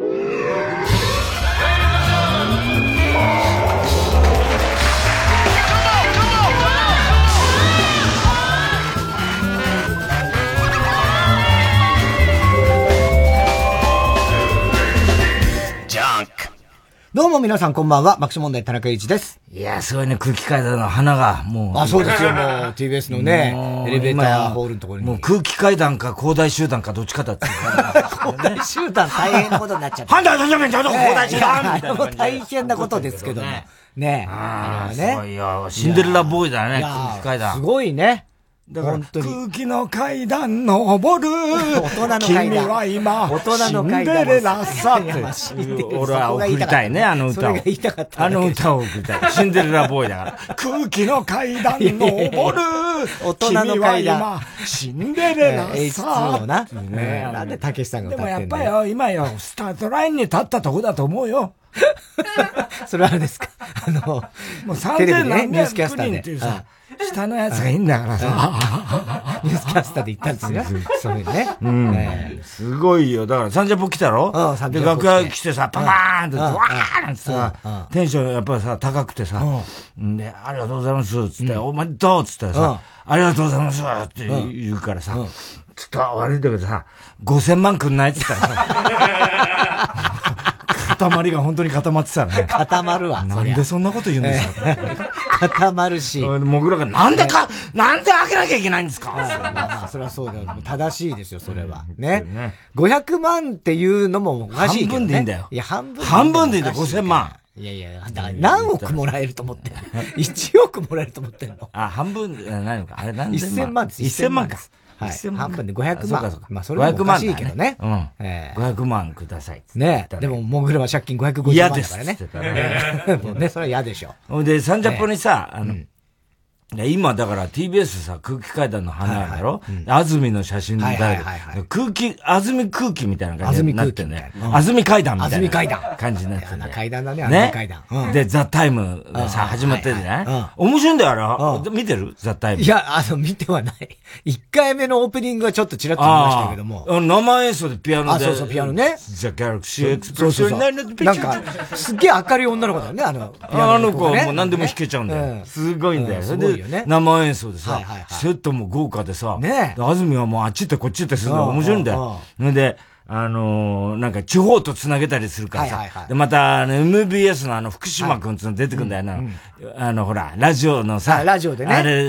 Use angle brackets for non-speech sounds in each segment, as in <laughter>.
you どうも皆さんこんばんは、爆笑問題田中一です。いや、すごいね、空気階段の花が、もう。あ、そうですよ、もう、TBS のね、エレベーターホールのところに。もう空気階段か、広大集団か、どっちかだって。<laughs> 広大集団大変なことになっちゃった。判断させめんちゃうと広大集団みたいな。大変なことですけどね。ねああ、ね。すごいよ。シンデレラボーイだね、空気階段。すごいね。だから空気の階段登る。大人の階段。君は今、大人の階段。シンデレラさって。俺は送りたいね、あの歌を。あの歌を送りたい。シンデレラボーイだから。空気の階段登る。大人の階段。シンデレラさ。な。なんでたけしさんが歌ってんのでもやっぱよ、今よ、スタートラインに立ったとこだと思うよ。<laughs> それはあれですか？あの、もう3000何百人っていうさ、下のやつ。がいいんだからさ。ニュースキャスターで行ったんですよ。<laughs> そういうね。うん。すごいよ。だから、サンジャポ来たろ？うん、で、楽屋来てさ、パパーンって、わーなんて。さ、テンションやっぱりさ、高くてさ、で、ありがとうございます、つって、おめでとうつってさ、ありがとうございますって言うからさ、ちょっと悪いんだけどさ、5000万くんないって言ったらさ、<laughs> 塊が本当に固まってたね。<laughs> 固まるわ。なんでそんなこと言うんですか <laughs> 固まるし。もぐらが、なんでか、なんで開けなきゃいけないんですか <laughs> まあ、それはそうだよ。正しいですよ、それは。ね。500万っていうのもおかしいけど、半分でいいんだよ。いや、半分。半分でいいんだよ、5000万。いやいや、何億もらえると思ってんの ?1 億もらえると思ってんのあ、半分、何か。あれ何千万 ?1000 万です。1000万か。はい。半分で500万。まあ、それはおかしいけどね。うん。ええ。500万ください。ねでも、モグルは借金550万だからね。嫌です。<laughs> もうね、それは嫌でしょ。ほんで、サンジャポにさ、あの、今だから TBS さ、空気階段の花だろ、安住の写真だ？けど、空気、安住空気みたいな感じになってね。安住階段みたいな感じになってね。階段だね、安住階段。で、ザ・タイムがさ、始まってるじゃない面白いんだよ、あれ。見てる？ザ・タイム。いや、あの、見てはない。一回目のオープニングはちょっとちらっと見ましたけども。生演奏でピアノで。あ、そうそう、ピアノね。ザ・ギャラクシーエクスプレッションなんか、すっげえ明るい女の子だよね、あの。あの子はもう何でも弾けちゃうんだよ。すごいんだよ。すごいよね。生演奏奏でさ、はいはいはい、セットも豪華でさ、ね安住はもうあっち行ってこっち行ってするの面白いんだよ。で、あのー、なんか地方と繋げたりするからさ。はいはいはい、で、また、あの、MBS のあの、福島くんつの出てくんだよな、はいうんあの、ほら、ラジオのさ、ラジオでね。あれ、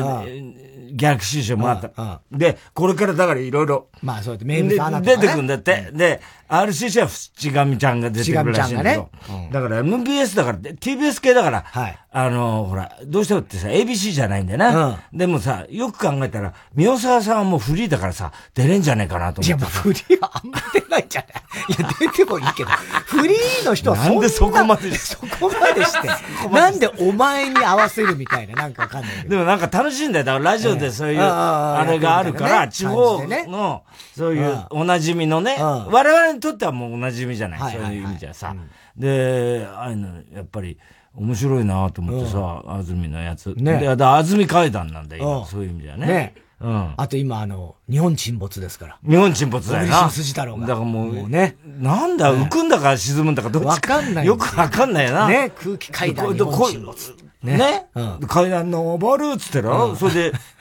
ギャラクシー賞もあった。で、これからだからいろいろ。まあそうやって名物アナ、ね、出てくんだって。で、RCC は淵上ちゃんが出てくるらしいんだけど。ねだから MBS だから、TBS 系だから、はい、あの、ほら、どうしてもってさ、ABC じゃないんだよな。うん、でもさ、よく考えたら、宮沢さんはもうフリーだからさ、出れんじゃねえかなと思って。いや、もうフリーはあんま出ないじゃない。いや、出てもいいけど、フリーの人はそんな。なんでそこまでそこまでして。なんでお前に合わせるみたいな、なんかわかんないけど。でもなんか楽しいんだよ。だからラジオでそういう、あれがあるから、地方の、そういうおなじみのね、我々にとってはもうおなじみじゃない？そういう意味じゃさ。で、ああいうの、やっぱり、面白いなと思ってさ、安住のやつ。ね。で、安住階段なんだよ、そういう意味じゃね。ね。うん。あと今、あの、日本沈没ですから。日本沈没だよな。筋太郎が。だからもう、ね。なんだ、浮くんだか沈むんだかどっちか。わかんない。よくわかんないよな。ね、空気階段日本沈没。ね。階段登るっつってろ。それで、<laughs>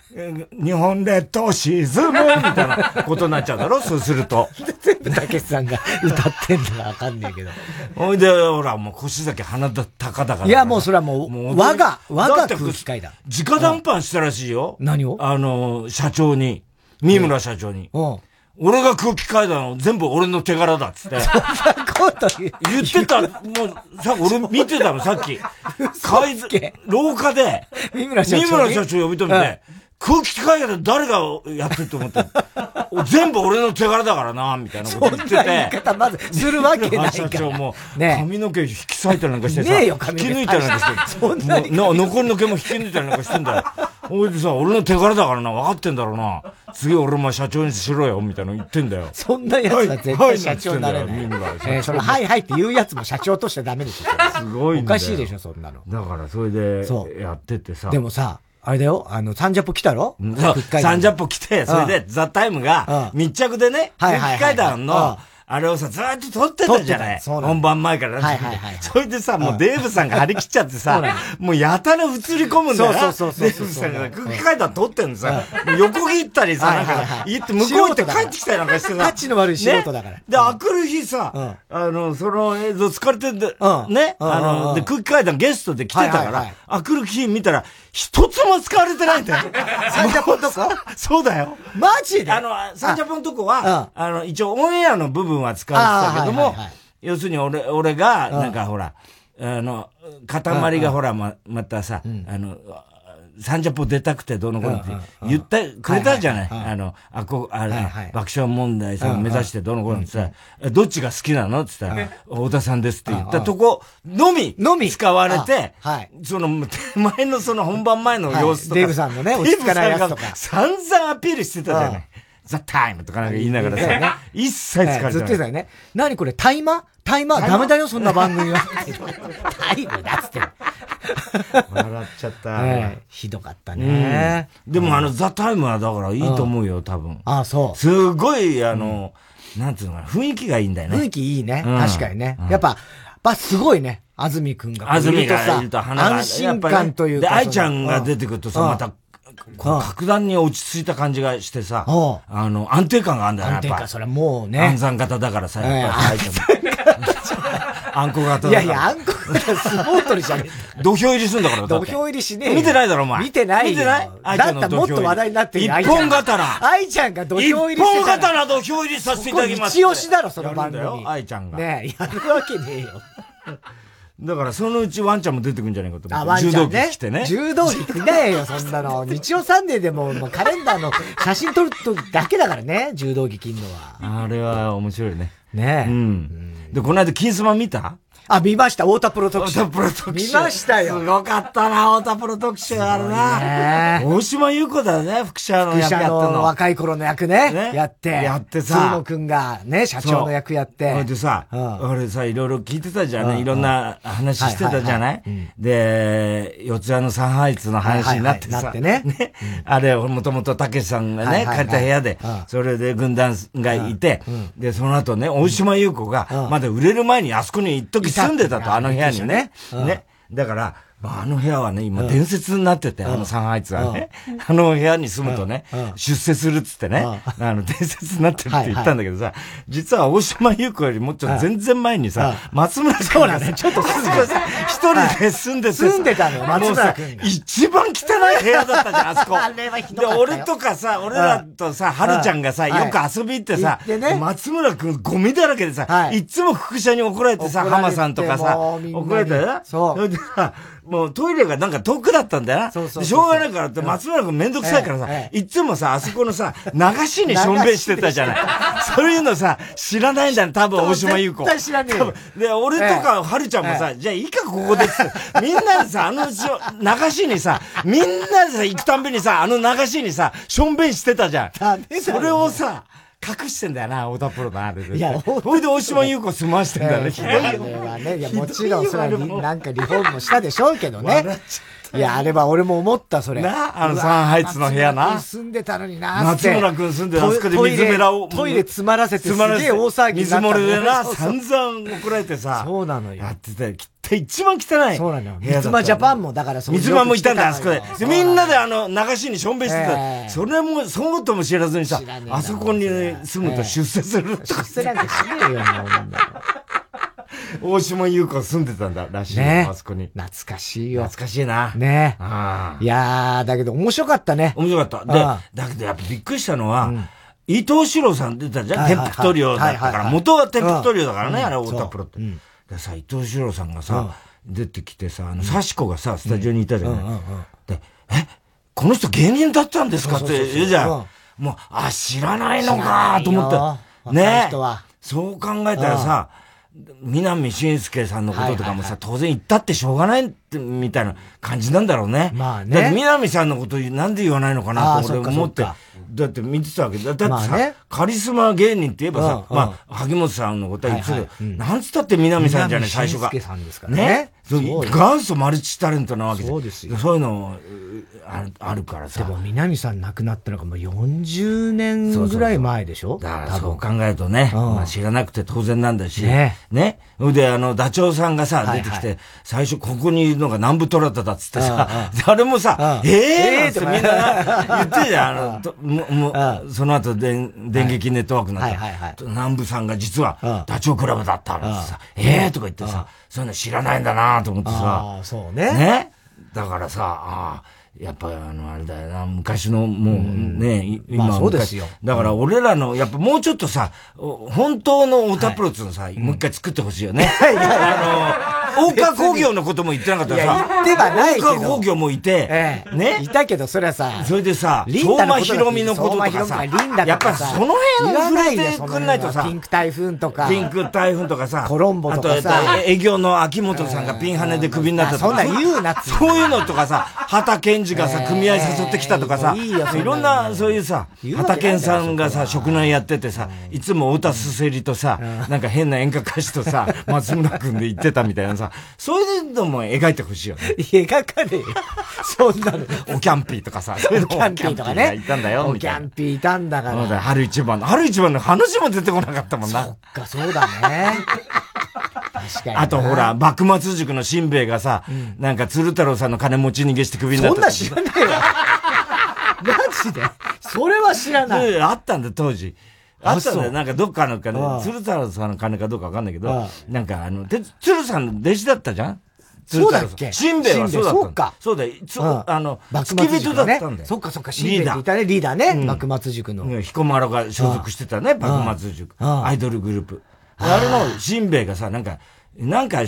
日本列島沈むみたいなことになっちゃうだろそうすると。全部たけしさんが歌ってんのかわかんないけど。ほいで、ほら、もう腰崎鼻高だから。いや、もうそれはもう、もう我が、我が空気階段。直談判したらしいよ。何を？あの、社長に。三村社長に。うん。俺が空気階段を全部俺の手柄だっつって。そんなこと言ってた。もう、さ、俺見てたの、さっき。階段、廊下で、三村社長。三村社長呼び止めて、空気階段誰がやってると思って。<laughs> 全部俺の手柄だからな、みたいなこと言ってて。そんな言い方まずするわけないから。社長も、髪の毛引き裂いたりなんかしてさ。ねえよ、髪の毛。引き抜いたりなんかして。<laughs> そんなに。残りの毛も引き抜いたりなんかしてんだよ。おいでさ、俺の手柄だからな、分かってんだろうな。次俺も社長にしろよ、みたいなの言ってんだよ。そんなやつは絶対社長になれない。えー、その、はいはいって言うやつも社長としてダメでしょ。すごいおかしいでしょ、そんなの。だからそれで、やっててさ。でもさ、あれだよ、あの、サンジャポ来たろ？そう、サンジャポ来て、それで、ザ・タイムが、密着でね、はいはい。階段の、あれをさ、ずっと撮ってたじゃない。本番前から。はいはいはい。<laughs> それでさ、もうデーブさんが張り切っちゃってさ、もうやたら映り込むんだよそうそうそう。デーブさんが空気階段撮ってんのさ、横切ったりさ、なんか、行って向こう行って帰ってきたりなんかしてさ。タッチの悪い素人だから。で、あくる日さ、あの、その映像疲れてんで、ね、あの、で、空気階段ゲストで来てたから、あくる日見たら、一つも使われてないんだよ。サンジャポンとこ？そうだよ。マジで？あの、サンジャポンとこは、あの、一応オンエアの部分は使われてたけども、要するに俺、俺が、なんかほら、あの、塊がほら、ま、またさ、あの、サンジャポ出たくてどの子って言ってくれたじゃない？あの、あこ、あれ、爆笑問題さん目指してどの子ってさ、どっちが好きなの？って言ったら、太田さんですって言ったとこのみ、のみ。使われて、その手前のその本番前の様子とか、デーブさんのね、落ち着かないやつとか。散々アピールしてたじゃない。ザ・タイムとかなんか言いながらさ、一切使われてずっと言ってたよね。何これ、タイマー？タイマー？ダメだよ、そんな番組は。<laughs> タイムだっつって。笑っちゃった。ひどかったね。でもあの、ザ・タイムはだからいいと思うよ、多分。ああ、そう。すごい、あの、なんつうのかな、雰囲気がいいんだよね。雰囲気いいね。確かにね。やっぱ、やっぱすごいね。安住くんが。安住がいると花が。安心感というか。で、愛ちゃんが出てくるとさ、また、格段に落ち着いた感じがしてさ、あの、安定感があるんだよね、安定感、それもうね。暗算型だからさ、やっぱり愛ちゃん。あんこ型いやいや、あんこ型相撲取りじゃねえ。土俵入りすんだから、土俵入りしねえ。見てないだろ、お前。見てない見てない？だったらもっと話題になってる一本刀。愛ちゃんが土俵入り一本刀土俵入りさせていただきます。一押しだろ、その番組。愛ちゃんが。ねえ、やるわけねえよ。だからそのうちワンちゃんも出てくるんじゃないかと思って。柔道着着てね。柔道着着ないよ、そんなの。<laughs> 日曜サンデーでも、もうカレンダーの写真撮るとだけだからね、柔道着着んのは。あれは面白いね。ねえ。うん。で、この間金スマ見た？あ、見ました、太田プロ特集。太田プロ特集。見ましたよ。すごかったな、太田プロ特集あるな。大島優子だよね、副社の役やっての。若い頃の役ね。やって。やってさ。つ野くんがね、社長の役やって。ほいでさ、俺さ、いろいろ聞いてたじゃない？いろんな話してたじゃない？で、四谷のサンハイツの話になってさ。なってね。ね。あれ、もともとたけしさんがね、借りた部屋で、それで軍団がいて、で、その後ね、大島優子が、まだ売れる前にあそこに一時住んでたと、あの部屋にね。ね。だから、まあ、あの部屋はね、今伝説になってて、あの3ハイツはね、<laughs> あの部屋に住むとね、出世するっつってね、あの伝説になってるって言ったんだけどさ、実は大島優子よりもっと全然前にさ、松村君がね、ちょっと一人で住んでて住んでたのよ、松村君一番汚い部屋だったじゃん、あそこ。<laughs> あれはひどかったで、俺とかさ、俺らとさ、はるちゃんがさ、よく遊び行ってさ、松村君ゴミだらけでさ、い。つも副社に怒られてさ、浜さんとかさ、怒られてそう。もうトイレがなんか遠くだったんだよな。そうそうしょうがないからって、松村君めんどくさいからさ、いつもさ、あそこのさ、流しにしょんべんしてたじゃない。そういうのさ、知らないんだよ、多分、大島優子。絶対知らねえよ。で、俺とか、はるちゃんもさ、じゃあいいか、ここでって。みんなでさ、あの流しにさ、みんなでさ、行くたんびにさ、あの流しにさ、しょんべんしてたじゃん。それをさ、隠してんだよな、太田プロのあれで。いや、ほいで大島優子済ましてんだよね。<laughs> ひどいよ。ね。いや、もちろん、それはなんかリフォームもしたでしょうけどね。いや、あれは俺も思った、それ。な、あのサンハイツの部屋な。住んでたのにな、松村君住んであそこで水べらを。トイレ詰まらせて、すげえ大騒ぎ水漏れでな、散々怒られてさ。そうなのよ。やってて、一番汚い。そうなのよ。三つジャパンも、だからそう。三つもいたんだ、あそこで。みんなであの、流しにしょんべんしてた。それも、そうとも知らずにさ、あそこに住むと出世する。出世なんてしねえよ、もう。大島優子住んでたんだらしいね。あそこに。懐かしいよ。懐かしいな。ねいやー、だけど面白かったね。面白かった。で、だけどやっぱびっくりしたのは、伊藤四郎さん出たじゃん、テンプトリオだったから、元はテンプトリオだからね、あれ、太田プロって。でさ、伊藤四郎さんがさ、出てきてさ、あの、刺子がさ、スタジオにいたじゃない。で、えこの人芸人だったんですか？って言うじゃん。もう、あ、知らないのかと思った。ねそう考えたらさ、南信介さんのこととかもさ、当然言ったってしょうがないって、みたいな感じなんだろうね。まあね。だって南さんのことなんで言わないのかなと俺思って。だって見てたわけだ。だってさ、ね、カリスマ芸人って言えばさ、まあ、萩本さんのことは言ってたけど、なんつったって南さんじゃない、最初が。南さんですかね。元祖マルチタレントなわけそうですよ。そういうのあるあるからさ。でも南さん亡くなったのがもう40年ぐらい前でしょ？だからそう考えるとね、まあ知らなくて当然なんだし。ね。ね。で、あの、ダチョウさんがさ、出てきて、最初ここにいるのが南部トラタだっつってさ、<laughs> 誰もさ、ええってみんな。<laughs> 言ってじゃん。あの、もう、その後電、電撃ネットワークになった。南部さんが実はダチョウクラブだったってさ、ええとか言ってさ、そういうの知らないんだなと思ってさ。ああ、そうね。ね。だからさ、ああ、やっぱあの、あれだよな、昔の、もうね、今、まあ、そうですよ。だから俺らの、やっぱもうちょっとさ、本当のオタプロっつうのさ、はい、もう一回作ってほしいよね。<laughs> あの、<laughs> 大川工業のことも言ってなかったらさ、言ってはないけど。大川工業もいて、ええ、ね。いたけど、それはさ、それでさ、相馬ひろみのこととかさ、やっぱその辺を触れてくんないとさ、ピンク台風とか、ピンク台風とかさ、コロンボとかさ、あと営業の秋元さんがピンハネでクビになったとか、そんな言うなそういうのとかさ、畑健二がさ、組合誘ってきたとかさ、いろんな、そういうさ、畑健さんがさ、食内やっててさ、いつも太田すせりとさ、なんか変な演歌歌手とさ、<laughs> 松村くんで言ってたみたいなさ、そういうのも描いてほしいよね。<laughs> 描かねえよ。そんなの。おキャンピーとかさ、そういうのおキャンピーとかね。いたんだよ、おキャンピーいたんだから。そうだ春一番の、春一番の話も出てこなかったもんな。そっか、そうだね。確かに。あとほら、幕末塾の新兵衛がさ、なんか鶴太郎さんの金持ち逃げして首になった。そんな知らねえよ。マジで？それは知らない。あったんだ、当時。あったんだよ。なんかどっかの金、鶴太郎さんの金かどうかわかんないけど、なんかあの、鶴さんの弟子だったじゃん？そうだっけ？新兵衛はそうだったそうか。そうだよ。あの、付き人だったんだよ。そっかそっか、新兵衛っていたね、リーダーね。幕末塾の。彦摩呂が所属してたね、幕末塾。アイドルグループ。あれの新兵衛がさ、なんか、なんか、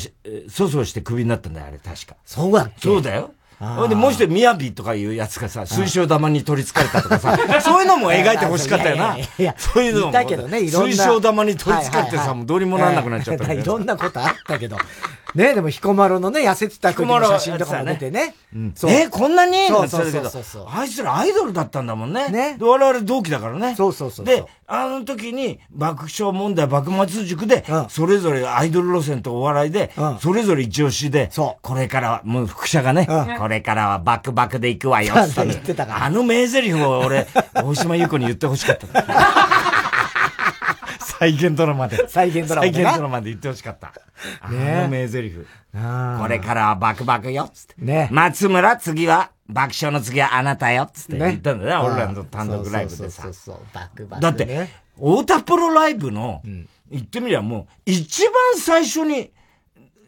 粗相してクビになったんだよ、あれ、確か。そうだっけ？そうだよ。ほんで、もう一人、みやびとかいうやつがさ、水晶玉に取り憑かれたとかさ、<laughs> そういうのも描いてほしかったよな。いや、そういうのも。だけどね、いろんな。水晶玉に取り憑かれてさ、もうどうにもなんなくなっちゃった。いろんなことあったけど。ね、でも、彦摩呂のね、痩せてた時の写真とかも出てね。え、こんなにそうそうそうそう。あいつらアイドルだったんだもんね。ね。我々同期だからね。そうそうそう。で、あの時に、爆笑問題幕末塾で、それぞれアイドル路線とお笑いで、それぞれ一押しで、これからは、もう副社がね、これからはバクバクで行くわよ、ってあの名台詞を俺、<laughs> 大島優子に言ってほしかった。<laughs> 再現ドラマで。再現ドラマで。再現ドラマで言ってほしかった。あの名台詞。これからはバクバクよ、つって。ね。松村、次は、爆笑の次はあなたよ、つって言ったんだよね、俺らの単独ライブでさ。そうそうそう、バクバク。だって、太田プロライブの、言ってみりゃもう、一番最初に、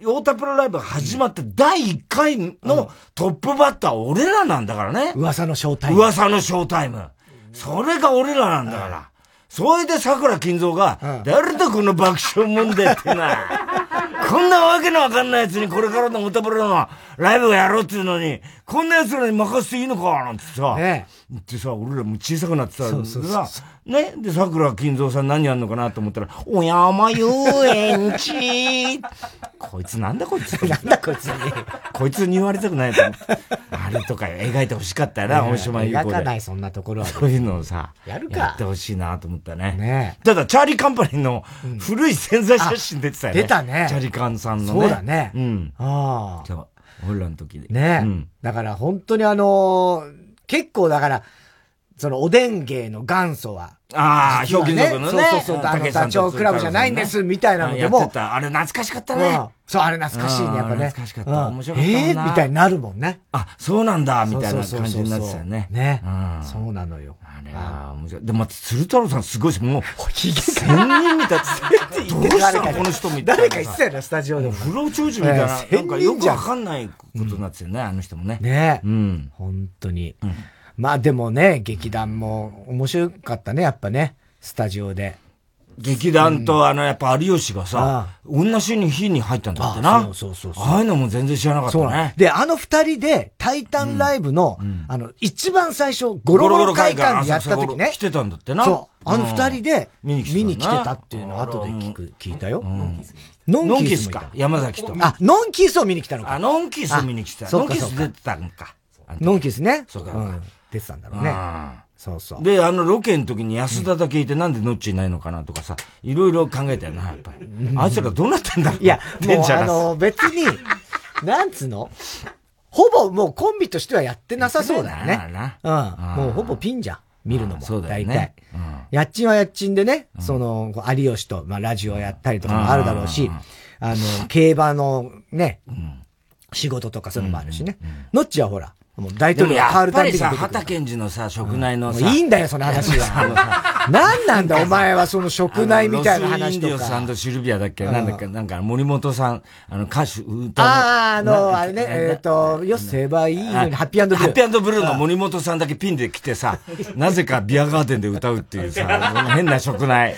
太田プロライブが始まった第1回のトップバッター俺らなんだからね。噂のショータイム。噂のショータイム。それが俺らなんだから。それで桜金蔵が、誰だこの爆笑問題ってな。<laughs> こんなわけのわかんない奴にこれからの歌プロのライブをやろうっていうのに、こんな奴らに任せていいのかなんてさ、ね、ってさ、俺らも小さくなってさ、そうそうそうね、で、桜金蔵さん何やんのかなと思ったら、おやま遊園地こいつなんだこいつなんだこいつに。こいつに言われたくないと思って。あれとか描いてほしかったよな、大島優子で。描かない、そんなところは。そういうのをさ、やるか。やってほしいなと思ったね。ねただ、チャーリーカンパニーの古い潜在写真出てたよね。出たね。チャーリーカンさんのね。そうだね。うん。ああ。俺らの時で。ね、うん、だから本当にあのー、結構だから、そのおでん芸の元祖は。ああ、ひょうきん族のね。そうそうそう、あの、ダチョウクラブじゃないんです、みたいなのでも。あれ懐かしかったね。そう、あれ懐かしいね、やっぱね。懐かしかった。面白かったええみたいになるもんね。あ、そうなんだ、みたいな感じになってたよね。ね。そうなのよ。あれは面白い。でも、鶴太郎さんすごいし、もう、ひげ千人みたいどうしたの？この人みたいな。誰か言ってたよね、スタジオでも。不老長寿みたいな。なんかよくわかんないことになってたよね、あの人もね。ねうん。本当に。まあでもね、劇団も面白かったね、やっぱね、スタジオで。劇団と、あの、やっぱ有吉がさ、同じ日に入ったんだってな。そうそうそうああいうのも全然知らなかったね。で、あの二人で、タイタンライブの、あの、一番最初、ゴロゴロ会館でやった時ね。来てたんだってな。そう。あの二人で、見に来てたっていうのを後で聞く、聞いたよ。ノンキースか。山崎と。あ、ノンキースを見に来たのか。あ、ノンキースを見に来た。ノンキース出てたんか。ノンキースね。そうか。出てたんだろうね。そうそう。で、あの、ロケの時に安田だけいて、なんでノッチいないのかなとかさ、いろいろ考えたよな、やっぱり。あいつらどうなってんだいや、もう、あの、別に、なんつうの？ほぼもうコンビとしてはやってなさそうだよね。うん。もうほぼピンじゃん。見るのも。そうだよね。大体。やっちんはやっちんでね、その、有吉と、まあ、ラジオやったりとかもあるだろうし、あの、競馬のね、仕事とかそういうのもあるしね。のっちはほら、もう大統領が変わるたびに。さ、畑健二のさ、食内のさ。いいんだよ、その話は。<laughs> 何なんだ、お前はその食内みたいな話とか。ロスインディオさんとシルビアだっけ？なんだっけ？なんか、森本さん、あの、歌手、歌ああ、あの、あれね、えっと、よせばいいのに、ハッピーブルー。ハッピーブルーの森本さんだけピンで来てさ、<laughs> なぜかビアガーデンで歌うっていうさ、変な食内。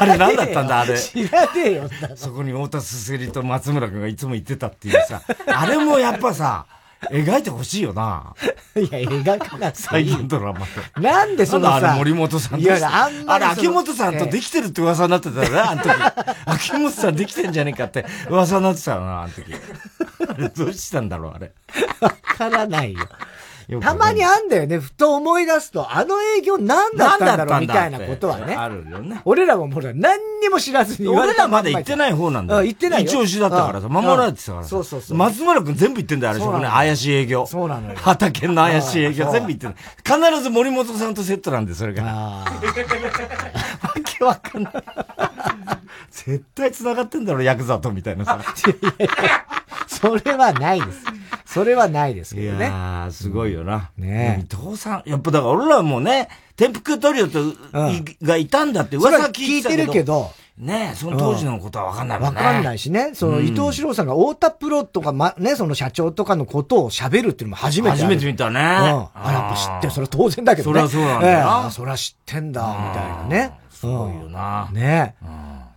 あれ何だったんだ、あれ？知らねえよ。そこに太田すすりと松村君がいつも言ってたっていうさ、あれもやっぱさ、描いてほしいよな。<laughs> いや、描かなくていい。ドラマて。なんでそのさ。あれ森本さんいや、あんまあれ秋元さんとできてるって噂になってたよね、あの時。<laughs> 秋元さんできてんじゃねえかって噂になってたよな、あの時。<laughs> あれどうしたんだろう、あれ。わからないよ。たまにあんだよね。ふと思い出すと、あの営業何だったんだろうみたいなことはね。あるよね。俺らもほら、何にも知らずに言われた俺らまだ行ってない方なんだよ。行ってない一押しだったからさ、守られてたからそうそうそう。松村くん全部行ってんだよ、あれしょね。怪しい営業。そうなのよ。畑の怪しい営業全部行ってる。必ず森本さんとセットなんで、それが。わけわかんない。絶対繋がってんだろ、ヤクザと、みたいなさ。<laughs> それはないです。それはないですけどね。いやすごいよな。ね伊藤さん、やっぱだから俺らもね、天福トリオと、がいたんだって噂聞いてるけど。ねその当時のことは分かんないもんね。分かんないしね。その伊藤四郎さんが太田プロとか、ま、ね、その社長とかのことを喋るっていうのも初めて初めて見たね。うん。あ、やっぱ知ってる。それは当然だけどね。そりゃそうなんだよな。そりゃ知ってんだ、みたいなね。すごいよな。ね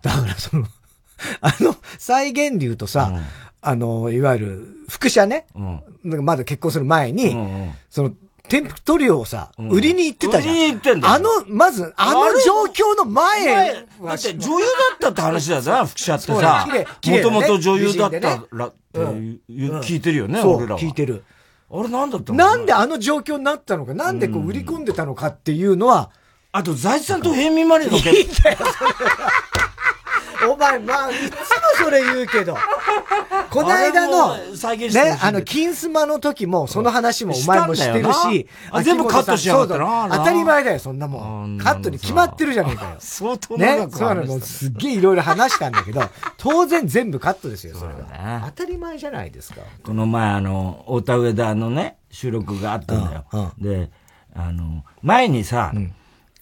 だからその、あの、再現流とさ、あの、いわゆる、副社ね、うん、まだ結婚する前に、うんうん、その、テンプトリオをさ、うん、売りに行ってたじゃん。売りに行ってんだあの、まず、あの状況の前だって女優だったって話だぞ、副社ってさ。もともと女優だったら、って聞いてるよね、俺らは。聞いてる。あれなんだったの？なんであの状況になったのか、なんでこう売り込んでたのかっていうのは、あと、財津さんと平民マネーの結いいんだよ、お前、まあ、いつもそれ言うけど。この間の、ね、あの、金スマの時も、その話もお前も知ってるし、全部カットしやがったな。当たり前だよ、そんなもん。カットに決まってるじゃねえかよ。相当ね、そうなの、すっげえいろいろ話したんだけど、<laughs> 当然全部カットですよ、それは。当たり前じゃないですか。この前、あの、太田上田のね、収録があったんだよ。で、あの、前にさ、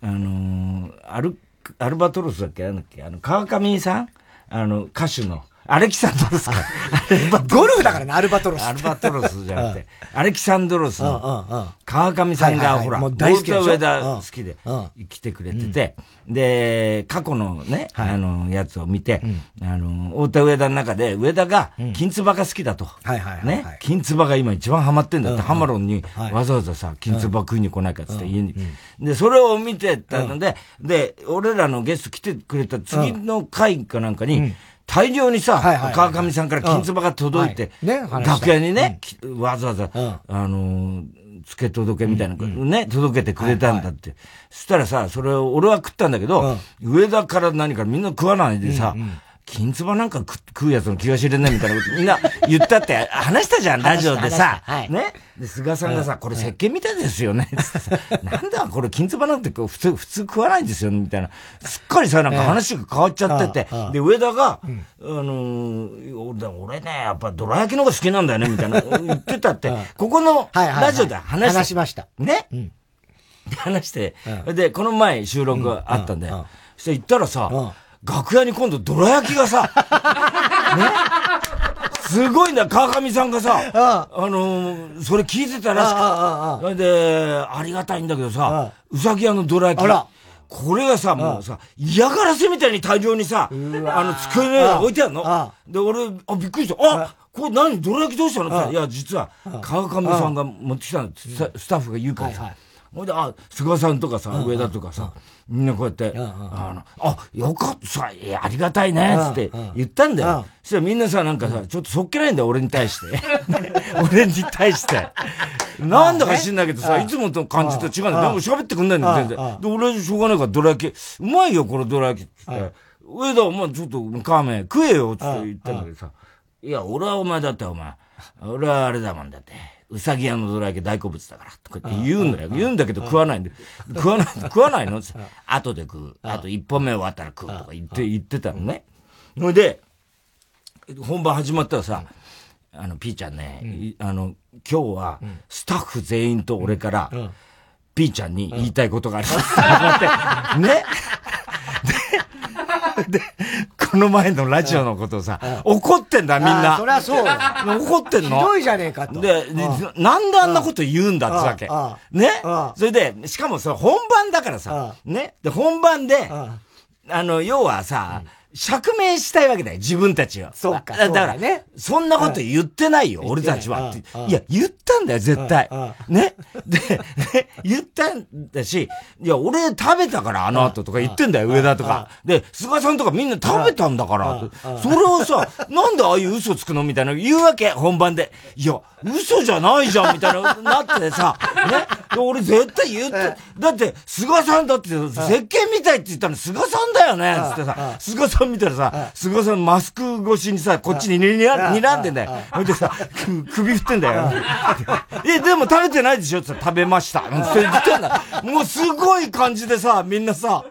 あのアルアルバトロスだっけ？なんだっけ？あの、川上さん？あの、歌手の。アレキサンドロスか。ゴルフだからね、アルバトロス。アルバトロスじゃなくて、アレキサンドロスの川上さんが、ほら、大好き上田好きで来てくれてて、で、過去のね、あの、やつを見て、あの、太田上田の中で、上田がきんつばが好きだと。ね、金唾が今一番ハマってんだって、ハマロンにわざわざさ、金唾食いに来ないかっつって家に。で、それを見てたので、で、俺らのゲスト来てくれた次の回かなんかに、大量にさ、川上さんから金唾が届いて、楽屋にね、わざわざ、あの、付け届けみたいな、ね、届けてくれたんだって。そしたらさ、それを俺は食ったんだけど、上田から何からみんな食わないでさ、金唾なんか食うやつの気が知れないみたいなことみんな言ったって話したじゃん、ラジオでさ。はい、ね。で、菅さんがさ、これ石鹸みたいですよね。なんだこれ金唾なんて普通、普通食わないんですよ、みたいな。すっかりさ、なんか話が変わっちゃってて。で、上田が、あの俺ね、やっぱどら焼きの方が好きなんだよね、みたいな言ってたって、ここのラジオで話話しました。ね。話して、で、この前収録があったんで、そして行ったらさ、楽屋に今度、どら焼きがさ、<laughs> ねすごいんだ、川上さんがさ、あのー、それ聞いてたらしくて、それで、ありがたいんだけどさ、うさぎ屋のどら焼き。これがさ、もうさ、嫌がらせみたいに大量にさ、あの、机の上に置いてあるの。で、俺、あ、びっくりした。あこれ何どら焼きどうしたの？っていや、実は、川上さんが持ってきたの、スタッフが言うからさ。ほいで、あ、菅さんとかさ、上田とかさ、みんなこうやって、あの、あ、よかったさ、ありがたいね、つって言ったんだよ。そしたらみんなさ、なんかさ、ちょっとそっけないんだよ、俺に対して。<laughs> 俺に対して。<laughs> なんだか知んないけどさ、いつもと感じと違うんだよ。でも喋ってくんないんだよ、全然。で、俺しょうがないからドラ焼き、うまいよ、これドラ焼き。って。上田、お前ちょっと、カーメン食えよ、つって言ったんだけどさ。いや、俺はお前だってお前、俺はあれだもんだって。うさぎ屋のどら焼き大好物だから、とかって言うんだよ。言うんだけど食わないんで。食わない、<laughs> 食わないの。後で食う。あと一本目終わったら食うとか言って、言ってたのね。それで、本番始まったらさ、あの、ピーちゃんね、あの、今日は、スタッフ全員と俺から、ピーちゃんに言いたいことがあります。<laughs> <laughs> ね。<laughs> で、この前のラジオのことをさ、怒ってんだみんな。そりゃそう。<laughs> 怒ってんの？ひどいじゃねえかと。で、なんであんなこと言うんだってわけ。ね？それで、しかもさ、本番だからさ、ね？で、本番で、あの、要はさ、釈明したいわけだよ、自分たちは。そうか。だからね。そんなこと言ってないよ、俺たちは。いや、言ったんだよ、絶対。ね？<laughs> で、言ったんだし、いや、俺食べたから、あの後とか言ってんだよ、上田とか。で、菅さんとかみんな食べたんだから。それをさ、なんでああいう嘘つくの？みたいな言うわけ、本番で。いや、嘘じゃないじゃん、みたいな、なってさ、ね？俺絶対言って、だって、菅さんだって、石鹸みたいって言ったの菅さんだよね、つってさ、菅さん見たらさ、菅さんマスク越しにさ、こっちににら睨んでんだよ。ほいでさ、首振ってんだよ。え、でも食べてないでしょって食べました。って言ってんだ。もうすごい感じでさ、みんなさ、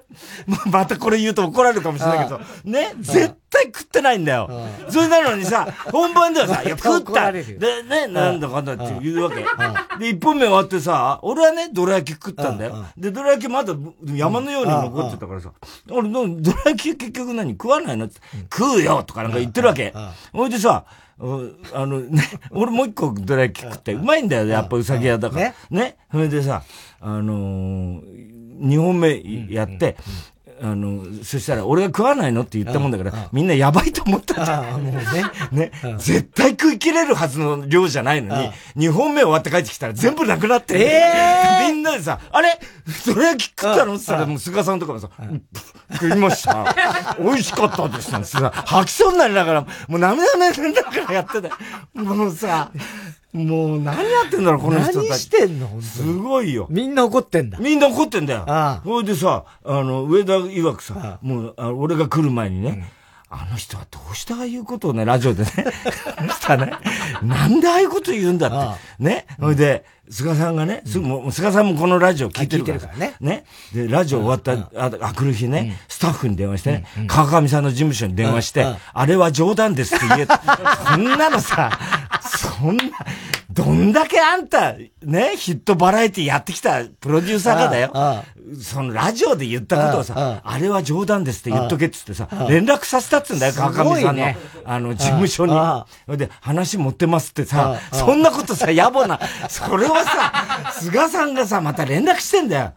またこれ言うと怒られるかもしれないけど、ね、絶対食ってないんだよ。それなのにさ、本番ではさ、いや、食った。で、ね、なんだかんだって言うわけ。で、一本目終わってさ、俺はね、どら焼き食ったんだよ。で、どら焼きまだ山のように残ってたからさ、俺、どら焼き結局何？食わないの？って、食うよとかなんか言ってるわけ。ほいでさ、あのね、俺もう一個どら焼き食って、うまいんだよ、やっぱうさぎ屋だから。ね。それでさ、あの二本目やって、あの、そしたら、俺が食わないのって言ったもんだから、みんなやばいと思ったん。だよ。もうね。ね。絶対食い切れるはずの量じゃないのに、2本目終わって帰ってきたら全部なくなって、えみんなでさ、あれ？それ焼き食ったの？って言ったら、もう菅さんとかもさ、食いました。美味しかったです。ってさ、吐きそうになりながら、もう涙目ながらやってた。もうさ、もう何やってんだろ、この人たち。何してんのすごいよ。みんな怒ってんだ。みんな怒ってんだよ。ああ。それでさ、あの、上田曰くさ、ああ。もうあ、俺が来る前にね、うん、あの人はどうしてああいうことをね、ラジオでね、<laughs> したね、なんでああいうこと言うんだって。ああ。ね。それで、菅さんがね、すぐもう、菅さんもこのラジオ聞いてるから。ね。ね。で、ラジオ終わった、あ、あ来る日ね、スタッフに電話してね、川上さんの事務所に電話して、あれは冗談ですって言え、<laughs> そんなのさ、そんな、どんだけあんた、ね、ヒットバラエティやってきたプロデューサーがだよ。そのラジオで言ったことをさ、あれは冗談ですって言っとけっつってさ、連絡させたっつうんだよ、川上さんの、あの、事務所に。で、話持ってますってさ、そんなことさ、野暮な、それをさ、菅さんがさ、また連絡してんだよ。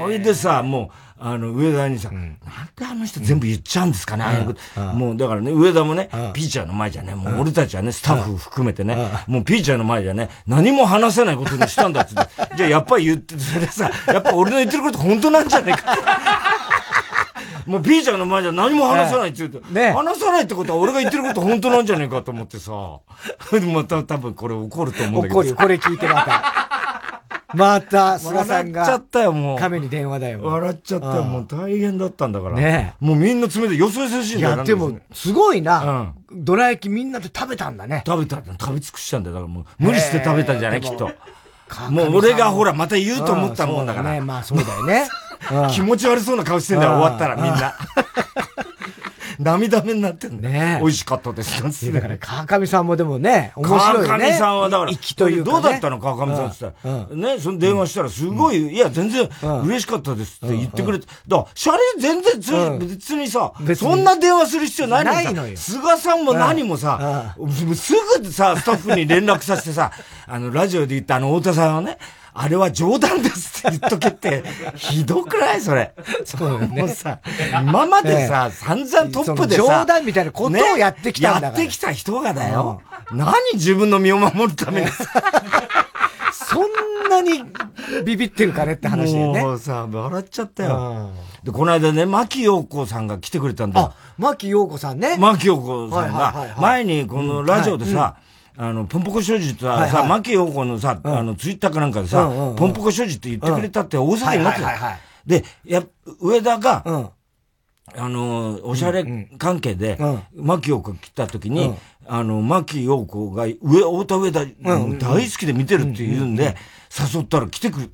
ほいでさ、もう、あの、上田にさ、うん、なんであの人全部言っちゃうんですかね。もう、だからね、上田もね、ピーチャーの前じゃね、もう俺たちはね、スタッフ含めてね、もうピーチャーの前じゃね、何も話せないことにしたんだっつって、<laughs> じゃあやっぱり言って、それでさ、やっぱ俺の言ってること本当なんじゃねえか。<laughs> もうピーちゃんの前じゃ何も話さないって言うと、ね、話さないってことは俺が言ってること本当なんじゃねえかと思ってさ、<laughs> また多分これ怒ると思うんだけど。怒るよ、これ聞いてまた。また、菅さんが。笑っちゃったよ、もう。亀に電話だよ。笑っちゃったよ、もう大変だったんだから。ねもうみんな詰めてよそよそしいんだよ。いや、でも、すごいな。うん。どら焼きみんなで食べたんだね。食べた、食べ尽くしたんだよ。だからもう、無理して食べたんじゃないきっと。もう俺がほら、また言うと思ったもんだから。ね、まあそうだよね。<laughs> 気持ち悪そうな顔してんだよ、終わったらみんな。涙目になってんね。美味しかったです。だから、川上さんもでもね、面白いね。川上さんはだから、というどうだったの川上さんって言ったら、ね、その電話したらすごい、いや、全然嬉しかったですって言ってくれて、だから、シャレ全然別にさ、そんな電話する必要ないのないのよ。菅さんも何もさ、すぐさ、スタッフに連絡させてさ、あの、ラジオで言ったあの、太田さんはね、あれは冗談ですって言っとけって、ひどくないそれ。そうよね。もうさ、今までさ、散々トップでさ、冗談みたいなことをやってきたんだから、やってきた人がだよ。何自分の身を守るために。そんなにビビってるかねって話だよね。もうさ、笑っちゃったよ。で、この間ね、牧陽子さんが来てくれたんだよ。あ、牧陽子さんね。牧陽子さんが、前にこのラジオでさ、あの、ポンポコ所持ってさ、さ、牧陽子のさ、あの、ツイッターかなんかでさ、ポンポコ所持って言ってくれたって大騒ぎになってた。で、や、上田が、あの、おしゃれ関係で、牧陽子来た時に、あの、牧陽子が上、太田上田、大好きで見てるって言うんで、誘ったら来てくる。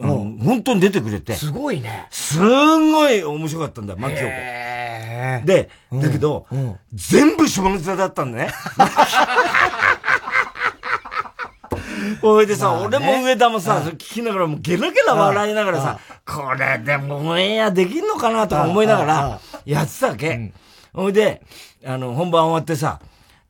あの、本当に出てくれて。すごいね。すんごい面白かったんだよ、牧陽子。で、だけど、全部下ネタだったんだね。<laughs> おいでさ、俺も上田もさ、聞きながらもうゲラゲラ笑いながらさ、これでもオンエアできんのかなとか思いながら、やってたわけ。ほいで、あの、本番終わってさ、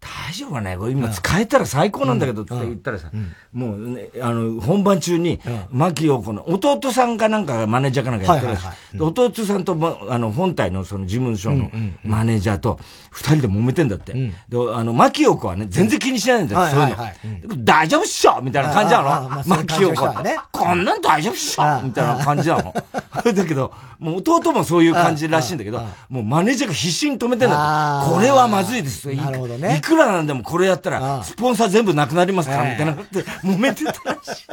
大丈夫かねこれ？今使えたら最高なんだけどって言ったらさ、もうね、あの、本番中に、牧陽子の弟さんかなんかがマネージャーかなんかやってるらしい。弟さんと、あの、本体のその事務所のマネージャーと二人で揉めてんだって。で、あの、牧陽子はね、全然気にしないんだよ、そういうの。大丈夫っしょみたいな感じなの牧陽子は。こんなん大丈夫っしょみたいな感じなの。<laughs> だけど、もう弟もそういう感じらしいんだけど、もうマネージャーが必死に止めてんだって。これはまずいです。なるほどね。いくらなんでもこれやったら、スポンサー全部なくなりますから、みたいなって揉めてたらし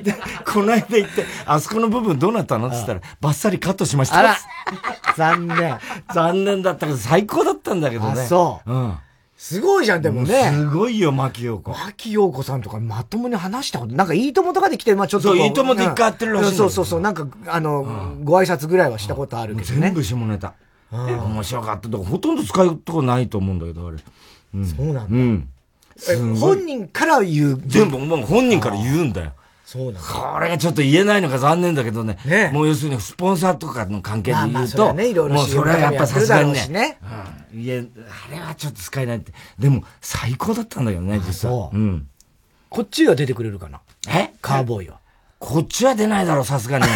い。で、この間行って、あそこの部分どうなったの？って言ったら、バッサリカットしました。残念。<laughs> 残念だったけど、最高だったんだけどね。そう。うん。すごいじゃん、でもね。すごいよ、牧陽子。牧陽子さんとかまともに話したこと、なんかいいともとかで来て、まあちょっと。そう、いいともで一回会ってるらしい。そうそうそう、なんか、あの、ご挨拶ぐらいはしたことあるけどね。全部下ネタ。面白かった。ほとんど使うとこないと思うんだけど、あれ。そうなんだ。うん。本人から言う？全部、もう本人から言うんだよ。そうなんこれがちょっと言えないのが残念だけどね。ねもう要するにスポンサーとかの関係で言うと、ね、もうそれはやっぱさすがにね。うん。いや、あれはちょっと使えないって。でも、最高だったんだけどね、実は。う。ん。こっちは出てくれるかな？え？カーボーイは。こっちは出ないだろ、さすがに。さ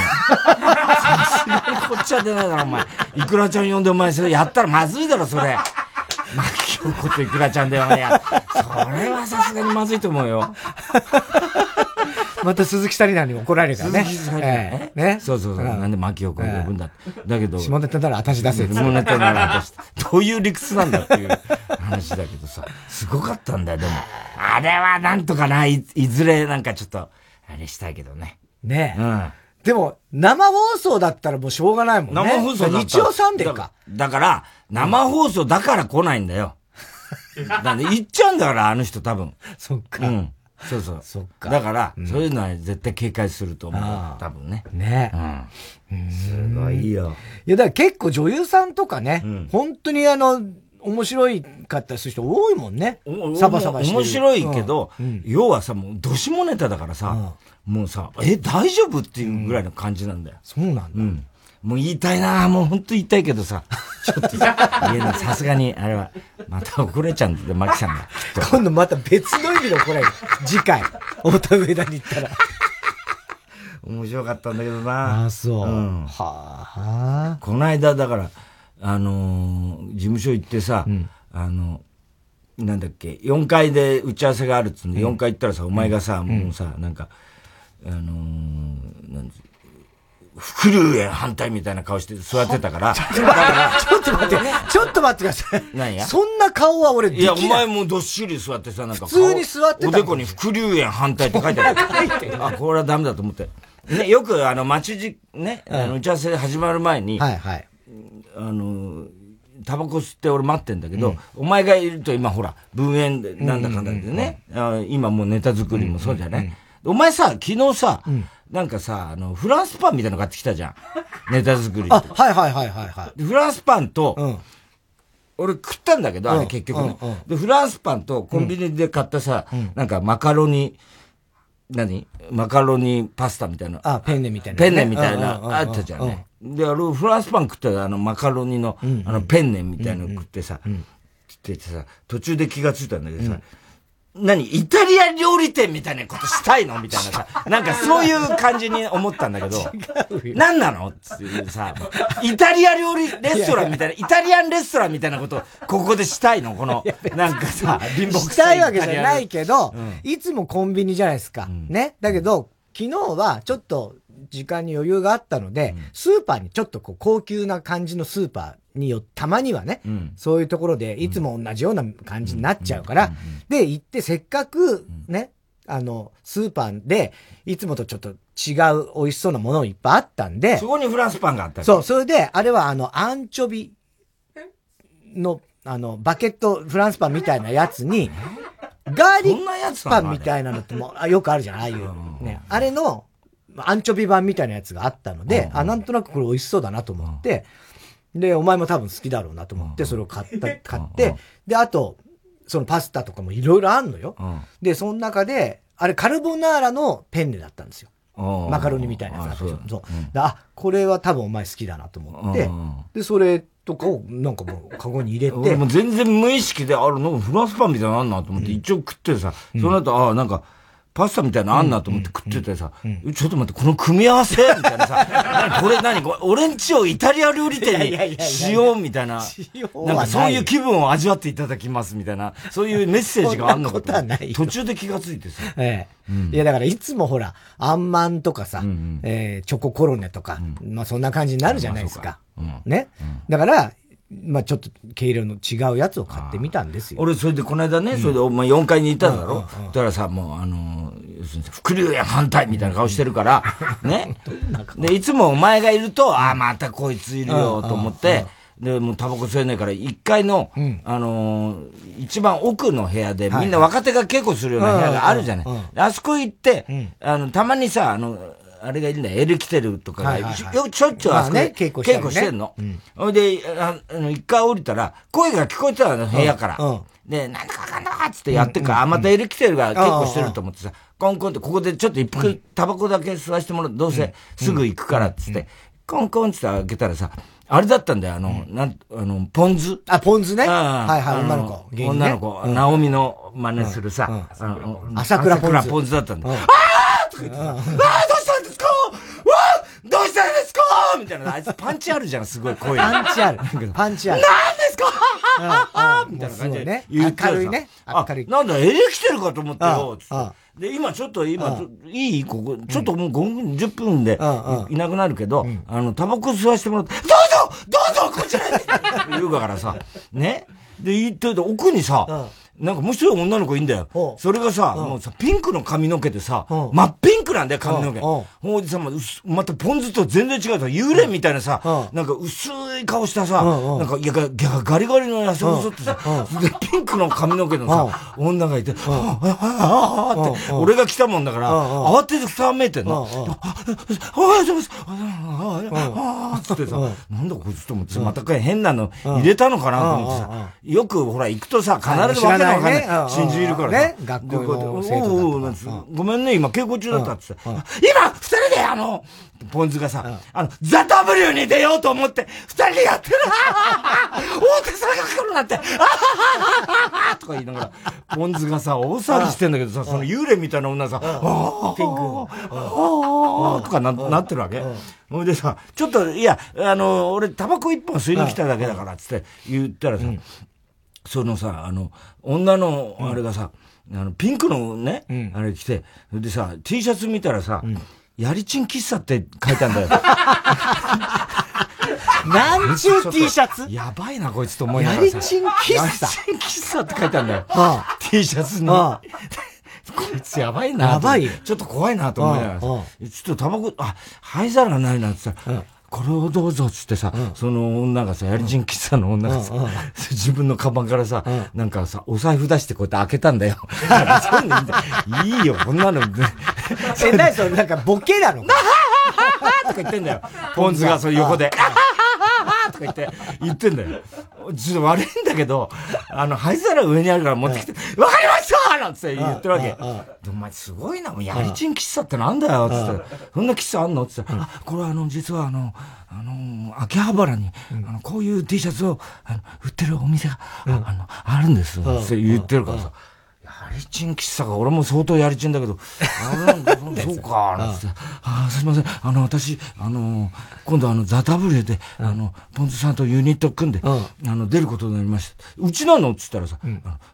すがにこっちは出ないだろ、お前。いくらちゃん呼んでお前それやったらまずいだろ、それ。牧京子といくらちゃんではや。それはさすがにまずいと思うよ。また鈴木紗理奈に怒られるからね。鈴木紗理奈ね。そうそうそう。なんで牧陽子を呼ぶんだだけど。下ネタなら私出せ。下ネタなら私。どういう理屈なんだっていう話だけどさ。すごかったんだよ、でも。あれはなんとかな、いずれなんかちょっと、あれしたいけどね。ねえ。うん。でも、生放送だったらもうしょうがないもんね。生放送だ日曜サンデーか。だから、生放送だから来ないんだよ。なんで、行っちゃうんだから、あの人多分。<laughs> そっか。うん。そうそう。そっか。だから、そういうのは絶対警戒すると思う。多分ね。ねうん。すごいよ。いや、だから結構女優さんとかね、本当にあの、面白いかったりする人多いもんね。サバサバして面白いけど、要はさ、もう、どしもネタだからさ、もうさ、え、大丈夫っていうぐらいの感じなんだよ。そうなんだ。うん。もう言いたいなもう本当言いたいけどさ、ちょっと言えない。さすがに、あれは、また怒れちゃうんだよ、マキさんが。今度また別の意味で怒られる。次回、太田上田に行ったら。面白かったんだけどなああ、そう。うん、はあ。この間、だから、あのー、事務所行ってさ、うん、あの、なんだっけ、4階で打ち合わせがあるっつうんで、4階行ったらさ、お前がさ、もうさ、なんか、あのー、なんフルエ反対みたいな顔して座ってたから。ちょっと待って、ちょっと待ってください。何やそんな顔は俺いや、お前もどっしり座ってさ、なんか。普通に座ってた。おでこに副流炎反対って書いてある。あ、これはダメだと思って。ね、よくあの、待ちじ、ね、あの、打ち合わせ始まる前に、はいはい。あの、タバコ吸って俺待ってんだけど、お前がいると今ほら、分煙でなんだかんだでね、今もうネタ作りもそうじゃない、お前さ、昨日さ、なんかさ、あの、フランスパンみたいなの買ってきたじゃん。<laughs> ネタ作り。あ、はいはいはいはい、はい。フランスパンと、うん、俺食ったんだけど、あれ結局ね、うんうん、で、フランスパンとコンビニで買ったさ、うん、なんかマカロニ、何？マカロニパスタみたいな。あ、ペンネみたいな、ね。ペンネみたいな、あったじゃんね。で、あの、フランスパン食ったら、あの、マカロニの、あの、ペンネみたいなの食ってさ、ってさ、途中で気がついたんだけどさ、何イタリア料理店みたいなことしたいの？みたいなさ、<laughs> なんかそういう感じに思ったんだけど、何なの？っていうさ、イタリア料理レストランみたいな、イタリアンレストランみたいなこと、ここでしたいの？この、なんかさ、貧乏したいわけじゃないけど、うん、いつもコンビニじゃないですか。うん、ね？だけど、昨日はちょっと時間に余裕があったので、うん、スーパーにちょっとこう高級な感じのスーパー、によたまにはね、うん、そういうところでいつも同じような感じになっちゃうから、で、行ってせっかくね、あの、スーパーで、いつもとちょっと違う美味しそうなものいっぱいあったんで。そこにフランスパンがあったそう、それで、あれはあの、アンチョビの、あの、バケットフランスパンみたいなやつに、ガーリックパンみたいなのってもあよくあるじゃん、ああい？う。ね。あれの、アンチョビ版みたいなやつがあったので、あ、なんとなくこれ美味しそうだなと思って、で、お前も多分好きだろうなと思って、それを買った、買って、で、あと、そのパスタとかもいろいろあんのよ。で、その中で、あれカルボナーラのペンネだったんですよ。マカロニみたいなやつだったそう。そう、うん、あ、これは多分お前好きだなと思って、で、それとかをなんかもうカゴに入れて。もう全然無意識で、あるのフランスパンみたいなのあんなと思って、一応食ってさ、その後、ああ、なんか、パスタみたいなのあんなと思って食っててさ、ちょっと待って、この組み合わせみたいな。<laughs> さ、これ何俺んちをイタリア料理店にしようみたいな、なんかそういう気分を味わっていただきますみたいな、そういうメッセージがあんのかと。途中で気がついてさ。ええ。いや、だからいつもほら、あんまんとかさ、えチョココロネとか、まあそんな感じになるじゃないですか。ね？だから、まあちょっと毛色の違うやつを買ってみたんですよ。俺、それでこの間ね、それでお前4階にいただろ？だからさ、もうあの、要するに、伏流や反対みたいな顔してるから、ね？<laughs> で、いつもお前がいると、ああ、またこいついるよと思って、で、もうタバコ吸えないから、1階の、あの一番奥の部屋で、みんな若手が稽古するような部屋があるじゃない。あそこ行って、あの、たまにさ、あの、あれがいるんだよ、エルキテルとかが、よちょっちゅうあそこで稽古してんの。ほいで、あの、一回降りたら、声が聞こえてたの、部屋から。で、なんだかわかんなかっつってやってから、あ、またエルキテルが稽古してると思ってさ、コンコンって、ここでちょっと一服、タバコだけ吸わしてもらう。どうせすぐ行くからっつって、コンコンって開けたらさ、あれだったんだよ、あの、なん、あの、ポン酢。あ、ポン酢ね。はいはい、女の子。女の子、ナオミの真似するさ、朝倉ポン酢。朝倉ポン酢だったんだ。ああとか言って、あどうしたんですか？みたいな。あいつパンチあるじゃん、すごい声。パンチある。パンチある。何ですか？みたいな感じでね。明るいね。明るい。なんだ、エレ来てるかと思ってよ。で、今ちょっと、今、いいここ、ちょっともう5分、10分でいなくなるけど、あの、タバコ吸わせてもらって、どうぞどうぞこちらに <laughs> 言うからさ、ね？で、言っといて、奥にさ、なんかもう一人女の子いいんだよ。それがさ、もうさ、ピンクの髪の毛でさ、真っピンクなんだよ、髪の毛。ほいでさ、またポン酢と全然違うさ、幽霊みたいなさ、なんか薄い顔したさ、なんか、いや、ガリガリの痩せ細ってさ、で、ピンクの髪の毛のさ、女がいて、ああ、ああ、って、俺が来たもんだから、慌てて二めいてんの。おはようございます。ああ、つってさ、なんだこいつと思って、また変なの入れたのかなと思ってさ、よくほら行くとさ、必ず分けなわかんない。真珠いるからさ。ね、学校の生徒ごめんね、今稽古中だったってさ、今、二人であの、ポンズがさ、あの、ザ・ W に出ようと思って、二人でやってる。<laughs> 大手さんが来るなんて。<laughs> とか言いながら、ポンズがさ、大騒ぎしてんだけどさ、その幽霊みたいな女さ、ピンク、とかななってるわけ。ほいでさ、ちょっと、いや、あの、俺、タバコ一本吸いに来ただけだから、つって言ったらさ、そのさ、あの、女の、あれがさ、あの、ピンクのね、あれ着て、でさ、T シャツ見たらさ、やりちん喫茶って書いたんだよ。<laughs> なんちゅう T シャツ？やばいな、こいつと思いながらやりちん喫茶？やりちん喫茶って書いたんだよ。<laughs> T シャツに。こいつやばいな。やばい。ちょっと怖いなと思いながら。ちょっとタバコ、あ、灰皿がないなって言ったら、これをどうぞっつってさ、その女がさ、やりちん喫茶の女がさ、<laughs> 自分のカバンからさ、なんかさ、お財布出してこうやって開けたんだよ。<laughs> いいいよ、こんなの。<laughs> え、なにそれ、なんかボケなの？とか言ってんだよ。ポンズがそれ横で。とか言って、言ってんだよ。ちょっと悪いんだけど、あの、灰皿上にあるから持ってきて、わかりましたなんつって言ってるわけ。お前すごいな、もうやりちん喫茶ってなんだよつって、そんな喫茶あんのつって、あ、これはあの、実はあの、あの、秋葉原に、あの、こういう T シャツを、あの、売ってるお店が、あの、あるんです。って言ってるからさ。やりちん喫茶が、俺も相当やりちんだけど、<laughs> あそうか、なんて、あすいません、あの、私、あの、今度あの、ザ・タブレで、あの、ポンズさんとユニット組んで、あの、出ることになりました。うちなの？っつったらさ、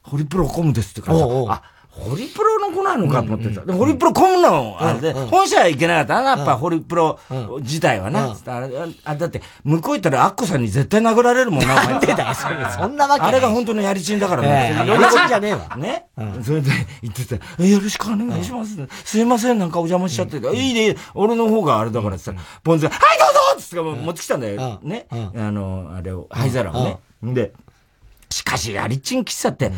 ホリプロコムですってからさ、あ、ホリプロの子なのかと思ってた。で、ホリプロ混むの、あれで、本社は行けなかったな、やっぱホリプロ自体はな。あだって、向こう行ったらアッコさんに絶対殴られるもんな、<laughs> お前。でだよ、そそんなわけあれが本当のやりちんだからね。やりちんじゃねえわ。<laughs> ね。それで言ってたよろしくお願いします。すいません、なんかお邪魔しちゃって。いいね、俺の方があれだからって言ったら、ポンズが、はいどうぞつって持ってきたんだよ。ね。あの、あれを、灰皿をね。で、しかし、やりちん喫茶って、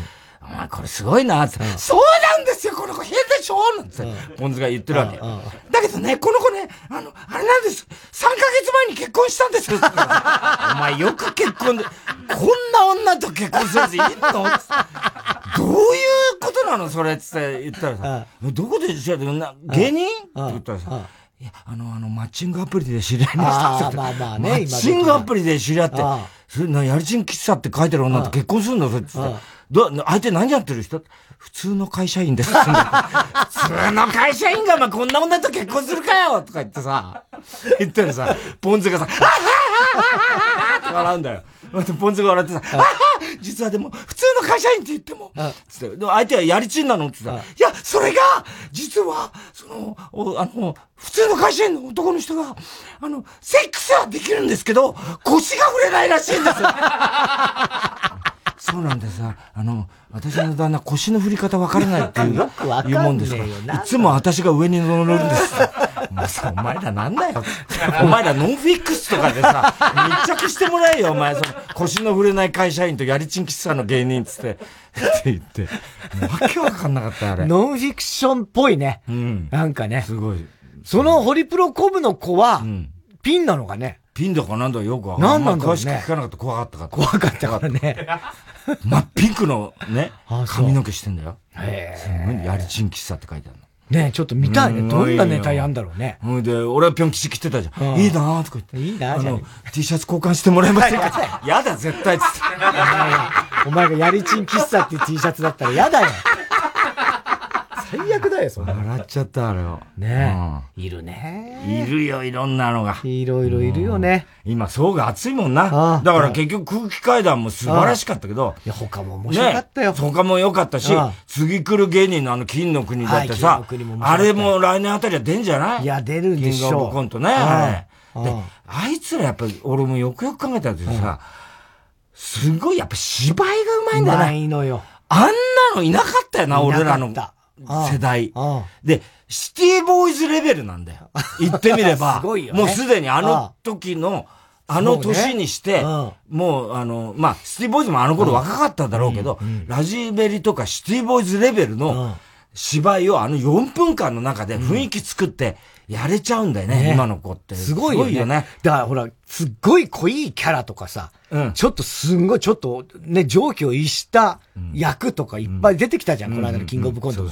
お前これすごいなって、そうなんですよこの子。変でしょなんて、ポンズが言ってるわけ。だけどね、この子ね、あの、あれなんです。3ヶ月前に結婚したんです。よ。お前よく結婚で、こんな女と結婚するやついいの？どういうことなのそれって言ったらさ、どこで知り合った芸人？って言ったらさ、いや、あの、あの、マッチングアプリで知り合いました。まあまあね、マッチングアプリで知り合って、それな、やりちん喫茶って書いてる女と結婚するんだ、それって。ど、相手何やってる人？普通の会社員です。<laughs> 普通の会社員が、まあ、こんな女と結婚するかよとか言ってさ、言ったらさ、ポンズがさ、笑うんだよ。ポンズが笑ってさ、実はでも、普通の会社員って言っても、つって、でも相手はやりちんなのって言ったら、いや、それが、実は、その、あの、普通の会社員の男の人が、あの、セックスはできるんですけど、腰が触れないらしいんですよ。<laughs> そうなんでさ、あの、私の旦那腰の振り方分からないっていう、<laughs> 言うもんですから、いつも私が上に乗るんです。<laughs> もうさ、お前らなんだよ。お前らノンフィックスとかでさ、密着してもらえよ、お前。その腰の振れない会社員とやりちん喫茶の芸人つって、<laughs> って言って。わけわかんなかった、あれ。ノンフィクションっぽいね。うん。なんかね。すごい。そのホリプロコブの子は、うん、ピンなのかね。ピンだかなんだよくわかんない。なんなんだろうね。詳しく聞かなかった怖かったから。怖かったからね。<laughs> 真っピンクのね、髪の毛してんだよ。へえ。やりちん喫茶って書いてあるの。ねちょっと見たいね。どんなネタやんだろうね。ほんで、俺はぴょん吉着てたじゃん。いいなとか言って。いいなあの、T シャツ交換してもらえませんか？やだ、絶対つって。<laughs> お前がやりちん喫茶っていう T シャツだったらやだよ。最悪だよ、そんな。笑っちゃった、あれを。ねえ、いるね。いるよ、いろんなのが。いろいろいるよね。今、層が熱いもんな。だから結局空気階段も素晴らしかったけど。いや、他も面白かったよ。他も良かったし、次来る芸人のあの金の国だってさ、あれも来年あたりは出んじゃない？いや、出るんでしょう。キングオブコントね。で、あいつらやっぱり、俺もよくよく考えたけどさ、すごいやっぱ芝居がうまいんだよね。うまいのよ。あんなのいなかったよな、俺らの。世代。で、シティボーイズレベルなんだよ。<laughs> 言ってみれば。ね、もうすでにあの時の、あの年にして、もう、あの、まあ、シティボーイズもあの頃若かっただろうけど、ラジベリとかシティボーイズレベルの芝居をあの4分間の中で雰囲気作って、やれちゃうんだよね、今の子って。すごいよね。よねだからほら、すっごい濃いキャラとかさ、うん、ちょっとすんごい、ちょっとね、上気を逸した役とかいっぱい出てきたじゃん、この間のキングオブコント。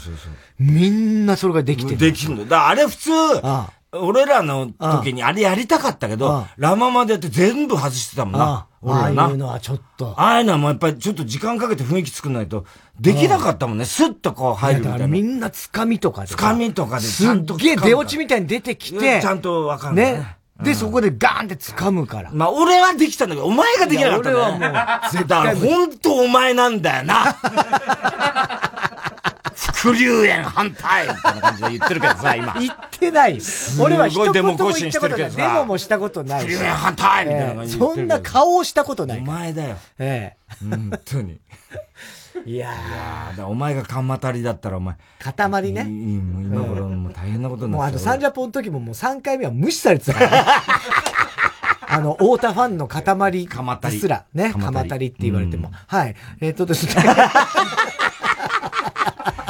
みんなそれができてる。できるんだ。あれ普通、ああ俺らの時にあれやりたかったけど、ラママでやって全部外してたもんな。ああいうのはちょっと。ああいうのはもうやっぱりちょっと時間かけて雰囲気作んないと、できなかったもんね。スッとこう入るみたいな。みんなつかみとかで。つかみとかでちゃんと。すっげえ出落ちみたいに出てきて。ちゃんとわかるね。ね。で、そこでガーンって掴むから。まあ、俺はできたんだけど、お前ができなかったね。俺はもう、絶対。本当お前なんだよな。副流炎反対みたいな感じで言ってるけどさ、今。言ってない。俺は一言も言ったことない。デモもしたことない。副流炎反対みたいな感じでそんな顔をしたことない。お前だよ。ええ。本当に。いやー。お前がかんまたりだったらお前。塊ね。今頃もう大変なことになってもうあのサンジャポの時ももう3回目は無視されてたから、ね。<laughs> あの、太田ファンの塊ですら、ね、かまたりって言われても。はい。えっとですね。<laughs>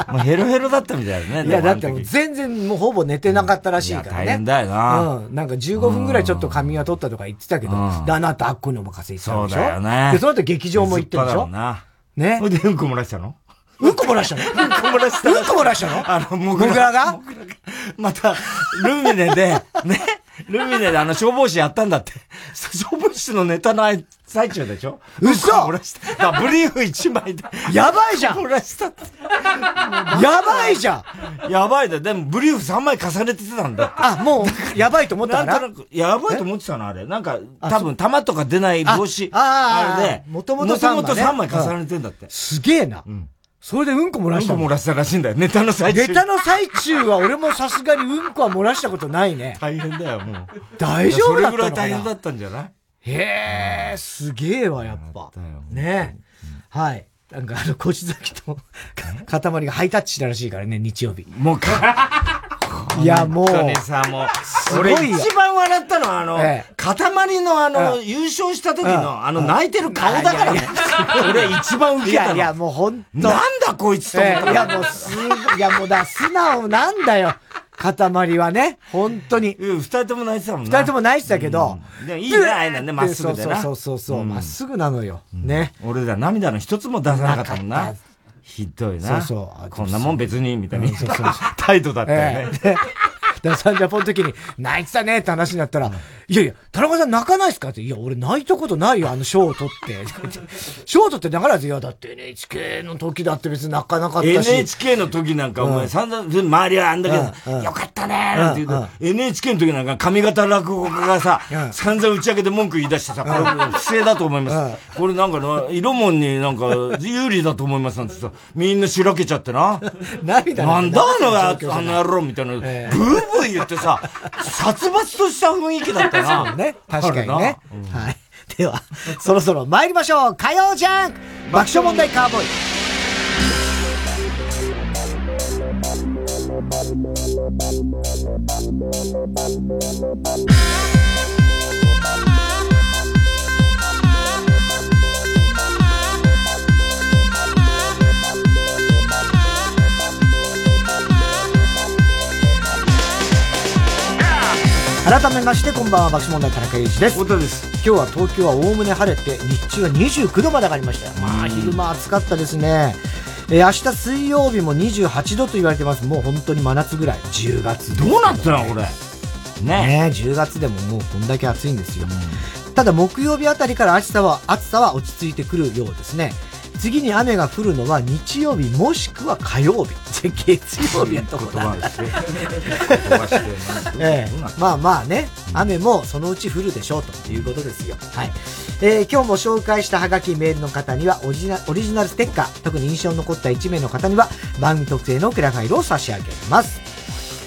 もうヘロヘロだったみたいだね。いや、だってもう全然もうほぼ寝てなかったらしいからね。大変だよな。うん。なんか15分ぐらいちょっと髪が取ったとか言ってたけど、で、あなたあっこにお任せしたでしょ？そうだよね。で、その後劇場も行ってるでしょ？ね。それでうんこ漏らしたの？うんこ漏らしたの？うんこ漏らしたうんこ漏らしたの？あの、モグラが？また、ルミネで、ね。ルミネであの <laughs> 消防士やったんだって。<laughs> 消防士のネタの最中でしょ？嘘漏らした。ブリーフ一枚で。やばいじゃん漏らしたって。<laughs> やばいじゃんやばいだ。でもブリーフ3枚重ねてたんだあ、もう、やばいと思ったから？なんとなく、やばいと思ってたのあれ。なんか、多分弾とか出ない帽子。ああれで。もともと3枚。もともと3枚重ねてんだって。すげえな。うん。それでうんこ漏らした。うんこ漏らしたらしいんだよ。ネタの最中。ネタの最中は俺もさすがにうんこは漏らしたことないね。大変だよ、もう。大丈夫だったのかな？それぐらい大変だったんじゃない？へえ、すげえわ、やっぱ。ねはい。なんかあの、腰崎と、<laughs> 塊がハイタッチしたらしいからね、日曜日。もうか、いや、もう。本当にさ、もう。俺一番笑ったのは、あの、塊のあの、優勝した時の、あの、泣いてる顔だからね。俺一番受けたの。いや、もう本当なんだこいつと思った。いや、もうす、いや、もうだ、素直なんだよ。塊はね、本当に。うん、二人とも泣いてたもんね。二人とも泣いてたけど。でもいいね、ああいうのね、まっすぐでな。そうそうそう、まっすぐなのよ。ね。俺ら涙の一つも出さなかったもんな。ひどいな。そうそう。こんなもん別に、みたいな。<laughs> 態度だったよね。だサンジャポの時に、泣いてたねって話になったら、いやいや、田中さん泣かないっすかって、いや、俺泣いたことないよ、<laughs> あの賞を取って。<laughs> 賞を取って泣かないですいや、だって NHK の時だって別に泣かなかったし。NHK の時なんか、お前散々、周りはあんだけど、よかったねーって言うと、NHK の時なんか上方落語家がさ、散々打ち上げで文句言い出してさ、これ不正だと思います。これなんか色もんになんか <laughs> 有利だと思いますなんてさ、みんなしらけちゃってな。涙なんだあの、あの野郎みたいな、ブーブー言ってさ、殺伐とした雰囲気だったな。そう <laughs> ね。確かにね。はい。では、そろそろ参りましょう。火曜じゃん <laughs> 爆笑問題カーボーイ。<laughs> 改めましてこんばんは爆笑問題田中裕二です。太田です。今日は東京はおおむね晴れて日中は29度まで上がりましたよ。まあ昼間暑かったですね。えー、明日水曜日も28度と言われてます。もう本当に真夏ぐらい。10月どうなったのこれ。ね。ね10月でももうこんだけ暑いんですよ、うん、ただ木曜日あたりから暑さは暑さは落ち着いてくるようですね次に雨が降るのは日曜日もしくは火曜日。<laughs> 月曜日やとこだ。<laughs> ええ、まあまあね、雨もそのうち降るでしょうということですよ。はい。えー、今日も紹介したハガキメールの方にはオリジナオリジナルステッカー、特に印象に残った1名の方には番組特製のクラファイルを差し上げます。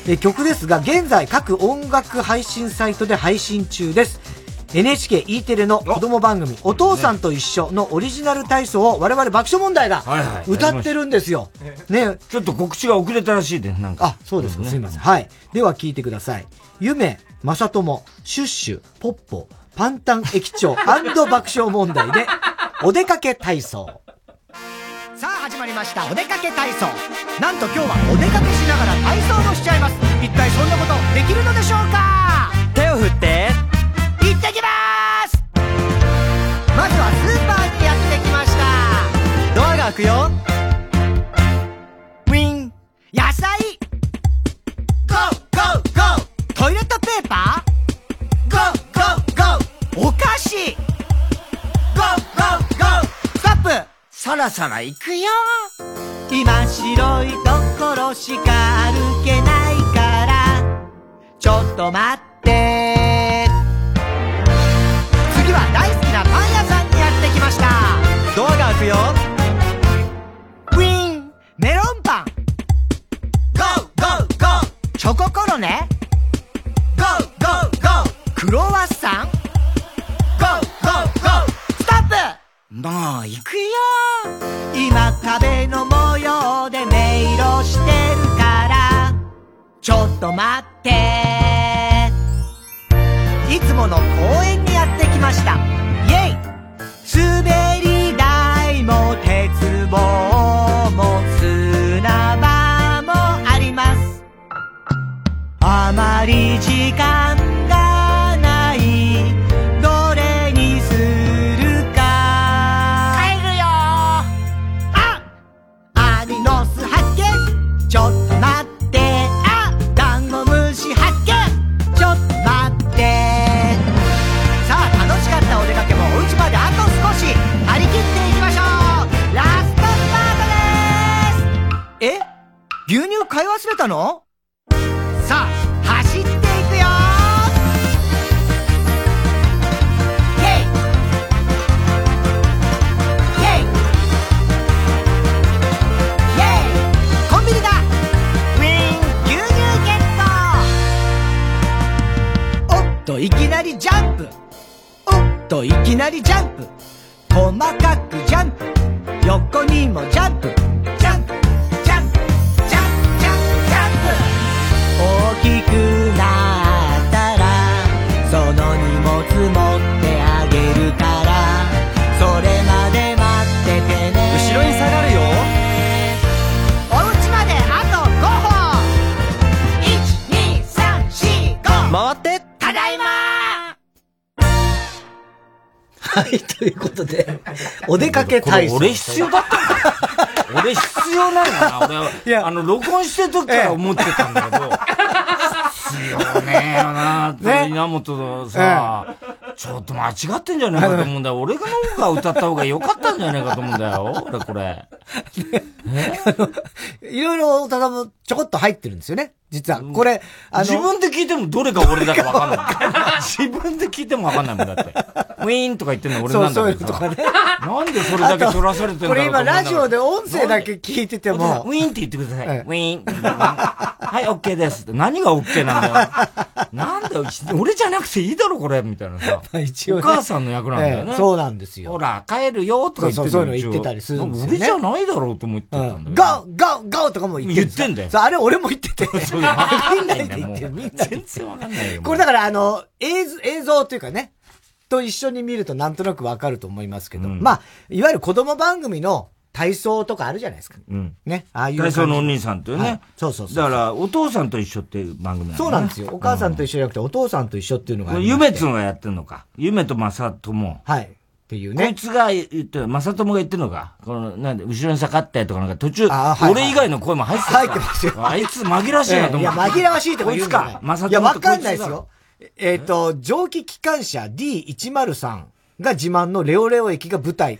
えー、曲ですが、現在各音楽配信サイトで配信中です。NHKE テレの子供番組、お父さんと一緒のオリジナル体操を我々爆笑問題が歌ってるんですよ。ね。ちょっと告知が遅れたらしいで、なんか。あ、そうですか、すいません。はい。では聞いてください。夢、まさとも、シュッシュ、ポッポ、パンタン駅長爆笑問題で、<laughs> お出かけ体操。さあ始まりましたお出かけ体操なんと今日はお出かけしながら体操もしちゃいます一体そんなことできるのでしょうか？手を振ってってきます。まずはスーパーにやってきました。ドアが開くよ。ウィン。野菜。ゴーゴーゴー。トイレットペーパー。ゴーゴーゴー。お菓子。ゴーゴーゴー。ストップ。そろそろ行くよ。今白いところしか歩けないから。ちょっと待って。次は大好きなパン屋さんにやってきました。ドアが開くよ。ウィンメロンパン。ゴーゴーゴーチョココロネ。ゴーゴーゴークロワッサン。ゴーゴーゴーストップ。もう行くよ。今壁の模様で迷路してるから。ちょっと待って。いつもの公園にきました。イエイ。滑り台も鉄棒も砂場もあります。あまり買い忘れたの？さあ、走っていくよ。コンビニだ。ウィン牛乳ゲット。おっと、いきなりジャンプ。おっと、いきなりジャンプ。細かくジャンプ。横にもジャンプ。はい、ということで、お出かけ体操。俺必要だったんだ俺必要なのかな俺は、いや、あの、録音してる時から思ってたんだけど、必要ねえよなって、稲本のさ、ちょっと間違ってんじゃねえかと思うんだよ。俺がの方が歌った方が良かったんじゃねえかと思うんだよ。俺、これ。いろいろ歌がもちょこっと入ってるんですよね。実は。これ、あの。自分で聞いてもどれが俺だかわかんない。<laughs> 自分で聞いてもわかんないもんだって。ウィーンとか言ってんの俺なんだけどさ。そうそういうとかね。なんでそれだけ取らされてんだろうこれ今ラジオで音声だけ聞いてても。ウィーンって言ってください。ウィーン。はい、オッケーです。何がオッケーなんだよ。なんだよ、俺じゃなくていいだろ、これ、みたいなさ。<laughs> 一応、お母さんの役なんだよね。そうなんですよ。ほら、帰るよ、とか言ってそうそういうの言ってたりするんですよ、俺じゃないだろうと思ってたんだよ。ガオガオガオとかも言って言ってんだよ。あれ俺も言ってて。<laughs> そう <laughs> みんなで言ってる。みんな全然わかんないよ。これだからあの、映像、映像というかね、と一緒に見るとなんとなくわかると思いますけど、まあ、いわゆる子供番組の体操とかあるじゃないですか。うん。ね。ああいう。体操のお兄さんというね。そうそうそう。だから、お父さんと一緒っていう番組なんそうなんですよ。お母さんと一緒じゃなくて、お父さんと一緒っていうのが夢つのがやってんのか。夢と正友。はい。っていうね。こいつが言ってる、正友が言ってるのか。この、なんで、後ろに下がってとかなんか途中、俺以外の声も入ってた。入ってますよ。<laughs> あいつ紛らわしいなと思って。いや、紛らわしいとか言うか。正友いや、わかんないですよ。えっと、蒸気機関車 D103 が自慢のレオレオ駅が舞台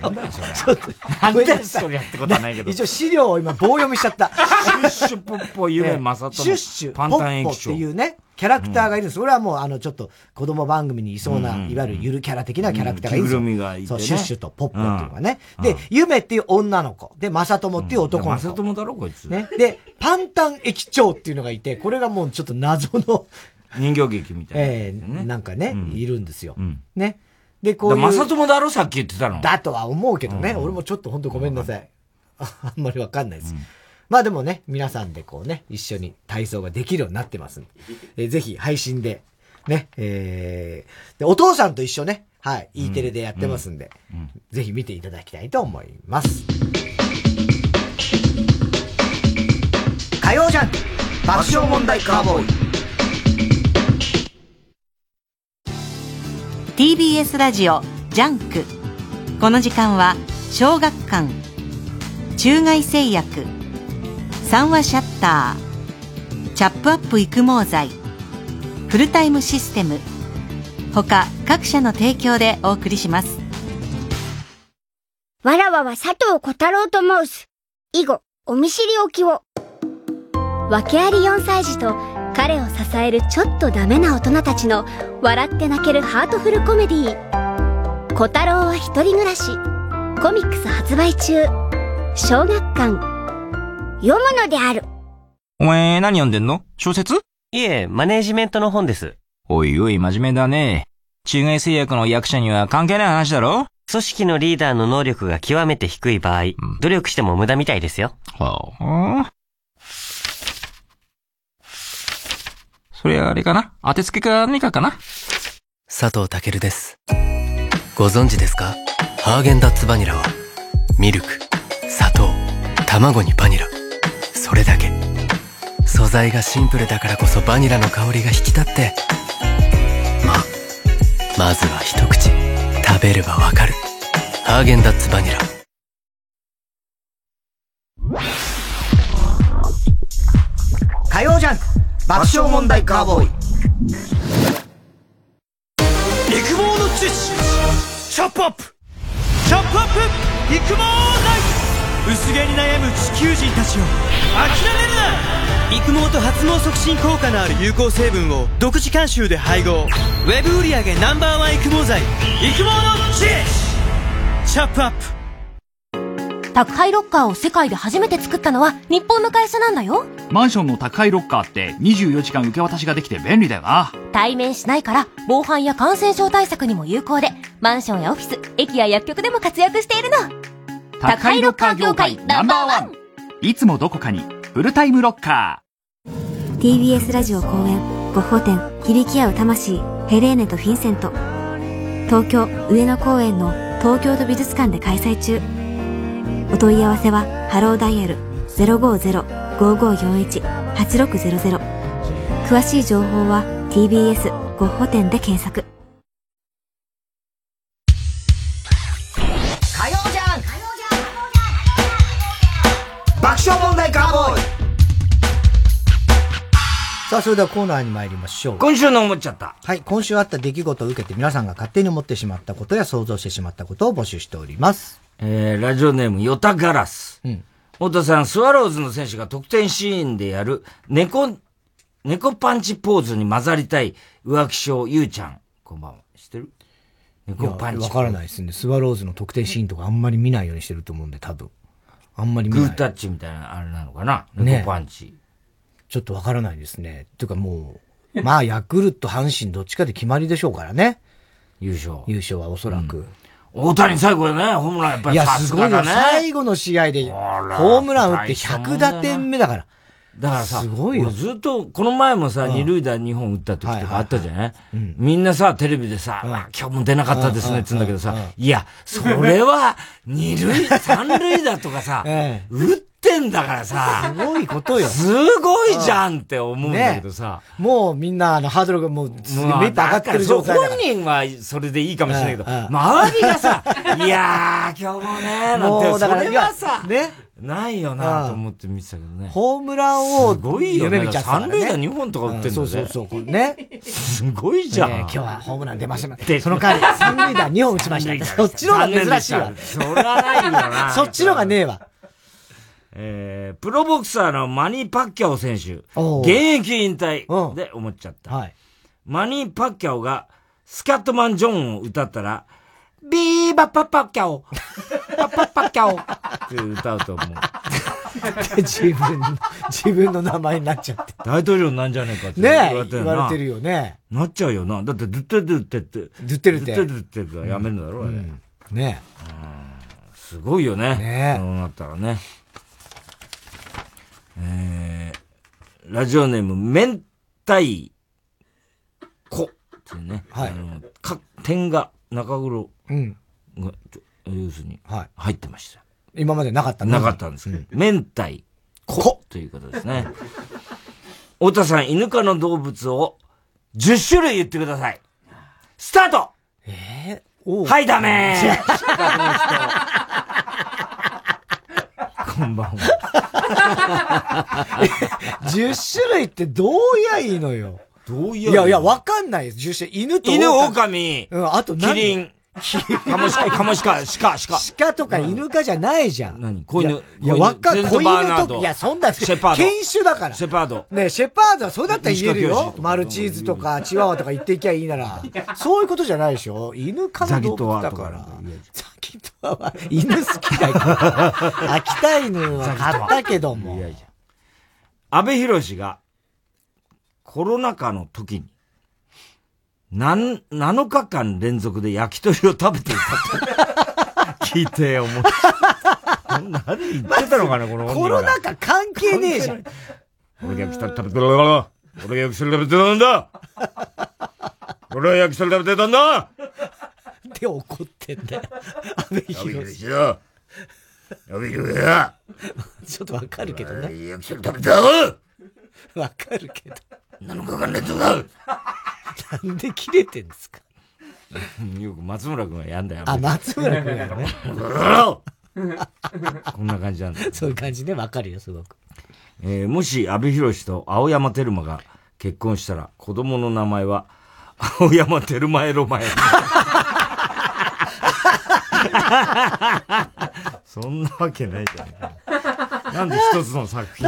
なんだよ、それ。ちょっと。なんだよ、それやってことはないけど。一応資料を今棒読みしちゃった。シュッシュポッポ夢まさとシュッシュパンタン駅長っていうね、キャラクターがいるんです。それはもう、あの、ちょっと子供番組にいそうな、いわゆるゆるキャラ的なキャラクターがいるんですよ。みがいて、そう、シュッシュとポッポっていうのがね。で、夢っていう女の子。で、まさともっていう男の子。まさともだろ、こいつ。ね。で、パンタン駅長っていうのがいて、これがもうちょっと謎の人形劇みたいな。<laughs> ええ、なんかね、いるんですよ。ね。で、こういう。まさともだろさっき言ってたの。だとは思うけどね。俺もちょっと本当ごめんなさい。<laughs> あんまりわかんないです。まあでもね、皆さんでこうね、一緒に体操ができるようになってますんで。えー、ぜひ配信で、ね、えー、で、お父さんと一緒ね、はい、E テレでやってますんで、うんうん、ぜひ見ていただきたいと思います。火曜ジャン爆笑問題カーボーイ。TBS ラジオジャンク。この時間は小学館中外製薬三和シャッターチャップアップ育毛剤フルタイムシステム他各社の提供でお送りします。わらわは佐藤小太郎と申す。以後お見知りおきを。訳あり4歳児と彼を支えるちょっとダメな大人たちの笑って泣けるハートフルコメディー「小太郎は一人暮らし」コミックス発売中。小学館。読むのである。お前何読んでんの？小説？いえ、マネージメントの本です。おいおい、真面目だね。中外製薬の役者には関係ない話だろ？組織のリーダーの能力が極めて低い場合、うん、努力しても無駄みたいですよ。はあ。それあれかな？当てつけか何かかな？佐藤健です。ご存知ですか？ハーゲンダッツバニラは、ミルク、砂糖、卵にバニラ。それだけ。素材がシンプルだからこそバニラの香りが引き立って。ま、まずは一口。食べればわかる。ハーゲンダッツバニラ。爆笑問題カーボーイ。育毛の知識チャップアップ。チャップアップ。育毛剤薄毛に悩む地球人たちを。諦めるな。育毛と発毛促進効果のある有効成分を独自監修で配合。ウェブ売上 Ｎｏ.1 育毛剤。育毛の知識チャップアップ。宅配ロッカーを世界で初めて作ったのは日本の会社なんだよ。マンションの宅配ロッカーって24時間受け渡しができて便利だよな。対面しないから防犯や感染症対策にも有効で、マンションやオフィス、駅や薬局でも活躍しているの。宅配ロッカー業界ナンバーワンいつもどこかにフルタイムロッカー TBS ラジオ公演ゴッホ展響き合う魂ヘレーネとフィンセント東京上野公園の東京都美術館で開催中お問い合わせはハローダイヤル050-5541-8600詳しい情報は TBS ゴッホ展で検索爆笑問題カーボーイさあ、それではコーナーに参りましょう。今週の思っちゃった。はい。今週あった出来事を受けて皆さんが勝手に思ってしまったことや想像してしまったことを募集しております。えー、ラジオネーム、ヨタガラス。うん。太田さん、スワローズの選手が得点シーンでやる、猫、猫パンチポーズに混ざりたい浮気症ゆうちゃん。こんばんは。知ってる？猫パンチ。わからないですね。スワローズの得点シーンとかあんまり見ないようにしてると思うんで、多分。あんまり見ない。グータッチみたいな、あれなのかな？猫パンチ。ね、ちょっとわからないですね。というかもう、まあ、ヤクルト、阪神どっちかで決まりでしょうからね。優勝。優勝はおそらく。うん大谷最後でね、ホームランやっぱりさすがだね。いや、すごいよ。最後の試合で、ホームラン打って100打点目だから。だからさ、すごいよ。ずっと、この前もさ、二塁打2本打った時とかあったじゃない？みんなさ、テレビでさ、今日も出なかったですねって言うんだけどさ、いや、それは、二塁、三塁打とかさ、<laughs> 打ってんだからさ、すごいことよ。すごいじゃんって思うんだけどさ。もうみんな、あの、ハードルがもう、めっ上がってる状態本人はそれでいいかもしれないけど、周りがさ、<laughs> いやー、今日もね、なんて、それはさ、ね。ないよなと思って見てたけどね。ホームランを、すごいよね。三塁打2本とか打ってんだね。そうそうそう。ね。すごいじゃん。今日はホームラン出ました。で、その代わり三塁打2本打ちました。そっちの方が珍しいわ。そりゃないよな。<laughs> そっちのがねえわ。えー、プロボクサーのマニー・パッキャオ選手、現役引退で思っちゃった。はい、マニー・パッキャオがスキャットマン・ジョンを歌ったら、ビーバッパッパッキャオパッパッパッキャオって歌うと思う。<laughs> 自分、自分の名前になっちゃって。大統領なんじゃねえかって言われてる、ね、言われてるよね。なっちゃうよな。だって、ドゥッテドゥッテって。ドゥッテルって。ドゥッテドゥッテがやめるんだろ、うあれ。ねすごいよね。ねそうなったらね。えー、ラジオネーム、明太子っていうね。はい。あの、か、点が、中黒が、要するに、入ってました。今までなかったなかったんですけど、明太子ということですね。<laughs> 太田さん、犬科の動物を10種類言ってください。スタートえー、はい、ダメ <laughs> こんばんは。<laughs> 10種類ってどうやいいのよ？どうやいやいや、わかんないです。10種類。犬と犬、狼。うん、あとキリン。カモシカ、カモシカ、鹿、鹿。鹿とか犬かじゃないじゃん。何？子犬。いや、わかんない。子犬と、いや、そんな、シェパード。犬種だから。シェパード。ねシェパードはそうだったら言えるよ。マルチーズとか、チワワとか言っていきゃいいなら。そういうことじゃないでしょ？犬かの動物だから。ザキトワは、犬好きだけど。秋田犬は買ったけども。いやいや。安倍博士が、コロナ禍の時に、何、7日間連続で焼き鳥を食べていたと <laughs> 聞いて思った。何言ってたのかな、このコロナ禍関係ねえじゃん。<laughs> 俺が焼き鳥食べてたんだ俺が焼き鳥食べてたんだ俺は焼き鳥食べてたんだって怒ってんだよ。安倍博士。安倍博士だちょっとわかるけどね。焼き鳥食べたわかるけど。7日間連続だなんで切れてんですか？よく松村君はやんだよ。あ、松村君やね。<laughs> こんな感じなんだ。そういう感じね、わかるよ、すごく。えー、もし、阿部寛と青山テルマが結婚したら、子供の名前は、青山テルマエロマエ。<laughs> そんなわけないじゃん。なんで一つの作品。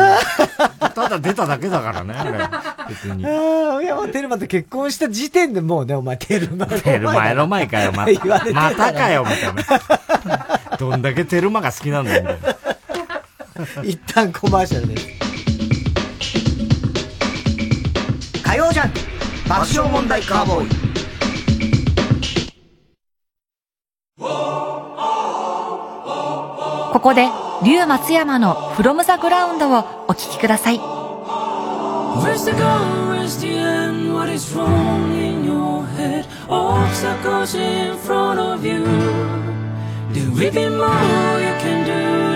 ただ出ただけだからね、あれ。別に。<laughs> ああ、山テルマと結婚した時点でもうね、お前テルマテルマエロマエかよ、また。またかよ、みたいな。どんだけテルマが好きなんだよ。<laughs> 一旦コマーシャルです。火曜ジャン爆笑問題カーボーイ。ここで、竜松山の From the Ground をお聴きください。Where's the goal? Where's the end? What is wrong in your head? Obstacles in front of you. There will be more you can do,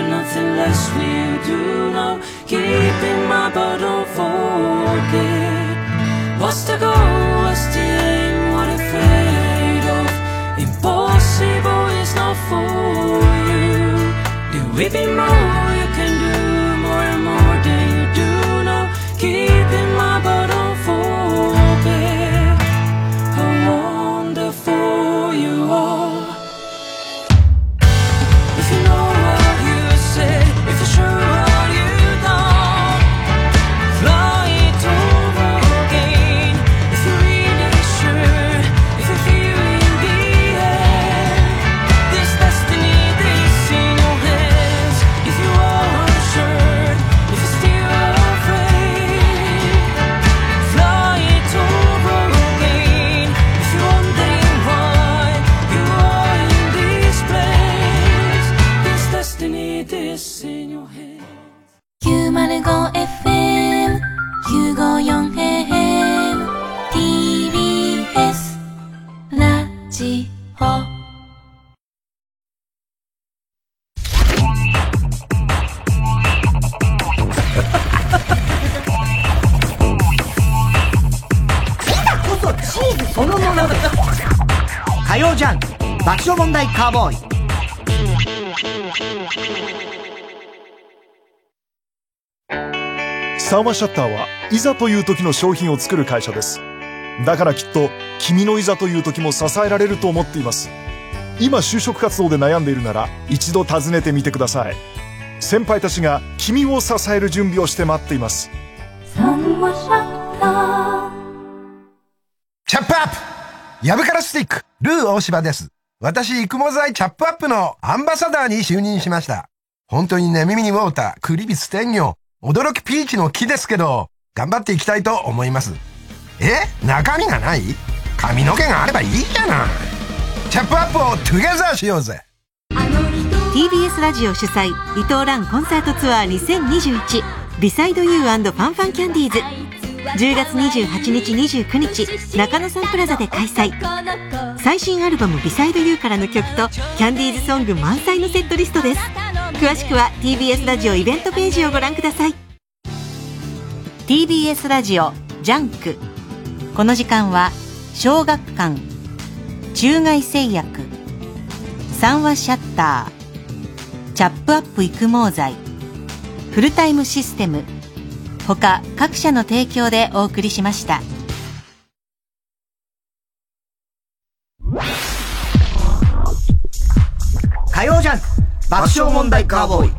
nothing less we do now. Keeping my but don't forget. What's the goal? What's the aim? For you. There will be more 三話シャッターはいざという時の商品を作る会社です。だからきっと君のいざという時も支えられると思っています。今就職活動で悩んでいるなら一度訪ねてみてください。先輩たちが君を支える準備をして待っています。三話シャッター。チャップアップヤブカラスティックルー大柴です。私、育毛剤チャップアップのアンバサダーに就任しました。本当にね、耳にウォーター、クリビス天魚、驚きピーチの木ですけど、頑張っていきたいと思います。え？中身がない？髪の毛があればいいじゃない。チャップアップをトゥゲザーしようぜ。TBS ラジオ主催伊藤蘭コンサートツアー2021ビサイドユーファンファンキャンディーズ10月28日29日中野サンプラザで開催。最新アルバム「ビサイドユーからの曲とキャンディーズソング満載のセットリストです。詳しくは TBS ラジオイベントページをご覧ください。TBS ラジオジャンクこの時間は小学館中外製薬三和シャッターチャップアップ育毛剤フルタイムシステム他各社の提供でお送りしました。火曜ジャンク爆笑問題カーボーイ。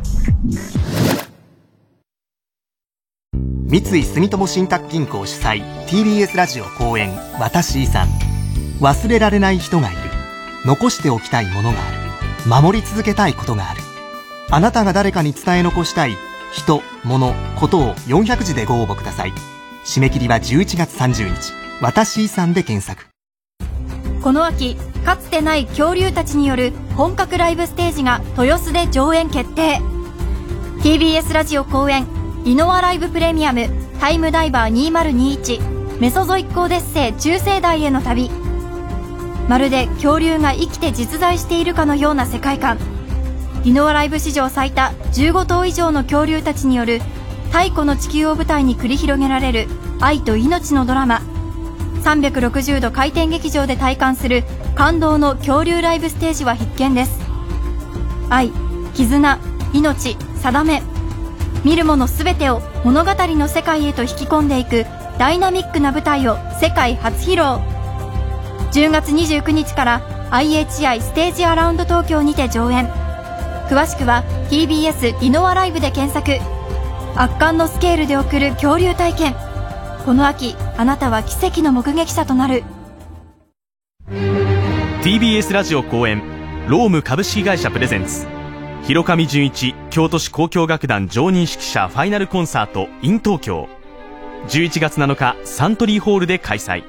三井住友信託銀行主催 TBS ラジオ公演「私遺産」忘れられない人がいる。残しておきたいものがある。守り続けたいことがある。あなたが誰かに伝え残したい人、物、ことを400字でご応募ください。締め切りは11月30日。私遺産で検索。この秋かつてない恐竜たちによる本格ライブステージが豊洲で上演決定。TBS ラジオ公演「イノワライブプレミアムタイムダイバー2021メソゾイックオデッセイ中世代への旅」まるで恐竜が生きて実在しているかのような世界観。イノワライブ史上最多15頭以上の恐竜たちによる太古の地球を舞台に繰り広げられる愛と命のドラマ360度回転劇場で体感する感動の恐竜ライブステージは必見です愛絆命定め見るもの全てを物語の世界へと引き込んでいくダイナミックな舞台を世界初披露10月29日から IHI ステージアラウンド東京にて上演詳しくは TBS リノアライブで検索。圧巻のスケールで送る恐竜体験。この秋あなたは奇跡の目撃者となる。TBS ラジオ公演ローム株式会社プレゼンツ。広上純一京都市交響楽団常任指揮者ファイナルコンサート in 東京。11月7日サントリーホールで開催。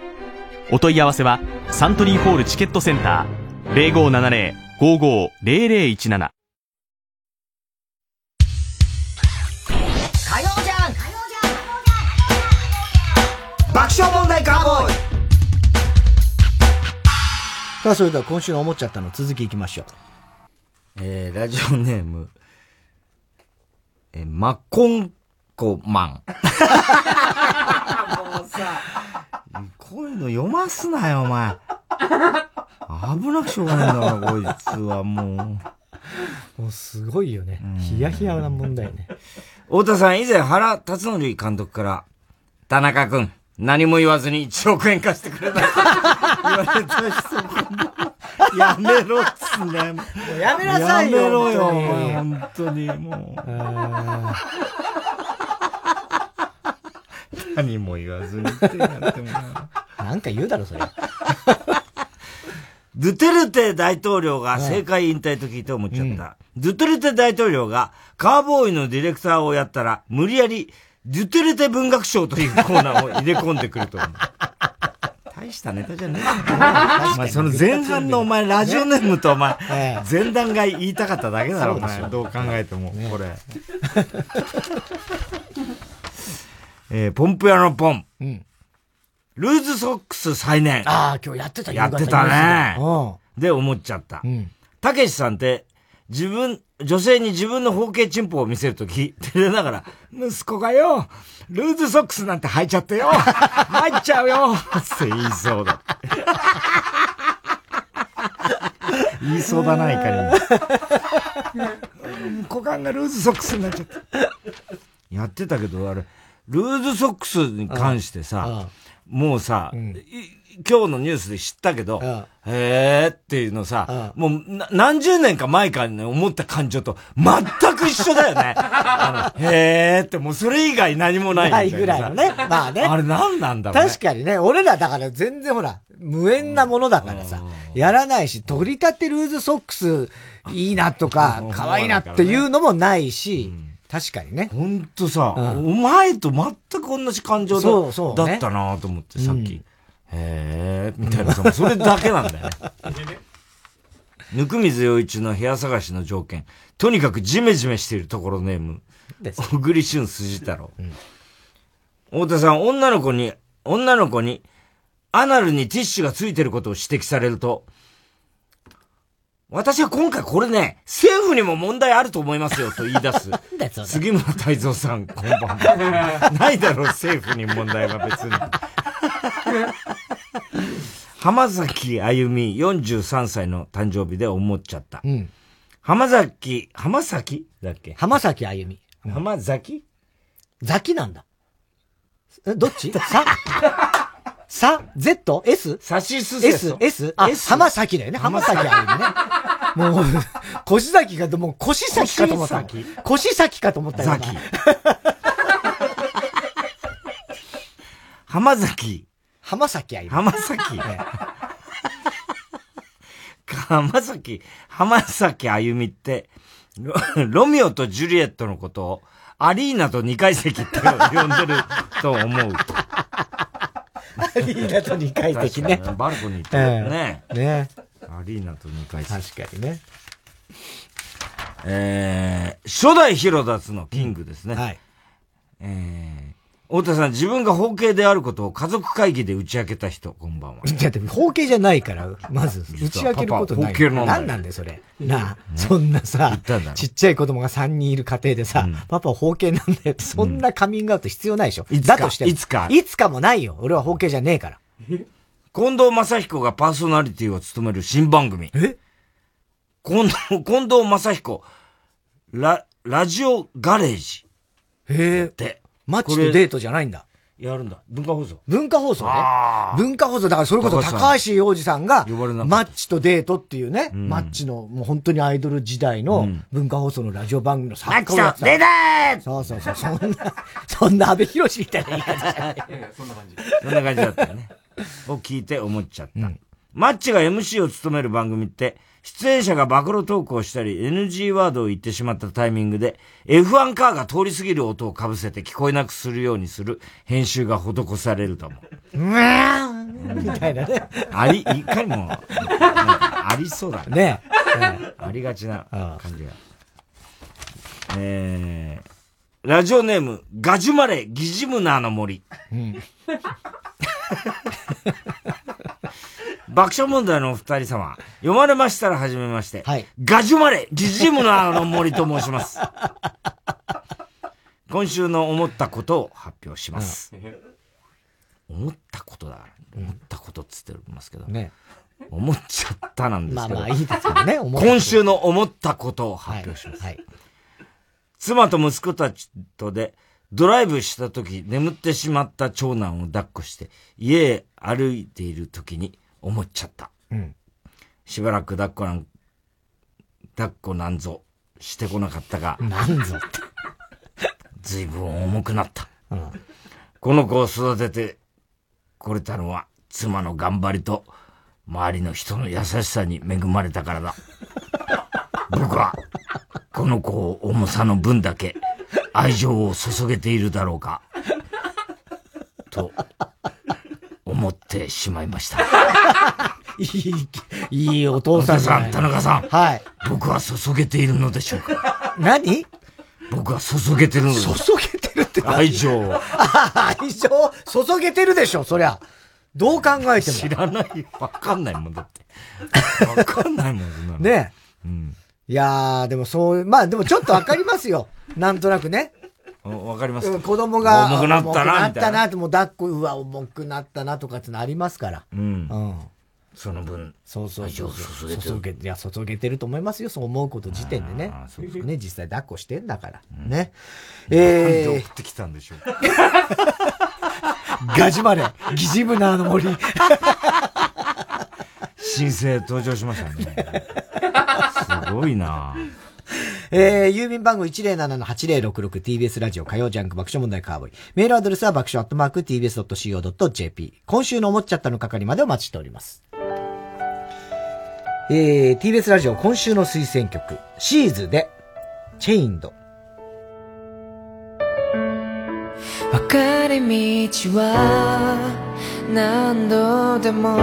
お問い合わせはサントリーホールチケットセンター0570-550017爆笑問題カーボーイさあ、それでは今週の思っちゃったの続きいきましょう。えー、ラジオネーム、えー、マッコンコマン。もうさ、こういうの読ますなよ、お前。危なくしょうがないんだから、こいつはもう。もうすごいよね。ヒヤヒヤな問題ね。太田さん、以前原辰徳監督から、田中君、何も言わずに1億円貸してくれない言われた人、やめろっつね。もうやめなさいよ。やめろよ、本当に、もう。何も言わずにっててもなんか言うだろ、それ。<laughs> ドゥテルテ大統領が政界引退と聞いて思っちゃった。うん、ドゥテルテ大統領がカーボーイのディレクターをやったら、無理やりドゥテルテ文学賞というコーナーを入れ込んでくると思う。<laughs> 大したネタじゃねえ <laughs> お前、その前半のお前、ラジオネームとお前、<laughs> 前段が言いたかっただけだろ、お前。どう考えても、これ。えー、ポンプ屋のポン。うん。ルーズソックス再燃。ああ、今日やってたやってたね。で、思っちゃった。たけしさんって、自分、女性に自分の包茎チンポを見せるとき、照れながら、息子がよ、ルーズソックスなんて履いちゃってよ、入っちゃうよ、って言いそうだ。言いそうだな、いかに。股間がルーズソックスになっちゃった。やってたけど、あれ、ルーズソックスに関してさ、もうさ、うん、今日のニュースで知ったけど、へーっていうのさ、もう何十年か前からね、思った感情と全く一緒だよね。<laughs> あのへーってもうそれ以外何もないないぐらいのね。まあね。あれ何なんだろう、ね、確かにね、俺らだから全然ほら、無縁なものだからさ、やらないし、取り立てルーズソックスいいなとか、可愛いなっていうのもないし、うん。確かにね。ほんとさ、うん、お前と全く同じ感情だそうそう、ね、だったなと思って、さっき。うん、へえ、みたいなさ、それだけなんだよね。ぬくみずよいちの部屋探しの条件。とにかくジメジメしているところネーム。小栗旬筋太郎。うん、太田さん、女の子に、女の子に、アナルにティッシュがついてることを指摘されると、私は今回これね、政府にも問題あると思いますよと言い出す。<laughs> 杉村太蔵さん、こんばんは。<laughs> ないだろう、政府に問題は別に。<laughs> 浜崎あゆみ43歳の誕生日で思っちゃった。うん、浜崎、浜崎？だっけ？浜崎あゆみ。浜崎？ザキなんだ。え、どっち？さ？さ、Z? S? サシス S? S? あ、浜崎だよね。浜崎あるね。もう、腰崎が、もう腰崎かと思った。腰崎かと思ったよ。崎。浜崎。浜崎あゆみ。浜崎？浜崎、浜崎あゆみって、ロミオとジュリエットのことを、アリーナと二階席って呼んでる <laughs> と思う。アリーナと2階席ね。バルコニーってね。ね。アリーナと2階席。確かにね。えー、初代ヒロダツのキングですね。はい。えー、太田さん、自分が包茎であることを家族会議で打ち明けた人、こんばんは。<laughs> だって包茎じゃないから、まず、打ち明けることない。包茎なん何なんだよ、それ。なあ、そんなさ、ちっちゃい子供が3人いる家庭でさ、パパ包茎なんだよって、そんなカミングアウト必要ないでしょ。だとしても。いつか。いつかもないよ。俺は包茎じゃねえから。近藤正彦がパーソナリティを務める新番組。え？近藤、近藤正彦、ラ、ラジオガレージ。へえ。って。マッチとデートじゃないんだ。やるんだ。文化放送。文化放送ね。文化放送、だからそれこそ高橋洋二さんが、マッチとデートっていうね、うん、マッチの、もう本当にアイドル時代の文化放送のラジオ番組の作家をやってマッチとデートそうそうそう、そんな、<laughs> そんな安倍博士みたいな言い方じゃない。そんな感じ。そんな感じだったよね。を聞いて思っちゃった。うん、マッチが MC を務める番組って、出演者が暴露トークをしたり NG ワードを言ってしまったタイミングで F1 カーが通り過ぎる音をかぶせて聞こえなくするようにする編集が施されると思う。うわーみたいなね。あり、いかにも、ありそうだね。ねありがちな感じが。えー、ラジオネーム、ガジュマレギジムナーの森。うん <laughs> 爆笑問題のお二人様、読まれましたらはじめまして。はい。ガジュマレ、ギジムナーの森と申します。<laughs> 今週の思ったことを発表します。うん、思ったことだ。思ったことっつってますけど。ね。思っちゃったなんですけど。まあまあいいですけどね。<laughs> 今週の思ったことを発表します。はい。はい、妻と息子たちとで、ドライブした時、眠ってしまった長男を抱っこして、家へ歩いている時に思っちゃった。うん。しばらく抱っこなん、抱っこなんぞしてこなかったが。なんぞって。随分重くなった。うん。この子を育ててこれたのは、妻の頑張りと、周りの人の優しさに恵まれたからだ。僕は、この子を重さの分だけ、愛情を注げているだろうか。と、思ってしまいました。<laughs> いい、いいお父さん。さん、田中さん。はい。僕は注げているのでしょうか？何？僕は注げてるの注げてるって愛情。愛情 <laughs> 注げてるでしょ、そりゃ。どう考えても。知らない。わかんないもんだって。<laughs> わかんないもん、ねうん。いやー、でもそう、まあでもちょっとわかりますよ。なんとなくね。わかります。子供が。重くなったな、みたいな。重くなったなもう抱っこ、うわ、重くなったなとかってのありますから。うん。うん。その分。そうそうそう。注げていや、注げてると思いますよ。そう思うこと時点でね。そうですね。実際抱っこしてんだから。ね。ええー。送ってきたんでしょう。<laughs> ガジマレ、ギジムナーの森。<laughs> 新生登場しましたね。すごいなえー、郵便番号 107-8066TBS ラジオ火曜ジャンク爆笑問題カーボイ。メールアドレスは爆笑アットマーク TBS.CO.JP。今週の思っちゃったの係までお待ちしております。えー、TBS ラジオ今週の推薦曲、シーズで、チェインド。分かれ道は何度でも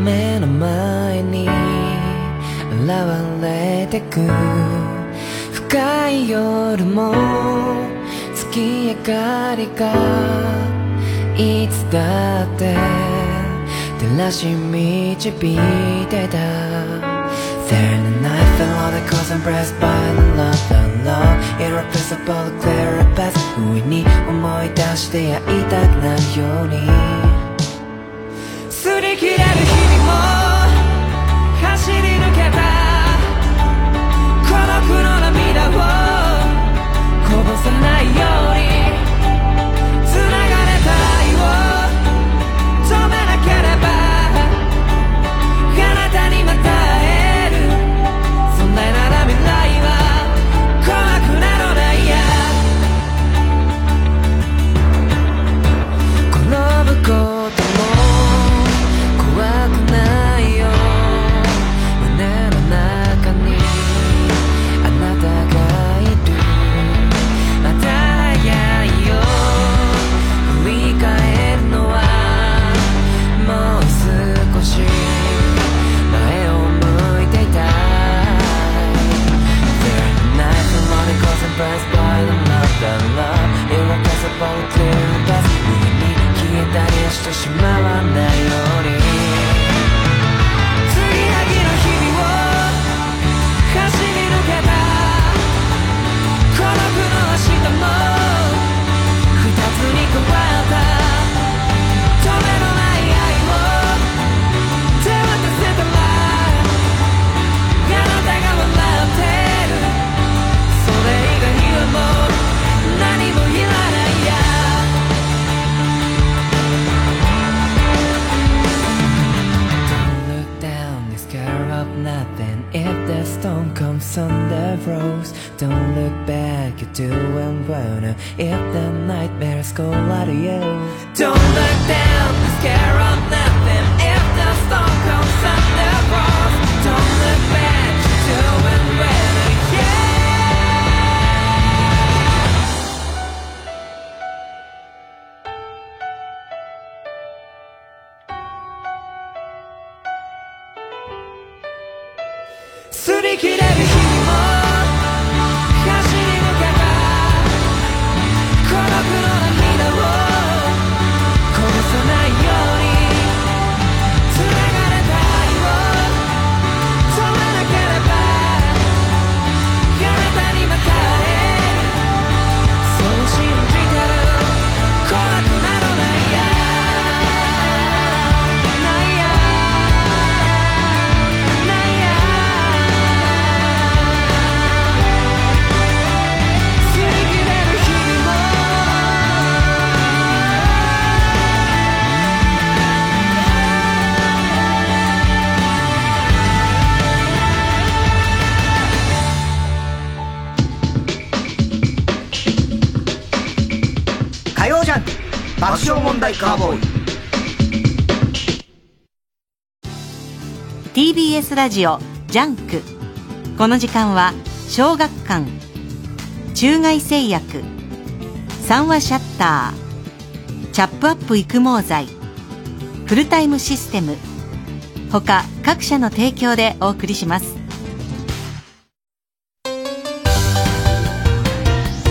目の前にれてく深い夜も月明かりがいつだって照らし導いてた There in the night fell all the cause impressed by the love the love Irreplaceable clear a path 不意に思い出してやりたくなるように擦り切れる日々も孤独の涙ラジオジャンク。この時間は小学館中外製薬三和シャッターチャップアップ育毛剤フルタイムシステム他各社の提供でお送りします。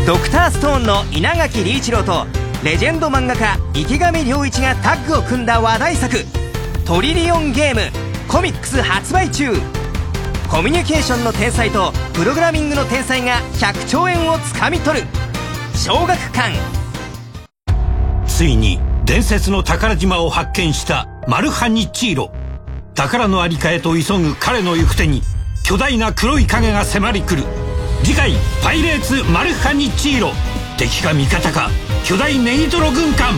ドクターストーンの稲垣理一郎とレジェンド漫画家池上良一がタッグを組んだ話題作「トリリオンゲーム」コミックス発売中。コミュニケーションの天才とプログラミングの天才が100兆円をつかみ取る。小学館。ついに伝説の宝島を発見したマルハニチーロ。宝のありかへと急ぐ彼の行く手に巨大な黒い影が迫り来る。次回「パイレーツマルハニチーロ」敵か味方か巨大ネギトロ軍艦。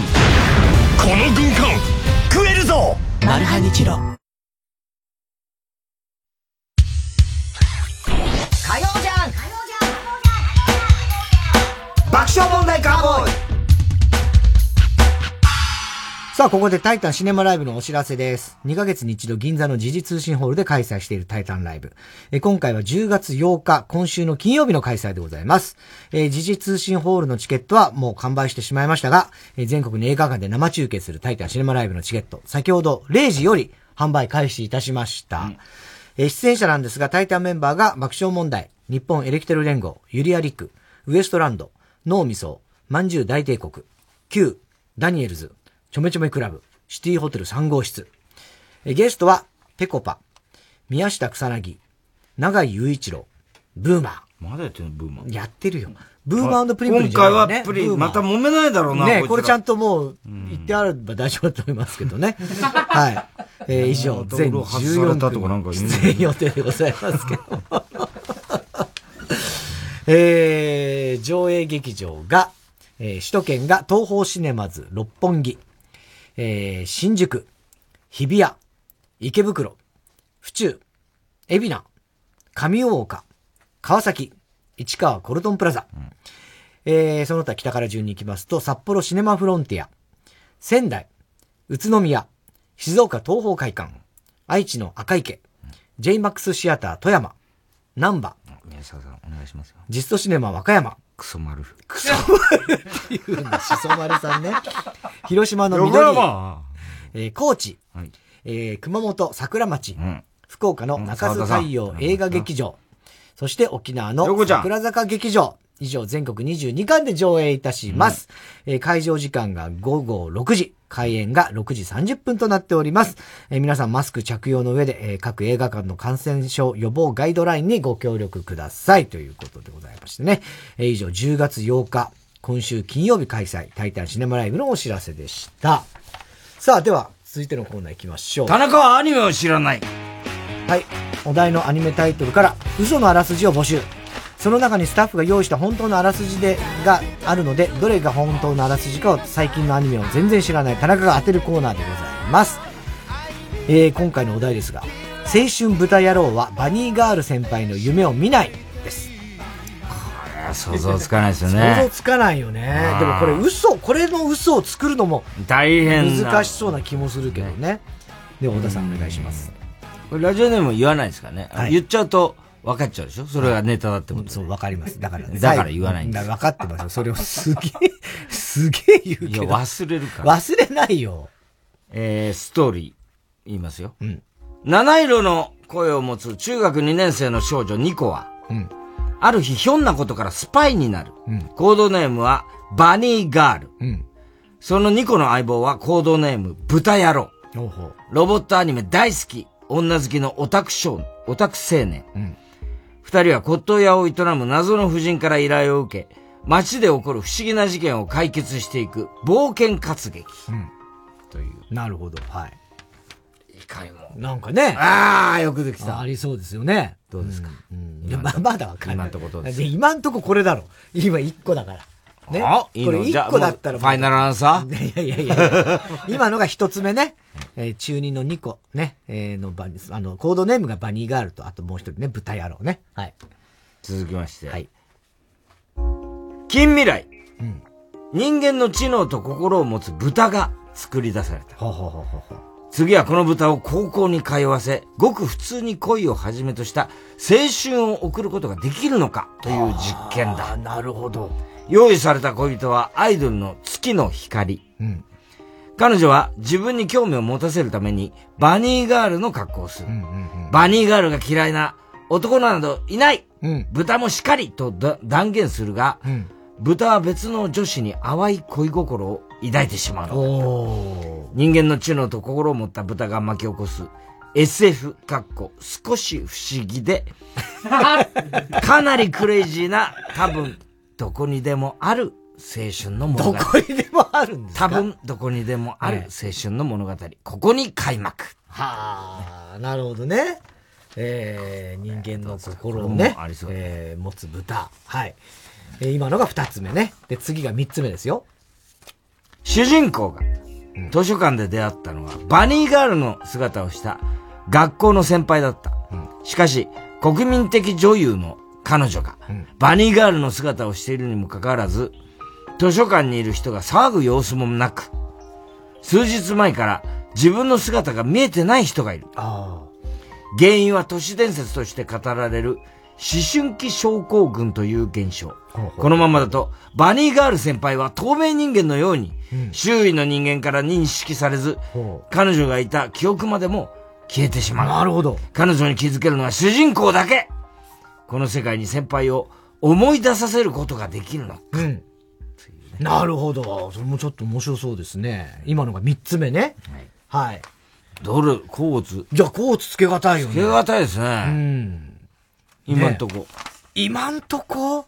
この軍艦食えるぞ！マルハニチロ爆笑問題カーボーイさあ、ここでタイタンシネマライブのお知らせです。2ヶ月に一度銀座の時事通信ホールで開催しているタイタンライブ。え今回は10月8日、今週の金曜日の開催でございます。えー、時事通信ホールのチケットはもう完売してしまいましたが、えー、全国の映画館で生中継するタイタンシネマライブのチケット、先ほど0時より販売開始いたしました。うん、えー、出演者なんですが、タイタンメンバーが爆笑問題、日本エレキテル連合、ユリアリック、ウエストランド、脳みそ、まんじゅう大帝国、Q、ダニエルズ、ちょめちょめクラブ、シティホテル3号室。ゲストは、ペコパ、宮下草薙、長井雄一郎、ブーマー。まだやってるのブーマー。やってるよ。ブーマープリンプリン今回はプリン、また揉めないだろうな。ねこれちゃんともう、言ってあれば大丈夫だと思いますけどね。<laughs> はい。えー、以上、全14組出演予定でございますけど。えー、上映劇場が、えー、首都圏が東方シネマズ六本木、えー、新宿、日比谷、池袋、府中、海老名、上大岡、川崎、市川コルトンプラザ。うん、えー、その他北から順に行きますと、札幌シネマフロンティア、仙台、宇都宮、静岡東方会館、愛知の赤池、うん、JMAX シアター富山、南波、宮沢さんお願いしますよ。ジストシネマ和歌山、クソ丸。クソ丸っていうんだ、しそ丸さんね。<laughs> 広島の緑、えー、高知、はい、えー、熊本桜町、うん、福岡の中洲太陽映画劇場、そして沖縄の桜坂劇場、以上全国22巻で上映いたします。うん、えー、会場時間が午後6時。開演が6時30分となっております。えー、皆さんマスク着用の上で、えー、各映画館の感染症予防ガイドラインにご協力くださいということでございましてね。えー、以上10月8日、今週金曜日開催、タイタンシネマライブのお知らせでした。さあ、では、続いてのコーナー行きましょう。田中はアニメを知らない。はい。お題のアニメタイトルから嘘のあらすじを募集。その中にスタッフが用意した本当のあらすじでがあるので、どれが本当のあらすじかを最近のアニメを全然知らない田中が当てるコーナーでございます。えー、今回のお題ですが、青春豚野郎はバニーガール先輩の夢を見ないです。これは想像つかないですよね。想像つかないよね。でもこれ嘘、これの嘘を作るのも大変難しそうな気もするけどね。で、太田さんお願いします。これラジオネーム言わないですかね。はい、言っちゃうと、分かっちゃうでしょ？それがネタだってこと、そう、分かります。だから、<laughs> だから言わないんだ。分かってますよ。それをすげえ、<laughs> すげえ言うけど。いや、忘れるから。忘れないよ。えー、ストーリー、言いますよ。うん。七色の声を持つ中学2年生の少女ニコは、うん。ある日ひょんなことからスパイになる。うん。コードネームはバニーガール。うん。そのニコの相棒はコードネーム豚野郎。ほうほうロボットアニメ大好き。女好きのオタク少年、オタク青年。うん。二人は骨董屋を営む謎の婦人から依頼を受け、街で起こる不思議な事件を解決していく冒険活劇。うん。という。なるほど。はい。いかにも。なんかね。ああ、よくできた。ありそうですよね。どうですか、うん、いや、まあ、まだわかんない。今んとこどうですか？今んとここれだろ。今一個だから。ね。あこれ一個だったら。ファイナルアンサー？いやいやいや今のが一つ目ね。えー、中二の2個ね。えー、のバニあの、コードネームがバニーガールと、あともう一人ね、豚野郎ね。はい。続きまして。はい。近未来。うん。人間の知能と心を持つ豚が作り出された。次はこの豚を高校に通わせ、ごく普通に恋をはじめとした青春を送ることができるのかという実験だ。なるほど。用意された恋人はアイドルの月の光。うん、彼女は自分に興味を持たせるためにバニーガールの格好をする。バニーガールが嫌いな男などいない、うん、豚もしかりと断言するが、うん、豚は別の女子に淡い恋心を抱いてしまう。の人間の知能と心を持った豚が巻き起こす。SF かっこ少し不思議で。<laughs> かなりクレイジーな多分どこにでもある青春の物語。どこにでもあるんですか？多分どこにでもある青春の物語。ここに開幕。はあ、なるほどね。えー、人間の心をね、えー、持つ豚。はい。えー、今のが二つ目ね。で、次が三つ目ですよ。主人公が、図書館で出会ったのは、バニーガールの姿をした学校の先輩だった。うん、しかし、国民的女優の彼女が、バニーガールの姿をしているにもかかわらず、図書館にいる人が騒ぐ様子もなく、数日前から自分の姿が見えてない人がいる。原因は都市伝説として語られる思春期症候群という現象。このままだと、バニーガール先輩は透明人間のように、周囲の人間から認識されず、彼女がいた記憶までも消えてしまう。なるほど。彼女に気づけるのは主人公だけこの世界に先輩を思い出させることができるのか。うん。なるほど。それもちょっと面白そうですね。今のが三つ目ね。はい。はい、どれ、コーツ。じゃあ、コーツつけがたいよね。つけがたいですね。うん。今んとこ。ね、今んとこ？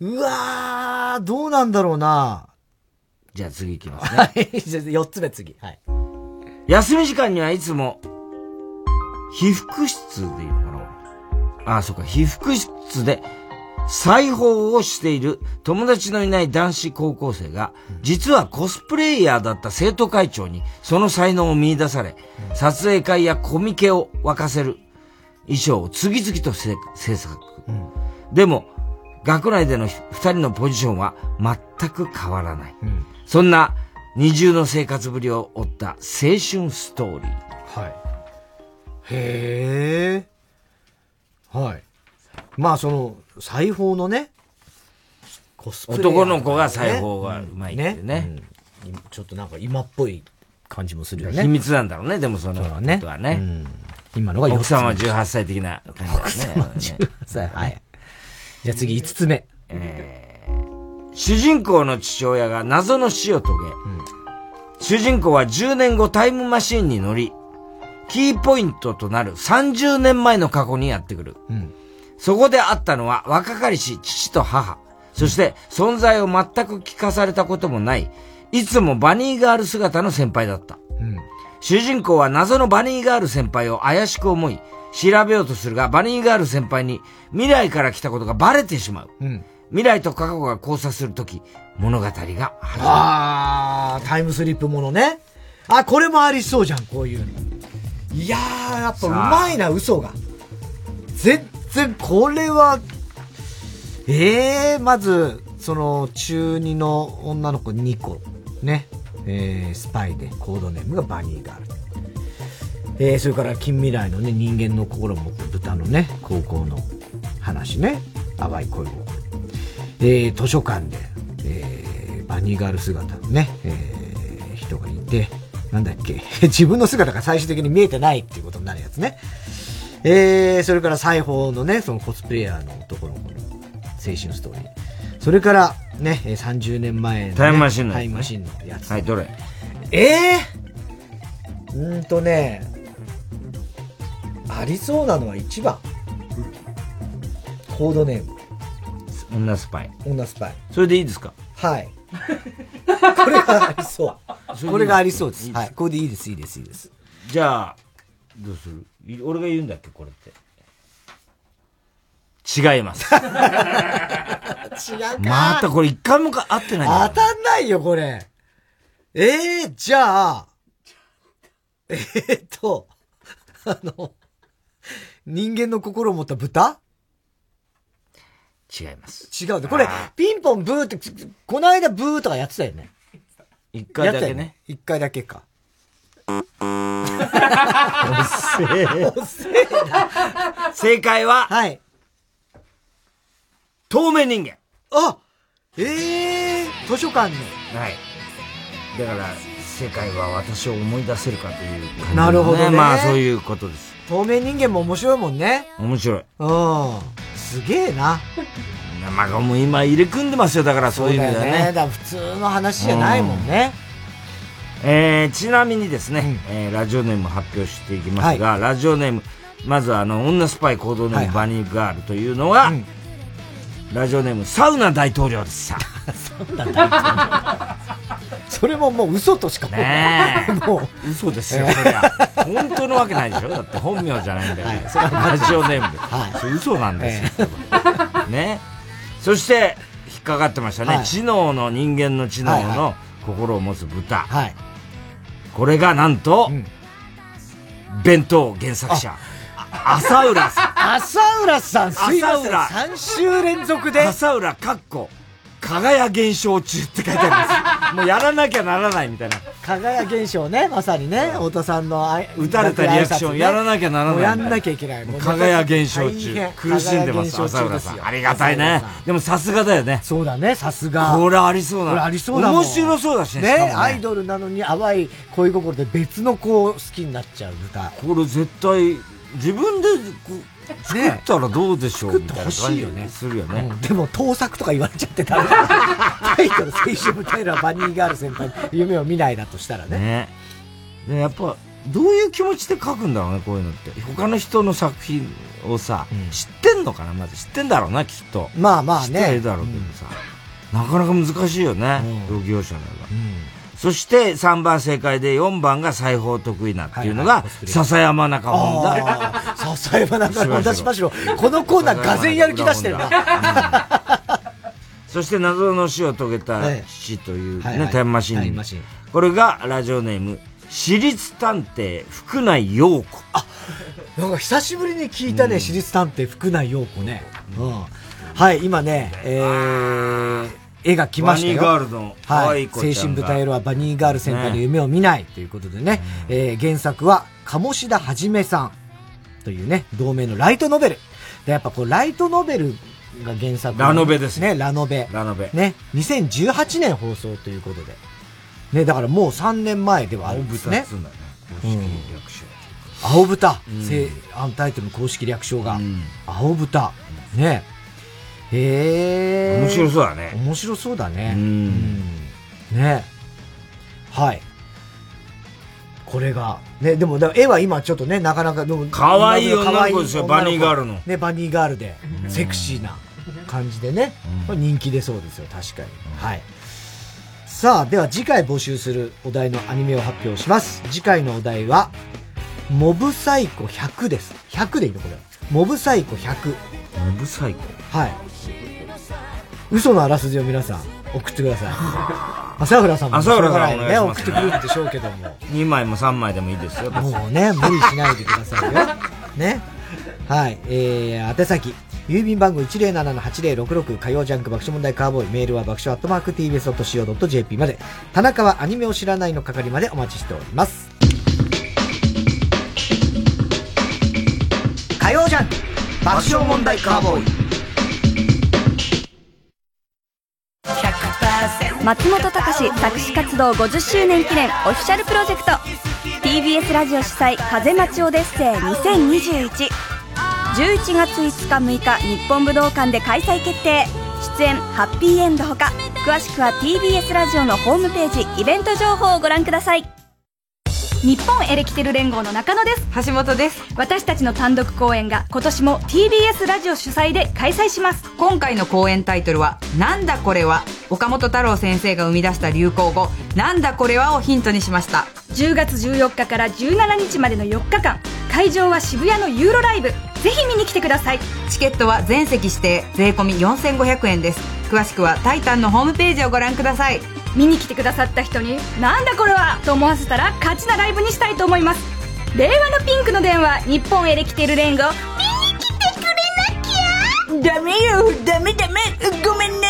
うわー、どうなんだろうな。じゃあ次行きますね。はい。<laughs> じゃあ四つ目次。はい。休み時間にはいつも、被服室でいいのかなああ、そっか、被服室で、裁縫をしている友達のいない男子高校生が、実はコスプレイヤーだった生徒会長にその才能を見出され、撮影会やコミケを沸かせる衣装を次々と制作。でも、学内での二人のポジションは全く変わらない。そんな二重の生活ぶりを追った青春ストーリー。はい。へえ。はい。まあその、裁縫のね、コスプレ、ね、男の子が裁縫がうまいってねね、うん、ちょっとなんか今っぽい感じもするよね。秘密なんだろうね、でもそのことはね。うん、今のが奥様は18歳的な感じだね。奥様18歳、はい。じゃあ次5つ目。えー、主人公の父親が謎の死を遂げ、うん、主人公は10年後タイムマシンに乗り、キーポイントとなる30年前の過去にやってくる。うんそこで会ったのは若かりし父と母、そして存在を全く聞かされたこともない、いつもバニーガール姿の先輩だった。うん、主人公は謎のバニーガール先輩を怪しく思い、調べようとするが、バニーガール先輩に未来から来たことがバレてしまう。うん、未来と過去が交差するとき、物語が始まる。あー、タイムスリップものね。あ、これもありそうじゃん、こういうの。いやー、やっぱうまいな、嘘が。全然これは、えー、まず、その、中2の女の子2個、ね、えー、スパイで、コードネームがバニーガール。えー、それから近未来のね、人間の心を持った豚のね、高校の話ね、淡い恋を。えー、図書館で、えー、バニーガール姿のね、えー、人がいて、なんだっけ、<laughs> 自分の姿が最終的に見えてないっていうことになるやつね。えー、それから裁縫のね、そのコスプレイヤーの男の子の青春ストーリー。それから、ね、30年前の、ね、タイムマシンの、タイムマシンのやつ。はい、どれ？ええー、うんとね、ありそうなのは1番。コードネーム。女スパイ。女スパイ。それでいいですか？はい。<laughs> これがありそう。これがありそうです。はい。これでいいです、いいです、いいです。じゃあ、どうする？俺が言うんだっけこれって。違います。違うか。またこれ一回もか合ってない当たんないよ、これ。ええー、じゃあ、えー、っと、あの、人間の心を持った豚？違います。違うこれ、ピンポンブーって、この間ブーとかやってたよね。一回だけね。一回だけか。<laughs> おせえ。おせえ正解は、はい。透明人間。あええー、図書館の。はい。だから、世界は私を思い出せるかというね、なるほどね。まあそういうことです。透明人間も面白いもんね。面白い。うん。すげえな。まあもう今入れ組んでますよ、だからそういう意味ではね。ねだ普通の話じゃないもんね。うん、えー、ちなみにですね、うん、えー、ラジオネーム発表していきますが、はい、ラジオネーム、まずあの、女スパイ行動ネームバニーガールというのは、はいはい、ラジオネームサウナ大統領でした。サウナ大統領。それももう嘘としかねもう。嘘ですよ、そりゃ本当のわけないでしょ？だって本名じゃないんだよ、はい、それはラジオネームで、はい、それ嘘なんですよ、ね。そして引っかかってましたね、はい、知能の人間の知能の心を持つ豚、はい、これがなんと、うん、弁当原作者浅浦さん浅浦さんすいません3週連続で浅浦かっこ加賀屋現象中って書いてあるんですもうやらなきゃならないみたいな。加賀屋現象ね、まさにね、太田さんの打たれたリアクションやらなきゃならない。やんなきゃいけない。加賀屋現象中。苦しんでます、浅浦さん。ありがたいね。でもさすがだよね。そうだね、さすが。これありそうな。これありそうだ面白そうだしね。ね、アイドルなのに淡い恋心で別の子を好きになっちゃう歌。これ絶対、自分で作ったらどうでしょう、作ってほしいよね。するよね、でも盗作とか言われちゃってたタイトル、青春舞台のバニーガール先輩夢を見ないだとしたらね。ねでやっぱ、どういう気持ちで書くんだろうね、こういうのって。他の人の作品をさ、うん、知ってんのかなまず知ってんだろうな、きっと。まあまあね。知ってるだろうけどさ。うん、なかなか難しいよね、同業者のようそして3番正解で4番が裁縫得意なっていうのが、笹山中本田。笹山中本田しましろ。このコーナーがぜんやる気出してるな。そして謎の死を遂げた死というね、タイムマシン。これがラジオネーム、私立探偵福内陽子。あ、なんか久しぶりに聞いたね、私立探偵福内陽子ね。うん。はい、今ね、えー、絵が来ましたよ。バニーガールのはい。青春舞台色はバニーガール先輩の夢を見ないということでね、ねえー、原作は鴨志田はじめさんというね、同名のライトノベル。で、やっぱこう、ライトノベルが原作、ラノベですね。ラノベ。ラノベ。ね。2018年放送ということで。ね、だからもう3年前ではあるんですね。青豚、うん、アンタイトルの公式略称が、うん、青豚。ね。へえ。面白そうだね。面白そうだね。うん。ね。はい。これが。ね、でも、絵は今ちょっとね、なかなか、かわいい女の子ですよ、バニーガールの。ね、バニーガールで、セクシーな感じでね、うん、人気出そうですよ、確かに。はい。さあ、では次回募集するお題のアニメを発表します。次回のお題は、モブサイコ100です。100でいいのこれ。モブサイコ100。モブサイコはい。嘘のあらすじを皆さん送ってください。朝浦さんも朝浦さんね、送ってくるんでしょうけども。2枚も3枚でもいいですよ。もうね、無理しないでくださいよ。<laughs> ね。はい。えー、宛先。郵便番号107-8066火曜ジャンク爆笑問題カーボーイメールは爆笑アットマーク tbs.co.jp まで田中はアニメを知らないの係までお待ちしております火曜ジャンク爆笑問題カーボーイ松本隆作詞活動50周年記念オフィシャルプロジェクト。TBS ラジオ主催風待ちオデッセイ2021 11月5日6日日本武道館で開催決定。出演ハッピーエンドほか。詳しくは TBS ラジオのホームページイベント情報をご覧ください。日本エレキテル連合の中野です。橋本です。私たちの単独公演が今年も TBS ラジオ主催で開催します。今回の公演タイトルは「なんだこれは」岡本太郎先生が生み出した流行語「なんだこれは」をヒントにしました。10月14日から17日までの4日間会場は渋谷のユーロライブ。ぜひ見に来てください。チケットは全席指定税込4500円です。詳しくは「タイタン」のホームページをご覧ください見に来てくださった人に「なんだこれは!」と思わせたら勝ちなライブにしたいと思います。令和のピンクの電話日本エレキテル連合見に来てくれなきゃ。ダメよダメダメごめんね。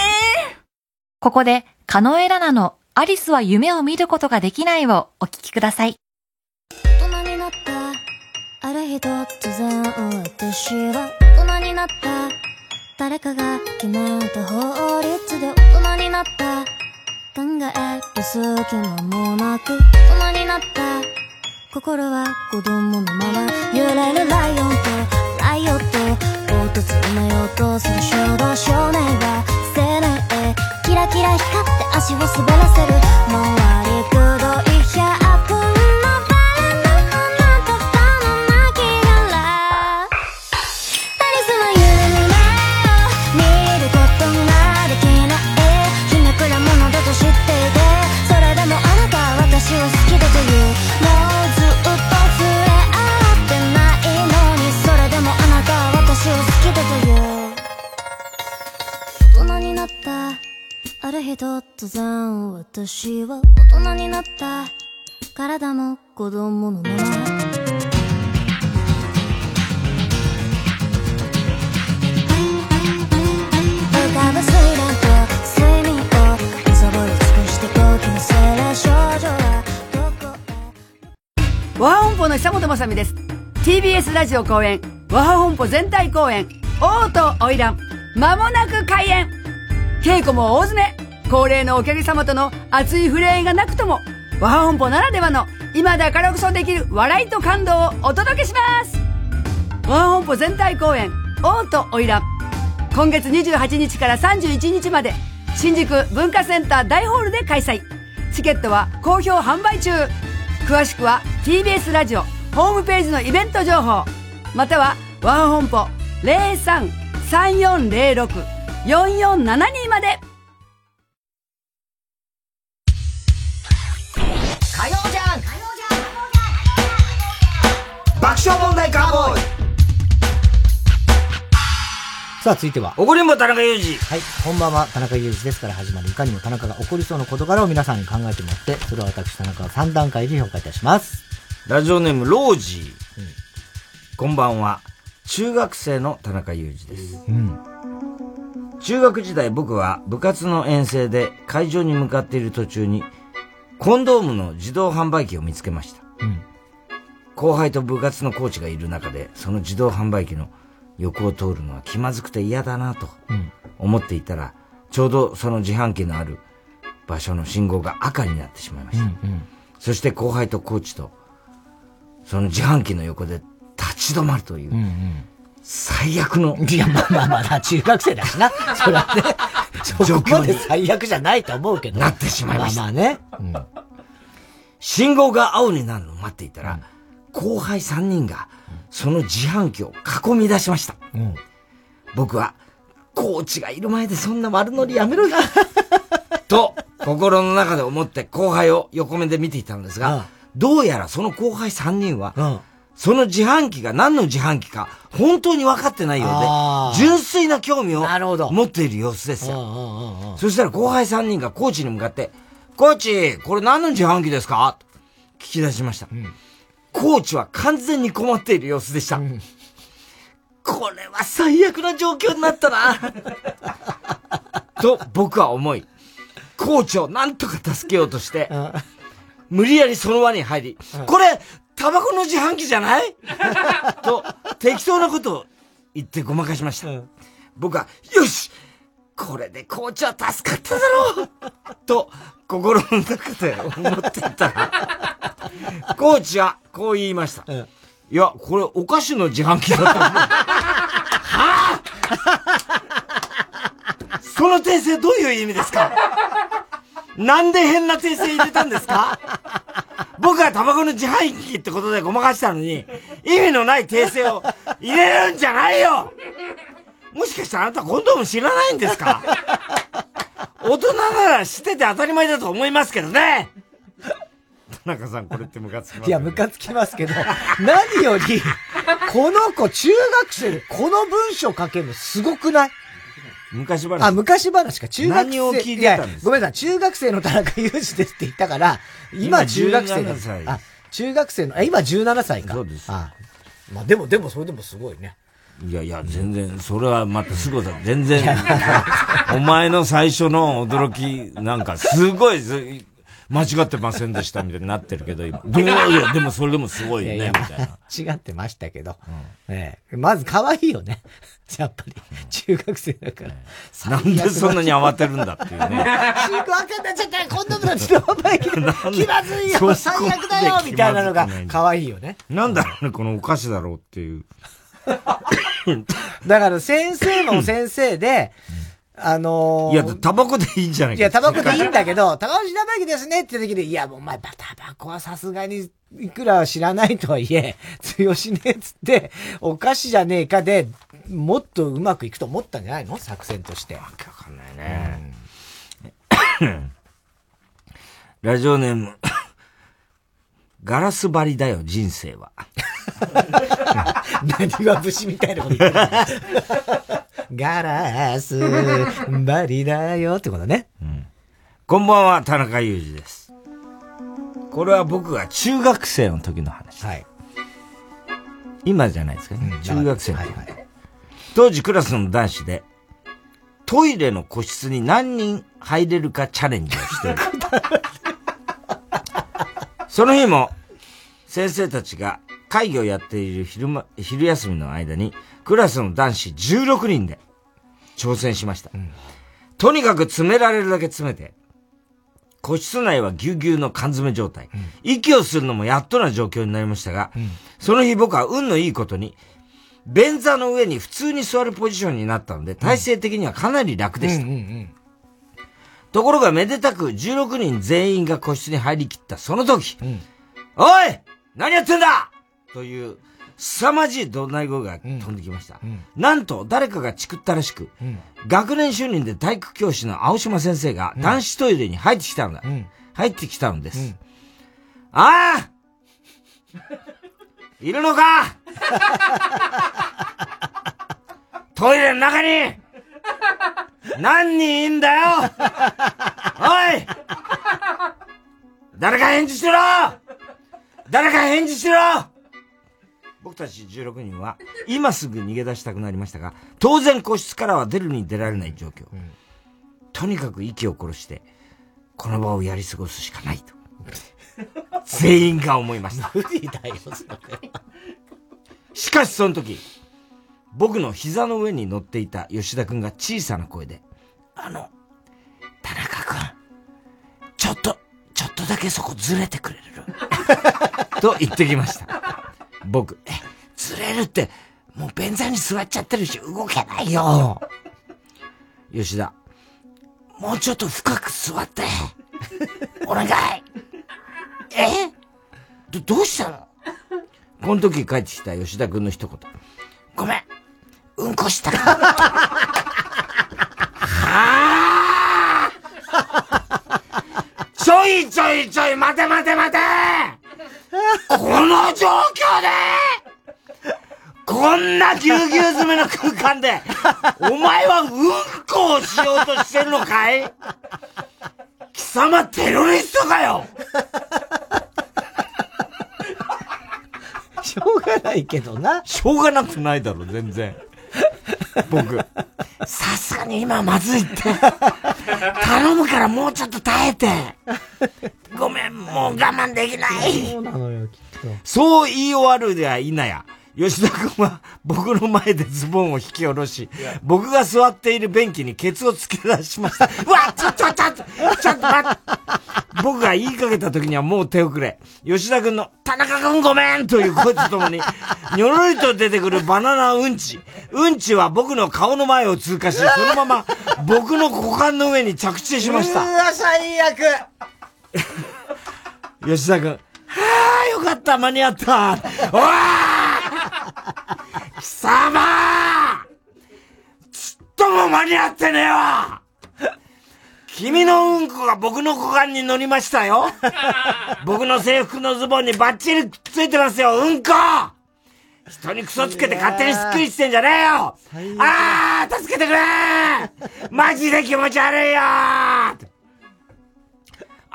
ここで、カノエラナのアリスは夢を見ることができないをお聞きください。大人になった。ある日突然私は。大人になった。誰かが決めた法律で大人になった考える隙間もなく大人になった。心は子供のまま。揺れるライオンとライオット凹凸埋めようとする衝動少年は青年へ。キラキラ光って足を滑らせる。回りくどいった。ある日突然私は大人になった。体も子供のまま。浮かぶ睡蓮と睡眠をむさぼり尽くして時のせいで少女は和ハ本舗の久本雅美です。TBS ラジオ公演和ハ本舗全体公演王と花魁間もなく開演。稽古も大詰め。恒例のお客様との熱い触れ合いがなくとも和本舗ならではの今だからこそできる笑いと感動をお届けします。和本舗全体公演王と花魁今月28日から31日まで新宿文化センター大ホールで開催。チケットは好評販売中。詳しくは TBS ラジオホームページのイベント情報。または和本舗0334064472まで火曜じゃん爆笑問題カーボーイさあ、続いては。怒りんぼ田中裕二。はい。こんばんは、田中裕二ですから始まるいかにも田中が起こりそうな事柄を皆さんに考えてもらって、それを私田中は3段階で評価いたします。ラジオネーム、ロージー。こんばんは。中学生の田中裕二です。中学時代僕は部活の遠征で会場に向かっている途中に、コンドームの自動販売機を見つけました。後輩と部活のコーチがいる中で、その自動販売機の横を通るのは気まずくて嫌だなと思っていたら、ちょうどその自販機のある場所の信号が赤になってしまいました。そして後輩とコーチと、その自販機の横で立ち止まるという、最悪の。いや、まあまあまあ、中学生だしな。それはね、<laughs> そこまで最悪じゃないと思うけど。なってしまいました。まあまあね。信号が青になるのを待っていたら、後輩3人が、その自販機を囲み出しました。僕は、コーチがいる前でそんな悪ノリやめろよ。<laughs> と、心の中で思って後輩を横目で見ていたのですが、どうやらその後輩3人は、その自販機が何の自販機か本当に分かってないようで、純粋な興味を持っている様子ですよ。そしたら後輩3人がコーチに向かって、コーチ、これ何の自販機ですか？と聞き出しました。コーチは完全に困っている様子でした。これは最悪な状況になったな。<laughs> と僕は思い、コーチを何とか助けようとして、無理やりその輪に入り、これ、タバコの自販機じゃない？<laughs> と、適当なことを言ってごまかしました。僕は、よしこれでコーチは助かっただろう <laughs> と、心の中で思っていたら、<laughs> コーチはこう言いました。いや、これお菓子の自販機だと思う。はぁその訂正どういう意味ですか？なんで変な訂正入れたんですか？僕はタバコの自販機ってことでごまかしたのに、意味のない訂正を入れるんじゃないよ！もしかしてあなたコンドーム知らないんですか？大人なら知ってて当たり前だと思いますけどね。田中さん、これってムカつきますいや、ムカつきますけど、何より、この子、中学生でこの文章書けるのすごくない？昔話。あ、昔話か、中学生。何を聞いてたんですごめんなさい、中学生の田中裕二ですって言ったから、今中学生今です。17歳あ、中学生の、あ、今17歳か。そうです。あまあでも、でもそれでもすごいね。いやいや、全然、それはまたすごさ、全然、お前の最初の驚き、なんかすごい、間違ってませんでしたみたいになってるけど、今。<laughs> どういや、でもそれでもすごいね、みたいな。違ってましたけど。ええまず可愛いよね。<laughs> やっぱり、中学生だから。なんでそんなに慌てるんだっていうね。シークわかんなっちゃったよ、今度のちのまま気まずいよ、最悪だよ、みたいなのが可愛いよね。なんだろうね、このお菓子だろうっていう。<laughs> だから先生も先生で、あのー、いや、タバコでいいんじゃないか。いや、タバコでいいんだけど、高橋白べきですねって時で、いや、もうお前、タバコはさすがに、いくら知らないとはいえ、強しねえっつって、お菓子じゃねえかで、もっとうまくいくと思ったんじゃないの？作戦として。わかんないね。うん、ラジオネーム、ガラス張りだよ、人生は。<laughs> 何は節みたいなこと言ってる。ガラス張りだよってことね。うん。こんばんは、田中裕二です。これは僕が中学生の時の話。はい。今じゃないですかね。うん、中学生の時。はいはい、当時クラスの男子で、トイレの個室に何人入れるかチャレンジをしてる。<laughs> その日も、先生たちが会議をやっている昼間、昼休みの間に、クラスの男子16人で挑戦しました。うん、とにかく詰められるだけ詰めて、個室内はぎゅうぎゅうの缶詰状態、うん、息をするのもやっとな状況になりましたが、うん、その日僕は運のいいことに、便座の上に普通に座るポジションになったので、体勢的にはかなり楽でした。ところがめでたく16人全員が個室に入りきったその時、おい!何やってんだ！という、凄まじい怒鳴り声が飛んできました。うん、なんと、誰かがチクったらしく、うん、学年主任で体育教師の青島先生が男子トイレに入ってきたんだ。うん、入ってきたんです。ああいるのかトイレの中に何人いんだよおい誰か返事しろ誰か返事しろ僕たち16人は今すぐ逃げ出したくなりましたが、当然個室からは出るに出られない状況。うん、とにかく息を殺して、この場をやり過ごすしかないと。全員が思いました。無理だよ、それ。しかしその時、僕の膝の上に乗っていた吉田くんが小さな声で、あの、田中くん、ちょっと、ちょっとだけそこずれてくれる？と言ってきました。僕、え、ずれるって、もう便座に座っちゃってるし、動けないよ。吉田、もうちょっと深く座って。お願い。え？ど、どうしたの？この時帰ってきた吉田君の一言。ごめん。うんこした。はあちょいちょいちょい、待て待て待てこの状況でこんなぎゅうぎゅう詰めの空間で、<laughs> お前はうんこをしようとしてるのかい？貴様テロリストかよ <laughs> しょうがないけどな。しょうがなくないだろ、全然。僕。さすがに今まずいって。頼むからもうちょっと耐えて。ごめん、もう我慢できない。そうなのよ、きっと。そう言い終わるではいなや。吉田君は <laughs> 僕の前でズボンを引き下ろし、僕が座っている便器にケツを突き出しました。<laughs> うわちょ、ちょ、ちょ、ちょっと待って。僕が言いかけた時にはもう手遅れ。吉田君の、田中君ごめんという声とともに、<laughs> にょろりと出てくるバナナうんち。うんちは僕の顔の前を通過し、そのまま僕の股間の上に着地しました。うわ、最悪 <laughs> 吉田君、はあ、よかった、間に合った。<laughs> おわ貴様。ちっとも間に合ってねえわ。君のうんこが僕の股間に乗りましたよ。<laughs> 僕の制服のズボンにバッチリくっついてますよ、うんこ。人にクソつけて勝手にスッキリしてんじゃねえよ。ああ助けてくれマジで気持ち悪いよ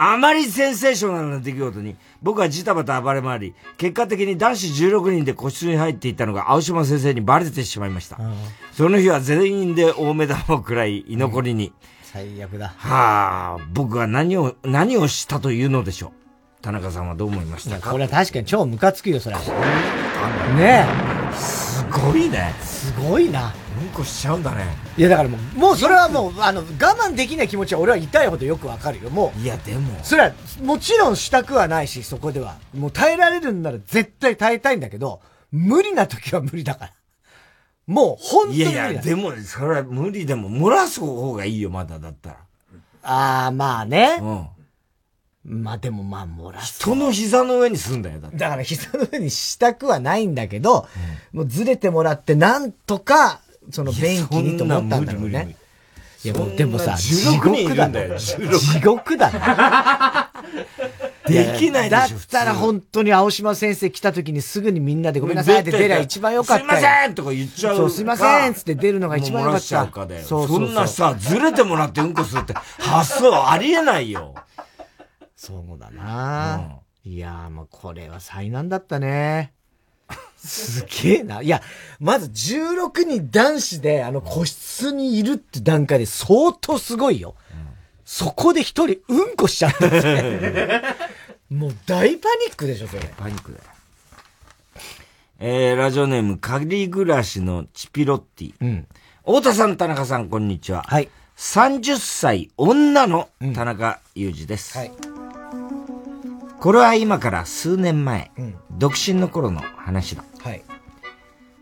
あまりセンセーショナルな出来事に、僕はジタバタ暴れ回り、結果的に男子16人で個室に入っていたのが青島先生にバレてしまいました。その日は全員で大目玉を食らい、居残りに。うん、最悪だ。はあ、僕は何を、何をしたというのでしょう。田中さんはどう思いましたか？これは確かに超ムカつくよ、それ。ねえ。すごいね。すごいな。うんこしちゃうんだね。いやだからもう、もうそれはもう、あの、我慢できない気持ちは俺は痛いほどよくわかるよ。もう。いやでも。それは、もちろんしたくはないし、そこでは。もう耐えられるんなら絶対耐えたいんだけど、無理な時は無理だから。もう、本当に。いやいや、でも、それは無理でも、漏らす方がいいよ、まだだったら。ああ、まあね。うん。まあでもまあ漏らす。人の膝の上にすんだよ、だだから膝の上にしたくはないんだけど、うん、もうずれてもらってなんとか、その便器にと思ったんだろうね。いや、もうでもさ、地獄だよ。地獄だね。できないでしょ。だったら本当に青島先生来た時にすぐにみんなでごめんなさいって出りゃ一番よかったすいませんとか言っちゃう。そう、すいませんつって出るのが一番よかった。そうそんなさ、ずれてもらってうんこするって発想ありえないよ。そうだな、うん、いやーもうこれは災難だったね。すげえな。いや、まず16人男子であの個室にいるって段階で相当すごいよ。うん、そこで一人うんこしちゃったって。<laughs> もう大パニックでしょ、それ。パニックだよ。えー、ラジオネーム、仮暮らしのチピロッティ。うん。太田さん、田中さん、こんにちは。はい。30歳女の田中裕二です。うん、はい。これは今から数年前、うん、独身の頃の話だ。はい。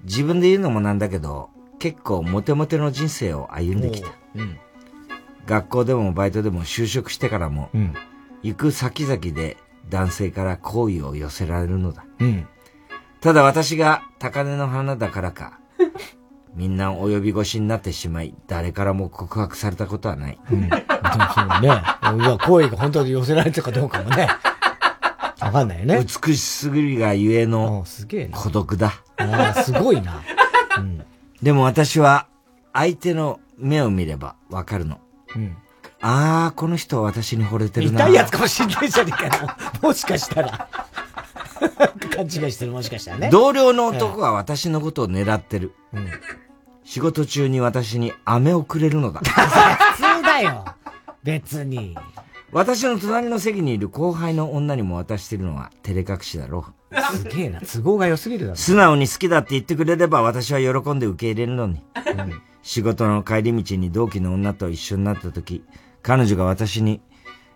自分で言うのもなんだけど、結構モテモテの人生を歩んできた。うん、学校でもバイトでも就職してからも、うん、行く先々で男性から好意を寄せられるのだ。うん、ただ私が高嶺の花だからか、<laughs> みんなお呼び越しになってしまい、誰からも告白されたことはない。うん。<laughs> そうね。好意が本当に寄せられたかどうかもね。わかんないよね。美しすぎるがゆえの孤独だ。ああ、すごいな。<laughs> うん、でも私は相手の目を見ればわかるの。うん、ああ、この人は私に惚れてるな。痛いやつかもしんないじゃねえかよ。<laughs> もしかしたら。勘違いしてる、もしかしたらね。同僚の男は私のことを狙ってる。うん、仕事中に私に飴をくれるのだ。<laughs> 普通だよ。別に。私の隣の席にいる後輩の女にも渡してるのは照れ隠しだろう。すげえな、都合が良すぎるだろ。素直に好きだって言ってくれれば私は喜んで受け入れるのに。うん、仕事の帰り道に同期の女と一緒になった時、彼女が私に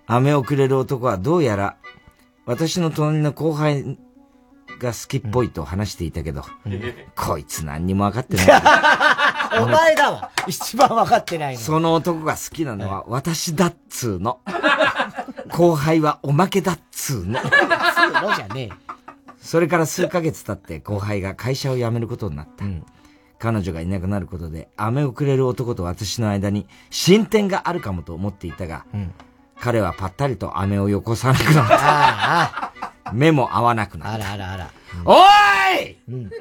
飴をくれる男はどうやら私の隣の後輩が好きっぽいと話していたけど、うん、こいつ何にも分かってない。<laughs> お前だわ。一番分かってないの。その男が好きなのは私だっつーの。後輩はおまけだっつーの。つーのじゃねえ。それから数ヶ月経って後輩が会社を辞めることになった。うん、彼女がいなくなることで、飴をくれる男と私の間に進展があるかもと思っていたが、うん、彼はぱったりと飴をよこさなくなった。目も合わなくなった。あらあらあら。うん、おーい、うん、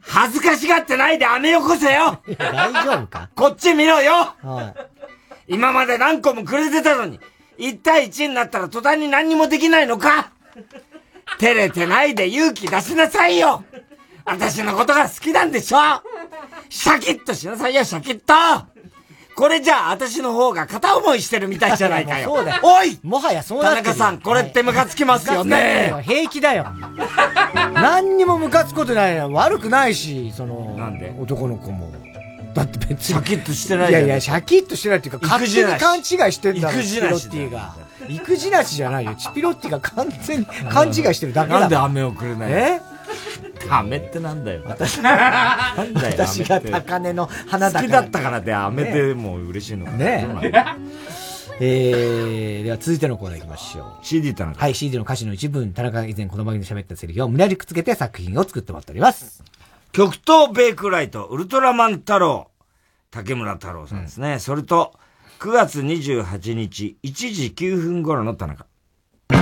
恥ずかしがってないで飴よこせよ大丈夫か？こっち見ろよ今まで何個もくれてたのに、1対1になったら途端に何にもできないのか？照れてないで勇気出しなさいよ私のことが好きなんでしょ？シャキッとしなさいよ、シャキッとこれじゃあ、私の方が片思いしてるみたいじゃないかよ。そうだよ。おいもはやそうなって田中さん、これってムカつきますよね。平気だよ。<laughs> 何にもムカつくことないよ。悪くないし、その、なんで？男の子も。だって別に。シャキッとしてないいやいや、シャキッとしてないっていうか、勝手に勘違いしてんだろ、チピロッティが。育児なしじゃないよ。チピロッティが完全に勘違いしてるだけだ。なんで飴をくれないえ？飴ってなんだよ。私、なんだよ。私が高根の花だ好きだったからって飴でもう嬉しいのかねえー、では続いてのコーナー行きましょう。CD 田中。はい、CD の歌詞の一部、田中が以前この番組で喋ったセリフを胸にくっつけて作品を作ってもらっております。極東ベイクライト、ウルトラマン太郎、竹村太郎さんですね。うん、それと、9月28日、1時9分頃の田中。ウル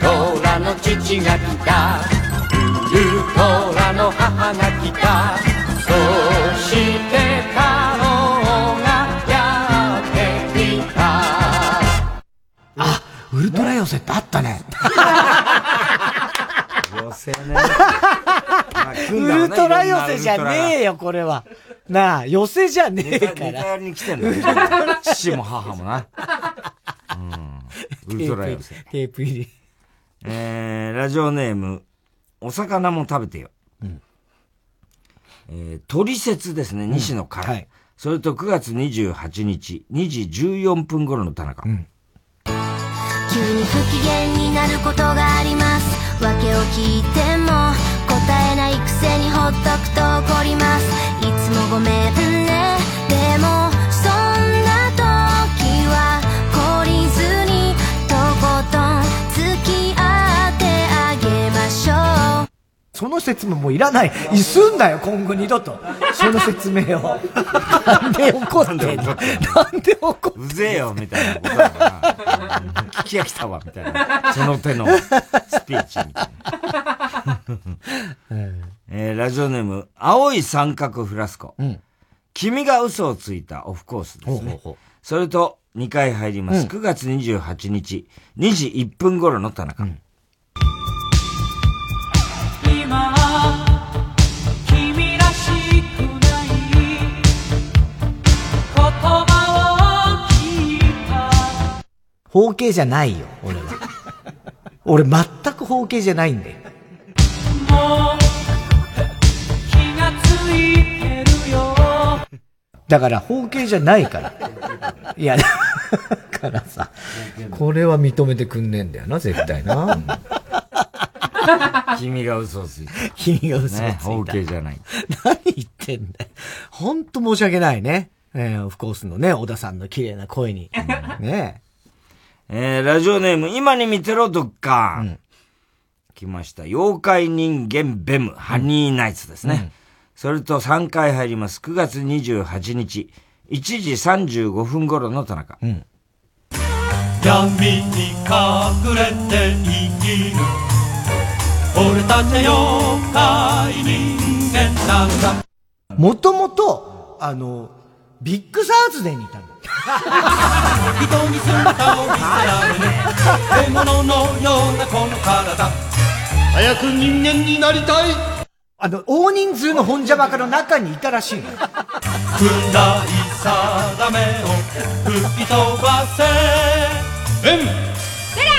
トラの父が来たウルトラの母が来たそして太郎がやってきたウルトラ寄せってあったね。<laughs> 寄せね。ウルトラ寄せじゃねえよ、これは。なあ、寄せじゃねえから。ネタに来てんだ父も母もな。うん。ウルトラ寄せ。テープ入り。えー、ラジオネーム、お魚も食べてよ。うん。えー、鳥説ですね、西野から。はい。それと9月28日、2時14分頃の田中。うん。急に不機嫌になることがあります訳を聞いても答えないくせにほっとくと怒ります。いつもごめんね。でもその説明もういらない。いすんなよ、今後二度と。その説明を。なんで怒ってんの？なんで怒ってうぜえよ、みたいなことだから。聞き飽きたわ、みたいな。その手のスピーチみたいな。<laughs> えー、ラジオネーム、青い三角フラスコ。うん、君が嘘をついたオフコースですね。ほうほうほうそれと、2回入ります。うん、9月28日、2時1分頃の田中。うんた包茎じゃないよ、俺は。<laughs> 俺全く包茎じゃないんだよ。もう気がついてるよ。だから包茎じゃないから。いや、だからさ、これは認めてくんねえんだよな、絶対な。君が嘘をついた。君が嘘をついた。ね、OK じゃない。何言ってんだよ。ほんと申し訳ないね。えー、オフコースのね、小田さんの綺麗な声に。ねえー、ラジオネーム、今に見てろ、どっか。うん、来ました。妖怪人間ベム、ハニーナイツですね。うん、それと3回入ります。9月28日、1時35分頃の田中。うん、闇に隠れて生きる俺たち妖怪人間なんだ。もともと、あの、ビッグサーズデーにいたんだ。人に姿を見せられね獲物のようなこの体早く人間になりたいあの、大人数の本邪魔家の中にいたらしいの。暗い定めを吹き飛ばせ。えんベラ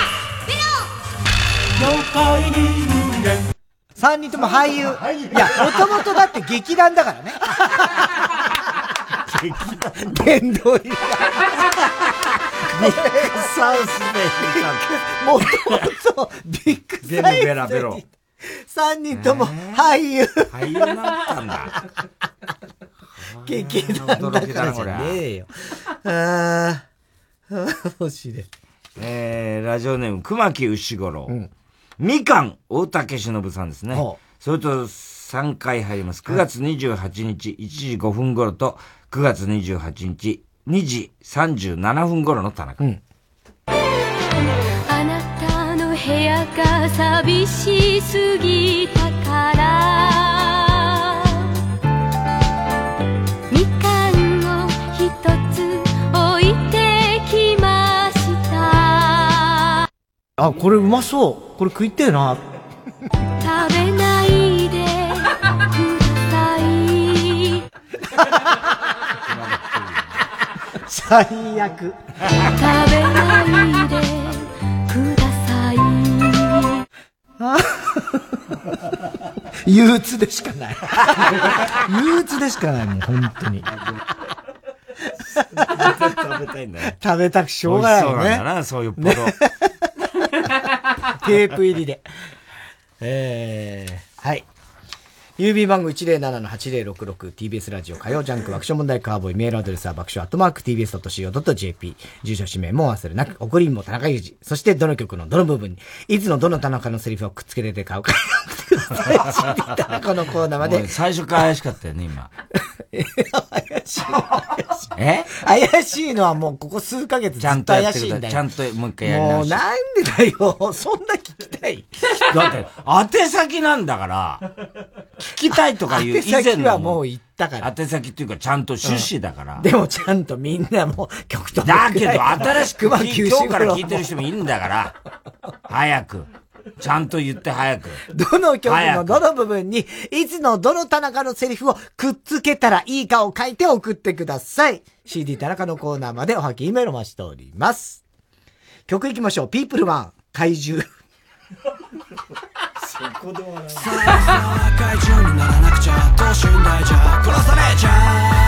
ベロ妖怪人三人とも俳優。いや、もともとだって劇団だからね。殿堂入り。サウスで、もともとビッグサイズで。ベラベロ。三人とも俳優。俳優に。なったんだ。劇団だからじゃねえよ。ああ、面白い。えー、ラジオネーム、熊木牛五郎。うんみかん、大竹しのぶさんですね。それと3回入ります。9月28日1時5分頃と、9月28日2時37分頃の田中。うん、あなたの部屋が寂しすぎたから、みかんを一つ置いてきました。あ、これうまそう。これ食いてえな。食べ最悪。食べないでください。憂鬱でしかない。憂鬱でしかないもん、本当に。食べたいんだね。食べたくしょうがないよね。そうなんだな、そういうポロ。<laughs> テープ入りで。えー、はい。郵便番号 107-8066TBS ラジオ火曜ジャンク爆笑問題カーボーイメールアドレスは爆笑アットマーク TBS.CO.JP 住所氏名も忘れなく送りんも田中裕二そしてどの曲のどの部分にいつのどの田中のセリフをくっつけてて買うか <laughs> このコーナーまで。最初から怪しかったよね今。怪しい。え？怪しいのはもうここ数ヶ月ずっと怪しいんだよ。ちゃんともう一回やり直しもうなんでだよ。そんな聞きたい。だって宛先なんだから聞きたいとかいう以前の。はもう言ったから。宛先っていうかちゃんと趣旨だから。でもちゃんとみんなもう曲とだけど新しく今日から聞いてる人もいるんだから。早く。ちゃんと言って早く。どの曲のどの部分に、いつのどの田中のセリフをくっつけたらいいかを書いて送ってください。CD 田中のコーナーまでおはきメールを待しております。曲いきましょう。ピープルワン、怪獣。子供がない。さあさあ、怪獣にならなくちゃ、等身大じゃ殺されちゃ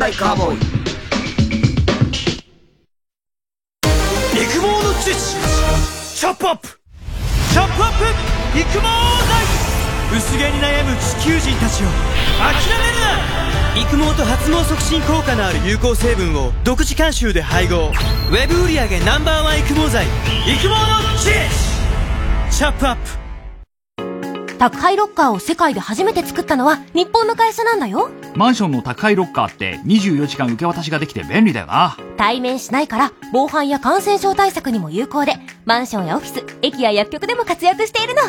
爆笑問題カーボーイ。育毛の知識チャップアップ。チャップアップ育毛剤薄毛に悩む地球人たちを。諦めるな。育毛と発毛促進効果のある有効成分を独自監修で配合。ウェブ売上 Ｎｏ.1 育毛剤育毛の知識チャップアップ。宅配ロッカーを世界で初めて作ったのは日本の会社なんだよ。マンションの宅配ロッカーって24時間受け渡しができて便利だよな。対面しないから防犯や感染症対策にも有効で、マンションやオフィス、駅や薬局でも活躍しているの。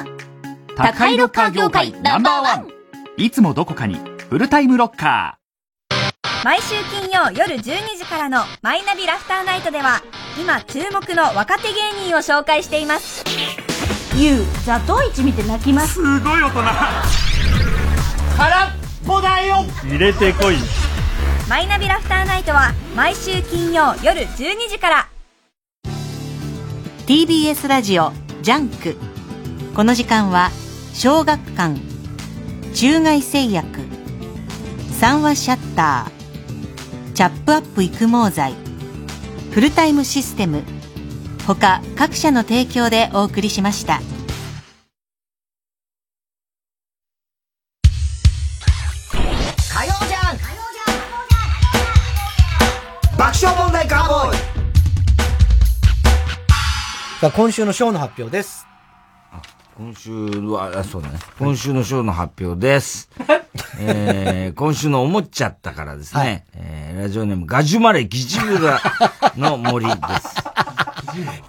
宅配ロッカー業界ナンバーワン。いつもどこかにフルタイムロッカー。毎週金曜夜12時からのマイナビラフターナイトでは今注目の若手芸人を紹介しています。ユウ、ザトウイチ見て泣きます。すごい大人。空っぽだよ入れてこい。マイナビラフターナイトは毎週金曜夜12時から。TBS ラジオジャンク。この時間は小学館、中外製薬、三和シャッター、チャップアップ育毛剤、フルタイムシステム、他各社の提供でお送りしました。火曜じゃん爆笑問題カーボーイさあ、今週のショーの発表です。今週は、あ、そうだね。今週の賞の発表です。<laughs> えー、今週の思っちゃったからですね。はい、えー、ラジオネームガジュマレギジムラの森です。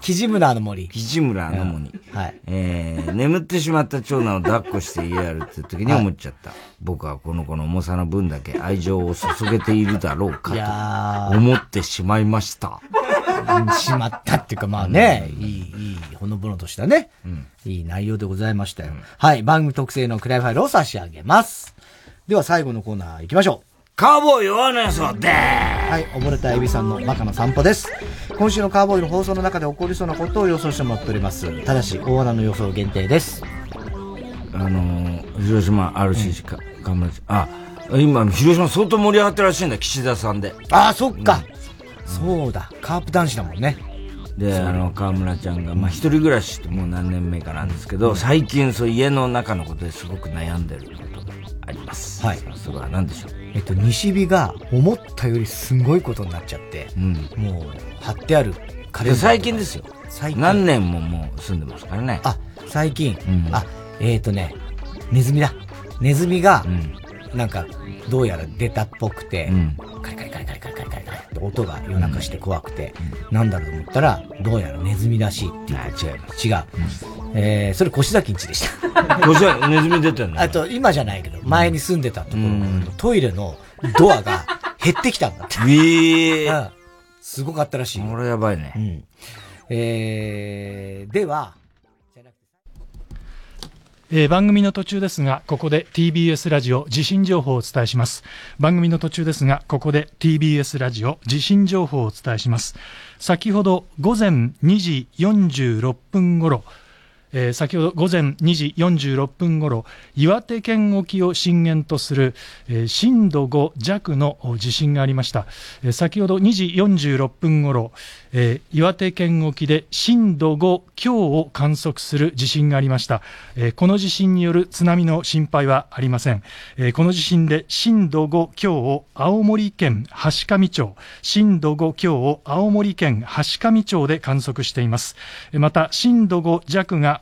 キジムラの森。キジムラの森。はい。えー、眠ってしまった長男を抱っこして家やるって時に思っちゃった。はい、僕はこの子の重さの分だけ愛情を注げているだろうかと思ってしまいました。しまったっていうか、まあね、いい、いい、ほのぼのとしたね、うん、いい内容でございましたよ。うん、はい、番組特製のクライファイルを差し上げます。では最後のコーナー行きましょう。カーボーイ弱なそうではい、溺れたエビさんのバカな散歩です。今週のカーボーイの放送の中で起こりそうなことを予想してもらっております。ただし、大穴の予想限定です。あのー、広島 RCC か、うん、頑張って、あ、今、広島相当盛り上がってるらしいんだ、岸田さんで。ああ、そっか。そうだ、カープ男子だもんね。で、あの、河村ちゃんが、まあ、一人暮らしってもう何年目かなんですけど、最近、そう、家の中のことですごく悩んでることがあります。はい。それは何でしょう？えっと、西日が思ったよりすごいことになっちゃって、うん、もう、貼ってあるカレンダー。最近ですよ。最近。何年ももう住んでますからね。あ、最近。うん、あ、えっ、ー、とね、ネズミだ。ネズミが、うん、なんか、どうやら出たっぽくて、うん、カリカリカリカリカリカリカリカリって音が夜中して怖くて、うん、なんだろうと思ったら、どうやらネズミらしいっていう。違う。違う。うん、えー、それ越崎んちでした。<laughs> 越崎、ネズミ出てんの？あと、今じゃないけど、前に住んでたところ、トイレのドアが減ってきたんだって。え <laughs> えー、<laughs> うん。すごかったらしい。これやばいね。うん。えー、では、えー、番組の途中ですが、ここで TBS ラジオ地震情報をお伝えします。番組の途中ですが、ここで TBS ラジオ地震情報をお伝えします。先ほど午前2時46分ごろ、えー、先ほど午前2時46分ごろ岩手県沖を震源とする、えー、震度5弱の地震がありました、えー、先ほど2時46分ごろ、えー、岩手県沖で震度5強を観測する地震がありました、えー、この地震による津波の心配はありません、えー、この地震で震度5強を青森県橋上町震度5強を青森県橋上町で観測しています。また震度5弱が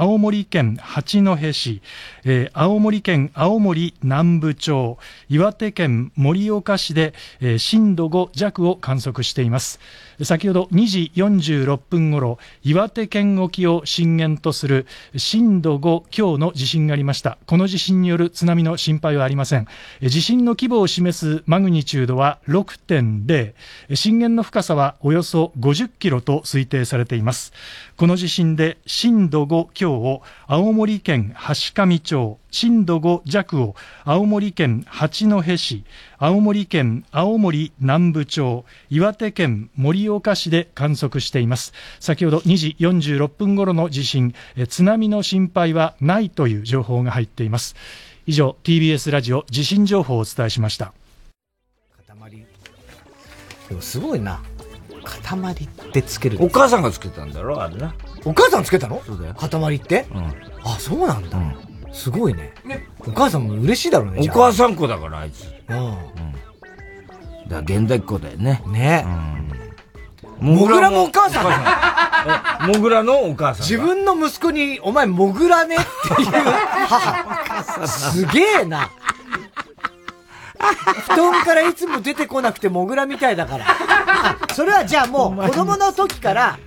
青森県八戸市、えー、青森県青森南部町、岩手県盛岡市で、えー、震度5弱を観測しています。先ほど2時46分ごろ、岩手県沖を震源とする震度5強の地震がありました。この地震による津波の心配はありません。地震の規模を示すマグニチュードは6.0、震源の深さはおよそ50キロと推定されています。この地震で震度5強を青森県橋上町、震度5弱を青森県八戸市、青森県青森南部町、岩手県盛岡市で観測しています。先ほど2時46分頃の地震、津波の心配はないという情報が入っています。以上、TBS ラジオ地震情報をお伝えしました。塊。でもすごいな。塊ってつける。お母さんがつけたんだろあれな。お母さんつけたの？そうだよ。塊って、うん、あ、そうなんだ。うんすごいね。ねお母さんも嬉しいだろうね。お母さん子だから、あいつ。うん。うん。だから現代っ子だよね。ね。うん。モグラもお母さんモグラのお母さん。自分の息子に、お前モグラねっていう母。すげえな。布団からいつも出てこなくてモグラみたいだから。それはじゃあもう子供の時から。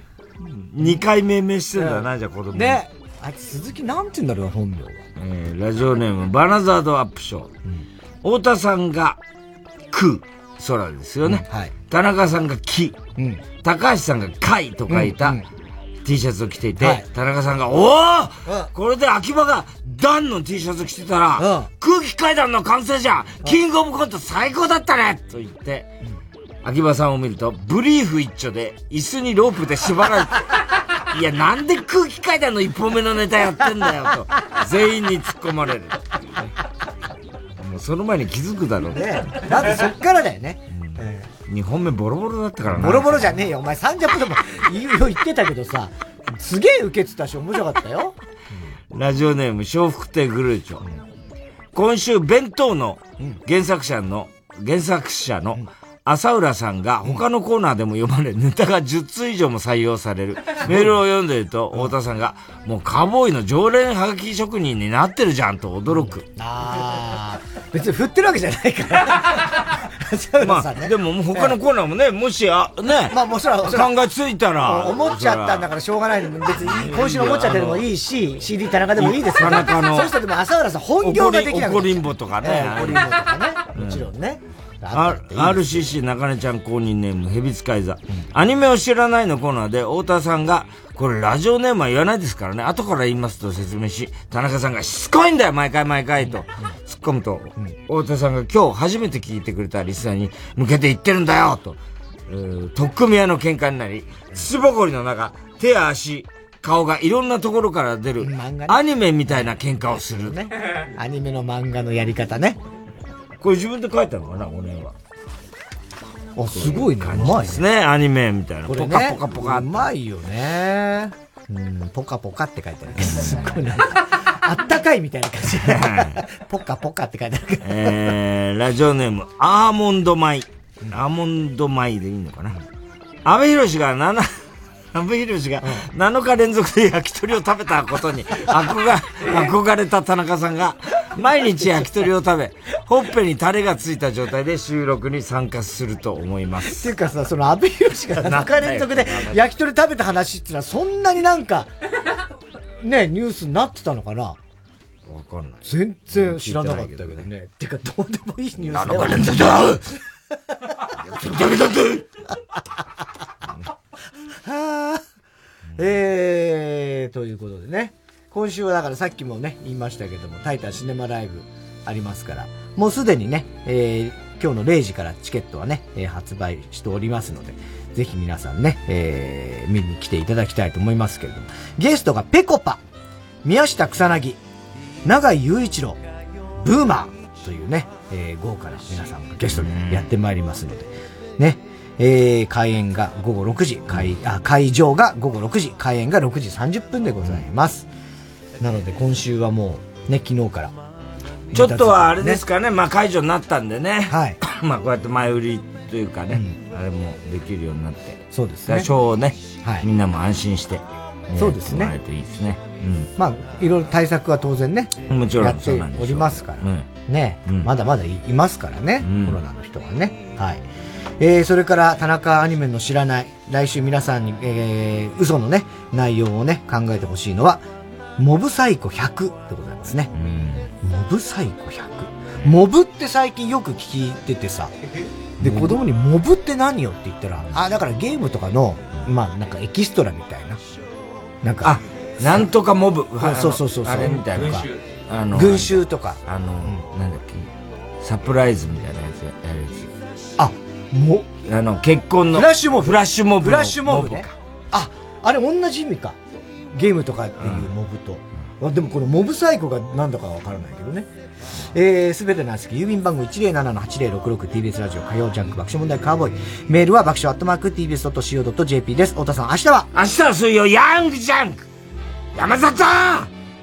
二回命名してんだな、じゃあ子供ね。あいつ鈴木なんて言うんだろう、本名は。えー、ラジオネーム、バナザードアップショー。うん、太田さんが、く、空ですよね。うん、はい。田中さんが木。うん。高橋さんが貝と書いた、T シャツを着ていて、はい、田中さんが、おお、これで秋葉がダンの T シャツ着てたら、空気階段の完成じゃんキングオブコント最高だったねと言って、秋葉さんを見ると、ブリーフ一丁で椅子にロープで縛られて、いや、なんで空気階段の一本目のネタやってんだよ、と。全員に突っ込まれる。もうその前に気づくだろうね。だってそっからだよね。うん、2本目ボロボロだったからな。ボロボロじゃねえよ。お前3ジャンプでも言うよ言ってたけどさ、すげえ受けてたし面白かったよ。ラジオネーム、笑福亭グルーチョ。今週、弁当の原作者の、原作者の浅浦さんが他のコーナーでも読まれ、ネタが10通以上も採用される。<laughs> メールを読んでると、太田さんが、もうカーボーイの常連はがき職人になってるじゃんと驚く。ああ、別に振ってるわけじゃないから。<laughs> まあ、でも他のコーナーもね、もし、あ、ね、まあもちろん、考えついたら。思っちゃったんだからしょうがない別に、今週の思っちゃってでもいいし、CD 田中でもいいですよ。田中の。そうしたらでも浅浦さん本業ができなく怒りんぼとかね。怒りんぼとかね。もちろんね。RCC 中根ちゃん公認ネーム、ヘビ使い座、うん。アニメを知らないのコーナーで、太田さんが、これラジオネームは言わないですからね、後から言いますと説明し、田中さんがしつこいんだよ、毎回毎回と、突っ込むと、太田さんが今日初めて聞いてくれたリスナーに向けて言ってるんだよ、と、取っ組み屋の喧嘩になり、土ぼこりの中、手や足、顔がいろんなところから出る、アニメみたいな喧嘩をする。ね、アニメの漫画のやり方ね。これ自分で書いたのかな、おねは。あ、すごいね。うまいですね、アニメみたいな。これ、ね、ポカポカポカ。うまいよね。うん、ポカポカって書いてあるすごいなあったかいみたいな感じ。<laughs> ポカポカって書いてある。えー、ラジオネーム、アーモンド米。アーモンド米でいいのかな。安倍博士が7、安倍博士が7日連続で焼き鳥を食べたことに <laughs> 憧憧れた田中さんが毎日焼き鳥を食べ、ほっぺにタレがついた状態で収録に参加すると思います。っていうかさ、その安倍博士が7日連続で焼き鳥食べた話っていうのはそんなになんか、ね、ニュースになってたのかな？わかんない。全然知らなかったけどね。てか、どうでもいいニュースだ7日連続だ焼き鳥食べたぜはあ。えー、ということでね。今週はだからさっきもね、言いましたけども、タイタンシネマライブありますから、もうすでにね、えー、今日の0時からチケットはね、えー、発売しておりますので、ぜひ皆さんね、えー、見に来ていただきたいと思いますけれども、ゲストがペコパ、宮下草薙、長井雄一郎、ブーマーというね、えー、豪華な皆さんがゲストでやってまいりますので、ね、えー、開演が午後6時、会、あ、会場が午後6時、開演が6時30分でございます。なので今週はもう、ね、昨日から。ちょっとはあれですかね、まあ解除になったんでね。はい。<coughs> まあこうやって前売りというかね、うん、あれもできるようになって。そうですね。多少ね、はい、みんなも安心して、ね、そうですね。もらえるといいですね。うん。まあ、いろいろ対策は当然ね、もちろんやっておりますから。うん、ね、うん、まだまだいますからね、うん、コロナの人がね。はい。えー、それから田中アニメの知らない、来週皆さんに、えー、嘘のね、内容をね、考えてほしいのは、モブサイコ100でございますね。モブサイコ100。モブって最近よく聞いててさ、で、子供にモブって何よって言ったら、あ、だからゲームとかの、まあなんかエキストラみたいな。なんか、あ、なんとかモブ。そうそうそうそう。あれみたいな。あの、群衆とか。あの、なんだっけ、サプライズみたいなやつやるやつ。あ、も、あの、結婚の。フラッシュモブ。フラッシュモブ。フラッシュモブね。あ、あれ同じ意味か。ゲームとかっていうモブと。うん、でもこのモブサイコが何だかわからないけどね。えー、すべてなんですけど、郵便番号 107-8066TBS ラジオ火曜ジャンク爆笑問題カーボーイ。メールは爆笑アットマーク TBS.CO.JP です。太田さん、明日は？明日は水曜、ヤングジャンク山里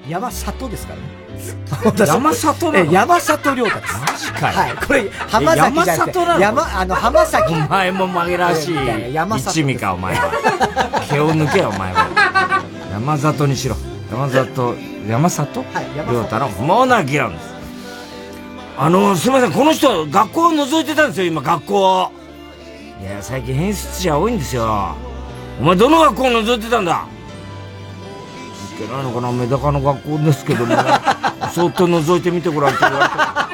山里ですからね。<laughs> 山里なの？山里亮太です。マジかはい。これ、浜崎じゃなくて。山、あの、浜崎。お前も紛らわしい。山里。一味か、お前は。毛を抜けよ、お前は。山里にしろ。山里、山里？はい、亮太の不毛な議論です。あの、すみません、この人、学校を覗いてたんですよ、今、学校いや、最近変質者多いんですよ。お前、どの学校を覗いてたんだ？いけないのかなメダカの学校ですけども、<laughs> そっと覗いてみてごらんって言われて。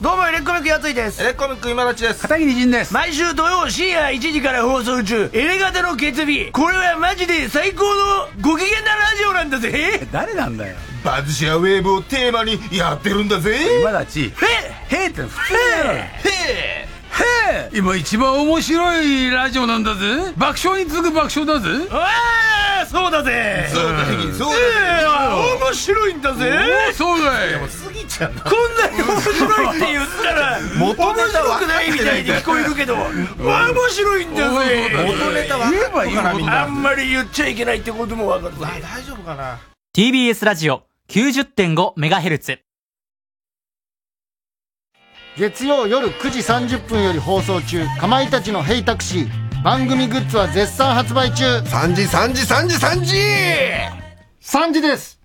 どうもエレコミックやついです。エレコミック今立ちです。片桐仁です。毎週土曜深夜1時から放送中。エレガタの決日これはマジで最高のご機嫌なラジオなんだぜ。誰なんだよ。バズシアウェーブをテーマにやってるんだぜ。今立ち。へえへえって普通へえへえ今一番面白いラジオなんだぜ。爆笑に次ぐ爆笑だぜ。ああそうだぜ。そうだそうだ面白いんだぜ。そうだいでも過ぎちゃうこんなに面白いって言ったら元ネタくないみたいに聞こえるけど面白いんだぜ。元ネタは言えばいいあんまり言っちゃいけないってことも分かる。大丈夫かな？TBS ラジオ90.5メガヘルツ月曜夜9時30分より放送中かまいたちのヘイタクシー番組グッズは絶賛発売中3時3時3時3時 !3 時です